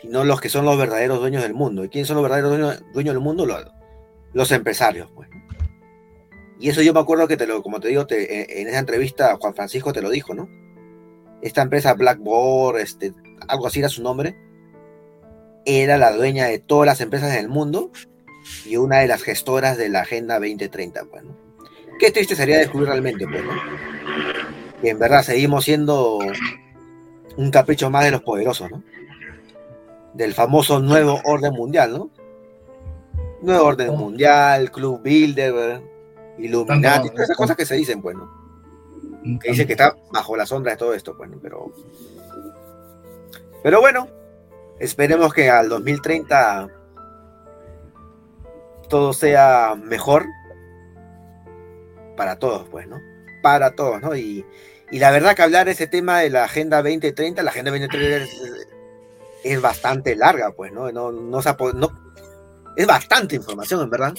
Sino los que son los verdaderos dueños del mundo. ¿Y quiénes son los verdaderos dueños, dueños del mundo? Los, los empresarios, pues. ¿no? Y eso yo me acuerdo que te lo, como te digo, te- en- en esa entrevista Juan Francisco te lo dijo, ¿no? Esta empresa Blackboard, este, algo así era su nombre, era la dueña de todas las empresas del mundo y una de las gestoras de la Agenda 2030, pues, ¿no? qué triste sería descubrir realmente, pues, ¿no? Que en verdad seguimos siendo un capricho más de los poderosos, ¿no? Del famoso nuevo orden mundial, ¿no? Nuevo orden mundial, Club Bilderberg, Illuminati, todas esas cosas que se dicen, pues, ¿no? Que dicen que está bajo la sombra de todo esto, pues, ¿no? pero. Pero bueno, esperemos que al 2030 todo sea mejor para todos, pues, ¿no? Para todos, ¿no? Y, y la verdad que hablar de ese tema de la Agenda 2030, la Agenda 2030 es, es bastante larga, pues, ¿no? No, no, se ha no- es bastante información, en verdad.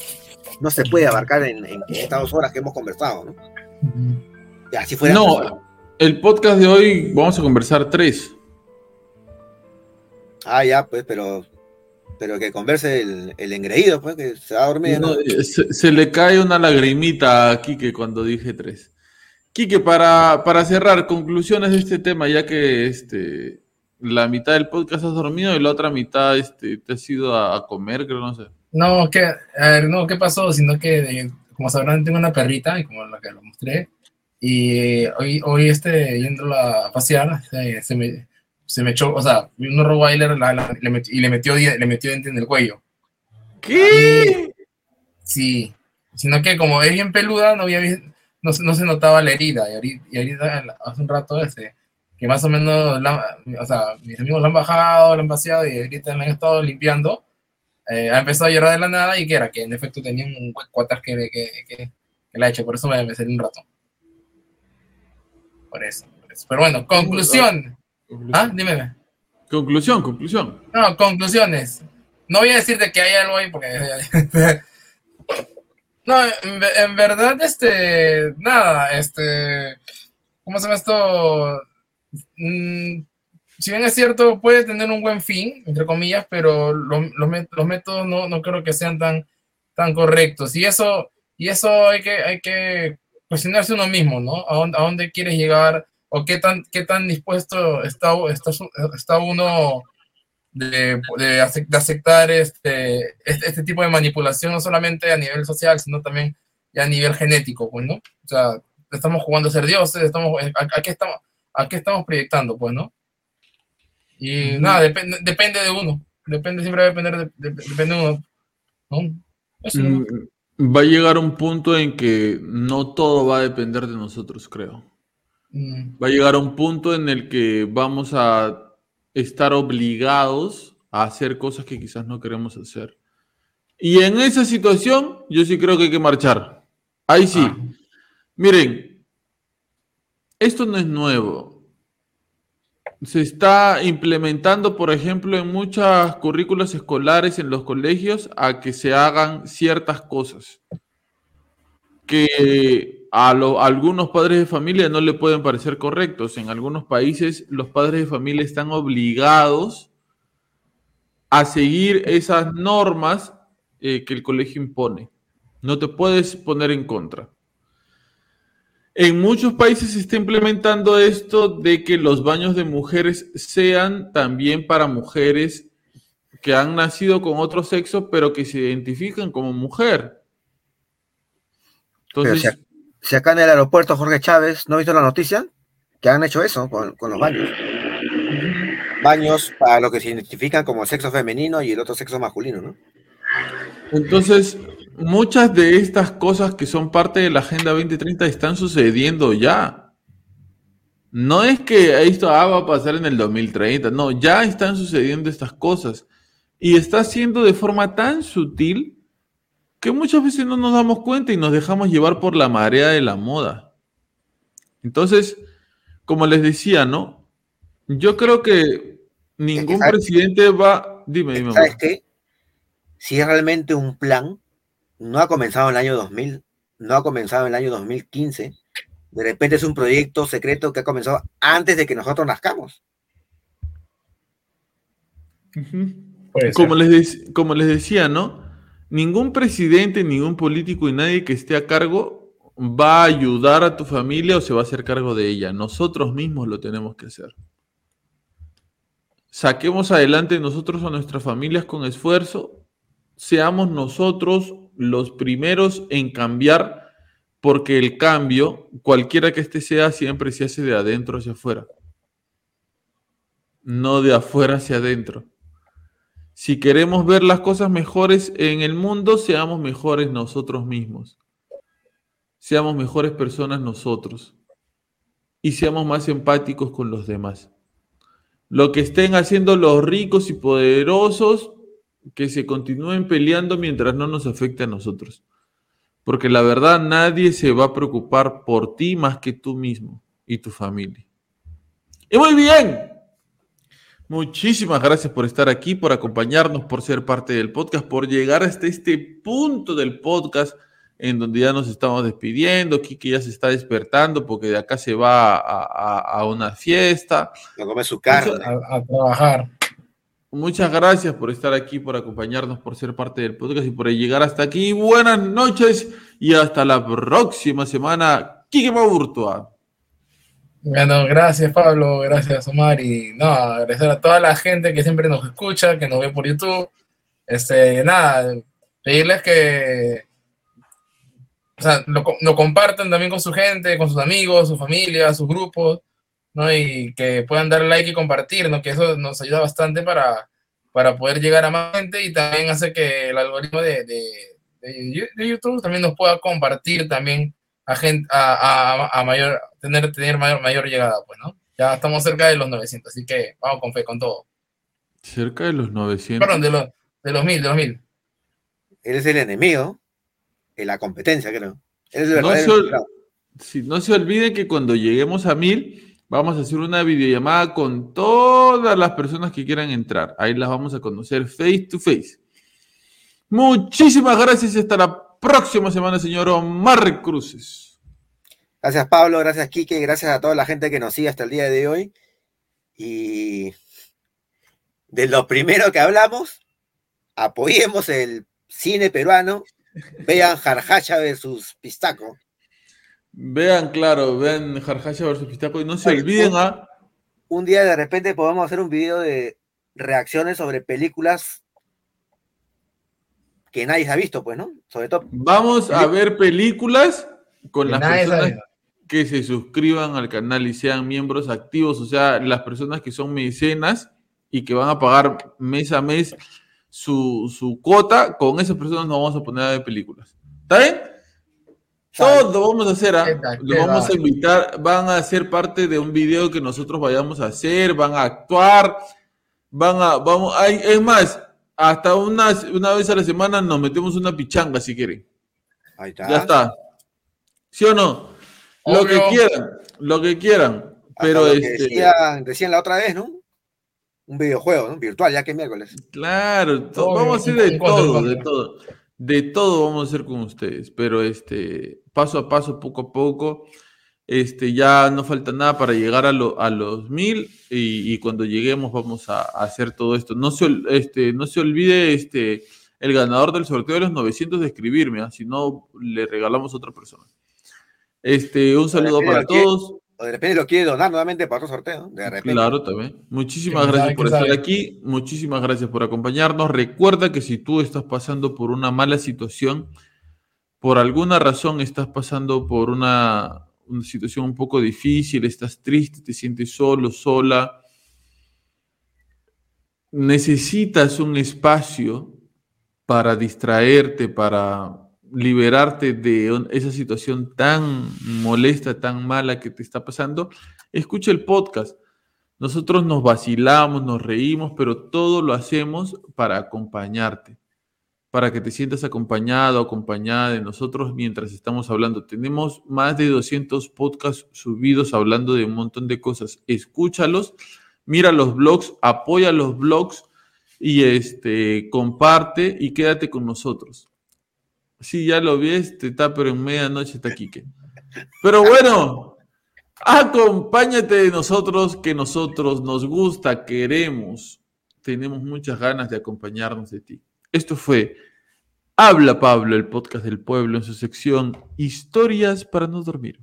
No se puede abarcar en, en estas dos horas que hemos conversado, ¿no? Y así fuera. pues, No, el podcast de hoy vamos a conversar tres. Ah, ya, pues, pero, pero que converse el, el engreído, pues, que se va a dormir. ¿no? No, eh, se, se le cae una lagrimita a Quique cuando dije tres. Quique, para, para cerrar, conclusiones de este tema, ya que este, la mitad del podcast has dormido y la otra mitad este, te has ido a, a comer, creo, no sé. No, que, a ver, no, ¿qué pasó? Sino que, eh, como sabrán, tengo una perrita, y como la que lo mostré, y hoy, hoy este, yéndola a pasear, se, se me, se me echó, o sea, un Rottweiler la- la- le metió- y le metió, le metió diente en el cuello. ¿Qué? Sí, sino que como es bien peluda, no, había, no, no se notaba la herida, y ahorita, y ahorita, hace un rato, este, que más o menos, la- o sea, mis amigos la han bajado, la han paseado, y ahorita la han estado limpiando, eh, ha empezado a llorar de la nada y que era que en efecto tenía un hueco atrás que, que, que, que la ha hecho, por eso me, me un rato. Por eso, por eso. Pero bueno, conclusión. Ah, dime. Conclusión, conclusión. No, conclusiones. No voy a decirte que hay algo ahí porque. no, en verdad, este. Nada, este. ¿Cómo se llama esto? Mm, si bien es cierto, puede tener un buen fin, entre comillas, pero lo- los, los métodos no, no creo que sean tan, tan correctos. Y eso, y eso hay que, hay que cuestionarse uno mismo, ¿no? ¿A dónde, a dónde quieres llegar? ¿O qué tan, qué tan dispuesto está, está, está uno de, de ace- de aceptar este, este, este tipo de manipulación, no solamente a nivel social, sino también a nivel genético, pues, ¿no? O sea, estamos jugando a ser dioses, estamos, ¿a, estamos, a qué estamos proyectando, pues, no? Y nada, depende, depende de uno, depende, siempre va a depender de, de- depende de uno, ¿no? Eso, ¿no? Mm, Va a llegar un punto en que no todo va a depender de nosotros, creo. Mm, Va a llegar un punto en el que vamos a estar obligados a hacer cosas que quizás no queremos hacer. Y en esa situación, yo sí creo que hay que marchar. Ahí sí. Miren, esto no es nuevo. Se está implementando, por ejemplo, en muchas currículas escolares en los colegios a que se hagan ciertas cosas que a, algunos padres de familia no le pueden parecer correctos. En algunos países los padres de familia están obligados a seguir esas normas eh, que el colegio impone. No te puedes poner en contra. En muchos países se está implementando esto de que los baños de mujeres sean también para mujeres que han nacido con otro sexo, pero que se identifican como mujer. Entonces, si, si acá en el aeropuerto Jorge Chávez, ¿no has visto la noticia? Que han hecho eso con, con los baños. Baños para lo que se identifican como sexo femenino y el otro sexo masculino, ¿no? Entonces, muchas de estas cosas que son parte de la Agenda 2030 están sucediendo ya. No es que esto ah, va a pasar en el 2030, no, ya están sucediendo estas cosas. Y está haciendo de forma tan sutil que muchas veces no nos damos cuenta y nos dejamos llevar por la marea de la moda. Entonces, como les decía, ¿no? Yo creo que ningún presidente va... Dime, dime. ¿Sabes qué? Si es realmente un plan, no ha comenzado en el año 2000, no ha comenzado en el año 2015. De repente es un proyecto secreto que ha comenzado antes de que nosotros nazcamos. Como les, como les decía, ¿no? Ningún presidente, ningún político y nadie que esté a cargo va a ayudar a tu familia o se va a hacer cargo de ella. Nosotros mismos lo tenemos que hacer. Saquemos adelante nosotros a nuestras familias con esfuerzo. Seamos nosotros los primeros en cambiar porque el cambio, cualquiera que este sea, siempre se hace de adentro hacia afuera, no de afuera hacia adentro. Si queremos ver las cosas mejores en el mundo, seamos mejores nosotros mismos. Seamos mejores personas nosotros. Y seamos más empáticos con los demás. Lo que estén haciendo los ricos y poderosos, que se continúen peleando mientras no nos afecte a nosotros. Porque la verdad nadie se va a preocupar por ti más que tú mismo y tu familia. Y muy bien. Muchísimas gracias por estar aquí, por acompañarnos, por ser parte del podcast, por llegar hasta este punto del podcast en donde ya nos estamos despidiendo. Kiki ya se está despertando porque de acá se va a, a, una fiesta. A comer su carne. A, a, trabajar. Muchas gracias por estar aquí, por acompañarnos, por ser parte del podcast y por llegar hasta aquí. Buenas noches y hasta la próxima semana. Kiki Maurtua. Bueno, gracias Pablo, gracias Omar y no, agradecer a toda la gente que siempre nos escucha, que nos ve por YouTube. Este, nada, pedirles que o sea, lo, lo compartan también con su gente, con sus amigos, su familia, sus grupos, ¿no? Y que puedan dar like y compartir, ¿no? Que eso nos ayuda bastante para, para poder llegar a más gente y también hace que el algoritmo de, de, de YouTube también nos pueda compartir también a, gente, a, a, a, mayor, tener, tener mayor, mayor llegada, pues, ¿no? Ya estamos cerca de los 900, así que vamos con fe, con todo. Cerca de los 900. Perdón, de los, de los 1000, de los 1000. Eres el enemigo en la competencia, creo. Eres el no, se ol... sí, no se olvide que cuando lleguemos a 1000, vamos a hacer una videollamada con todas las personas que quieran entrar. Ahí las vamos a conocer face to face. Muchísimas gracias y hasta la próxima semana, señor Omar Cruces. Gracias, Pablo. Gracias, Quique. Gracias a toda la gente que nos sigue hasta el día de hoy. Y de lo primero que hablamos, apoyemos el cine peruano. Vean Jarjacha versus Pistaco. Vean, claro, vean Jarjacha versus Pistaco y no se Oye, olviden un, a. Un día de repente podemos hacer un video de reacciones sobre películas que nadie ha visto, pues, ¿no? Sobre todo. Vamos a ver películas con que las personas que se suscriban al canal y sean miembros activos, o sea, las personas que son mecenas y que van a pagar mes a mes su, su cuota, con esas personas nos vamos a poner a ver películas. ¿Está bien? Todo vamos a hacer, ¿eh? lo vamos a invitar, van a ser parte de un video que nosotros vayamos a hacer, van a actuar, van a, vamos, hay, es más, hasta una, una vez a la semana nos metemos una pichanga si quieren. Ahí está. Ya está. ¿Sí o no? Obvio. Lo que quieran, lo que quieran. Pero Hasta este... decían, decían la otra vez, ¿no? Un videojuego, ¿no? Virtual, ya que miércoles. Claro, vamos a hacer de todo, de todo. De todo vamos a hacer con ustedes. Pero este, paso a paso, poco a poco. Este, ya no falta nada para llegar a, lo- a los mil y, y cuando lleguemos vamos a, a hacer todo esto. No se, este, no se olvide este, el ganador del sorteo de los 900 de escribirme, ¿ah? si no le regalamos a otra persona. Este, un saludo para todos. O de repente lo quiere donar nuevamente para otro sorteo. De repente. Claro, también. Muchísimas ¿Quién gracias por estar sabe? aquí. Muchísimas gracias por acompañarnos. Recuerda que si tú estás pasando por una mala situación, por alguna razón estás pasando por una, una situación un poco difícil, estás triste, te sientes solo, sola, necesitas un espacio para distraerte, para liberarte de esa situación tan molesta, tan mala que te está pasando, escucha el podcast. Nosotros nos vacilamos, nos reímos, pero todo lo hacemos para acompañarte, para que te sientas acompañado, acompañada de nosotros mientras estamos hablando. Tenemos más de 200 podcasts subidos hablando de un montón de cosas. Escúchalos, mira los blogs, apoya los blogs y este, comparte y quédate con nosotros. Sí, ya lo vi, este está, pero en medianoche está Quique. Pero bueno, acompáñate de nosotros, que nosotros nos gusta, queremos, tenemos muchas ganas de acompañarnos de ti. Esto fue Habla Pablo, el podcast del pueblo, en su sección Historias para no dormir.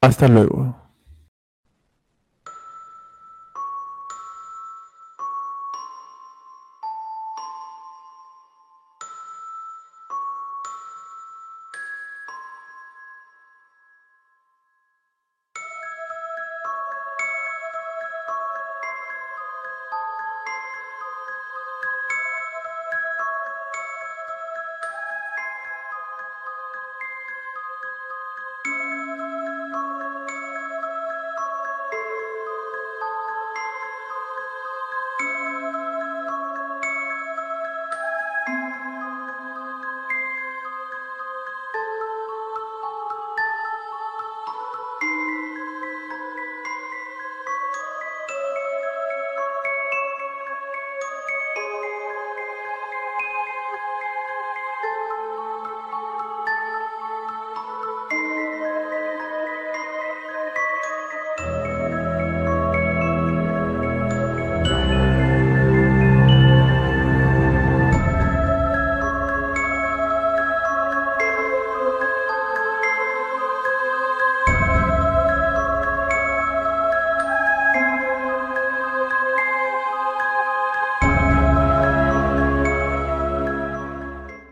Hasta luego.